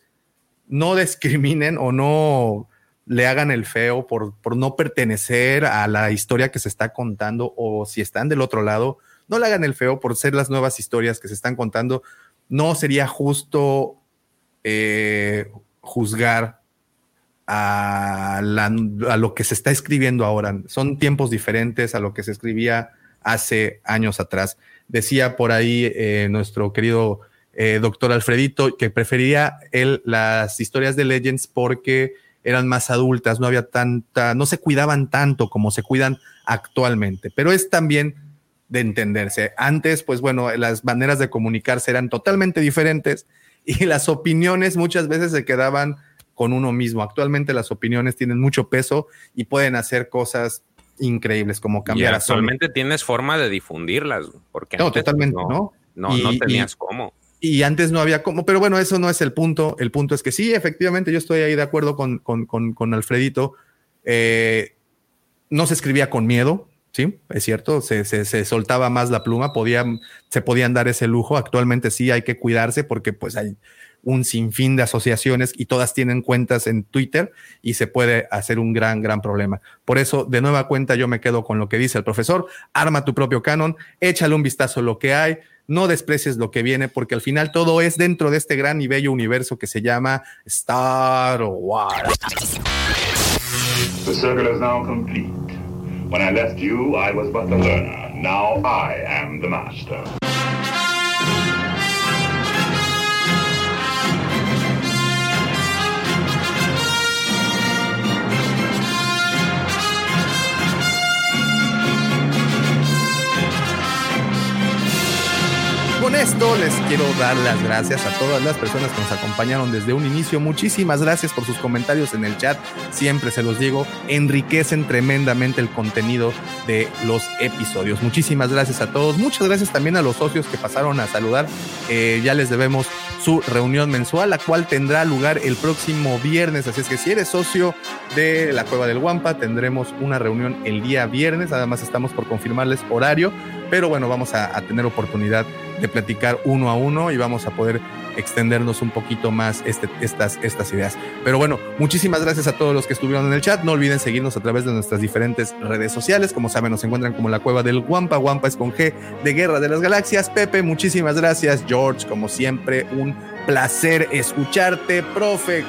no discriminen o no le hagan el feo por, por no pertenecer a la historia que se está contando o si están del otro lado, no le hagan el feo por ser las nuevas historias que se están contando. No sería justo eh, juzgar a, lo que se está escribiendo ahora. Son tiempos diferentes a lo que se escribía hace años atrás. Decía por ahí eh, nuestro querido eh, doctor Alfredito que prefería él las historias de Legends porque eran más adultas, no había tanta, no se cuidaban tanto como se cuidan actualmente, pero es también de entenderse. Antes, pues bueno, las maneras de comunicarse eran totalmente diferentes y las opiniones muchas veces se quedaban con uno mismo. Actualmente las opiniones tienen mucho peso y pueden hacer cosas increíbles como cambiar. Y actualmente tienes forma de difundirlas, porque no, totalmente, ¿no? No, no, y, no tenías y, cómo. y antes no había como, pero bueno, eso no es el punto. El punto es que sí, efectivamente, yo estoy ahí de acuerdo con, con, con, con Alfredito. Eh, no se escribía con miedo, sí, es cierto, se, se, se, soltaba más la pluma, podían, se podían dar ese lujo. Actualmente sí hay que cuidarse porque pues hay un sinfín de asociaciones y todas tienen cuentas en Twitter y se puede hacer un gran, gran problema. Por eso, de nueva cuenta, yo me quedo con lo que dice el profesor, arma tu propio canon, échale un vistazo a lo que hay, no desprecies lo que viene, porque al final todo es dentro de este gran y bello universo que se llama Star Wars. The circle is now complete. When I left you, I was but the learner. Now I am the master. Con esto les quiero dar las gracias a todas las personas que nos acompañaron desde un inicio. Muchísimas gracias por sus comentarios en el chat. Siempre se los digo, enriquecen tremendamente el contenido de los episodios. Muchísimas gracias a todos. Muchas gracias también a los socios que pasaron a saludar. Eh, ya les debemos su reunión mensual, la cual tendrá lugar el próximo viernes. Así es que si eres socio de la Cueva del Guampa, tendremos una reunión el día viernes. Además, estamos por confirmarles horario, pero bueno, vamos a, a tener oportunidad platicar uno a uno y vamos a poder extendernos un poquito más este, estas, estas ideas. Pero bueno, muchísimas gracias a todos los que estuvieron en el chat. No olviden seguirnos a través de nuestras diferentes redes sociales. Como saben, nos encuentran como la cueva del Guampa. Guampa es con G de Guerra de las Galaxias. Pepe, muchísimas gracias. George, como siempre, un placer escucharte, profe.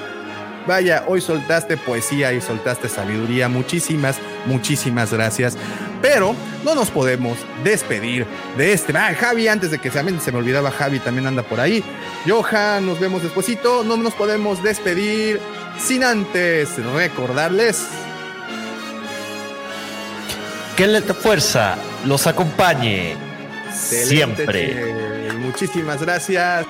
Vaya, hoy soltaste poesía y soltaste sabiduría. Muchísimas, muchísimas gracias. Pero no nos podemos despedir de este. Ah, Javi, antes de que también se me olvidaba, Javi también anda por ahí. Johan, nos vemos despuesito. No nos podemos despedir sin antes recordarles que la fuerza los acompañe siempre. Muchísimas gracias.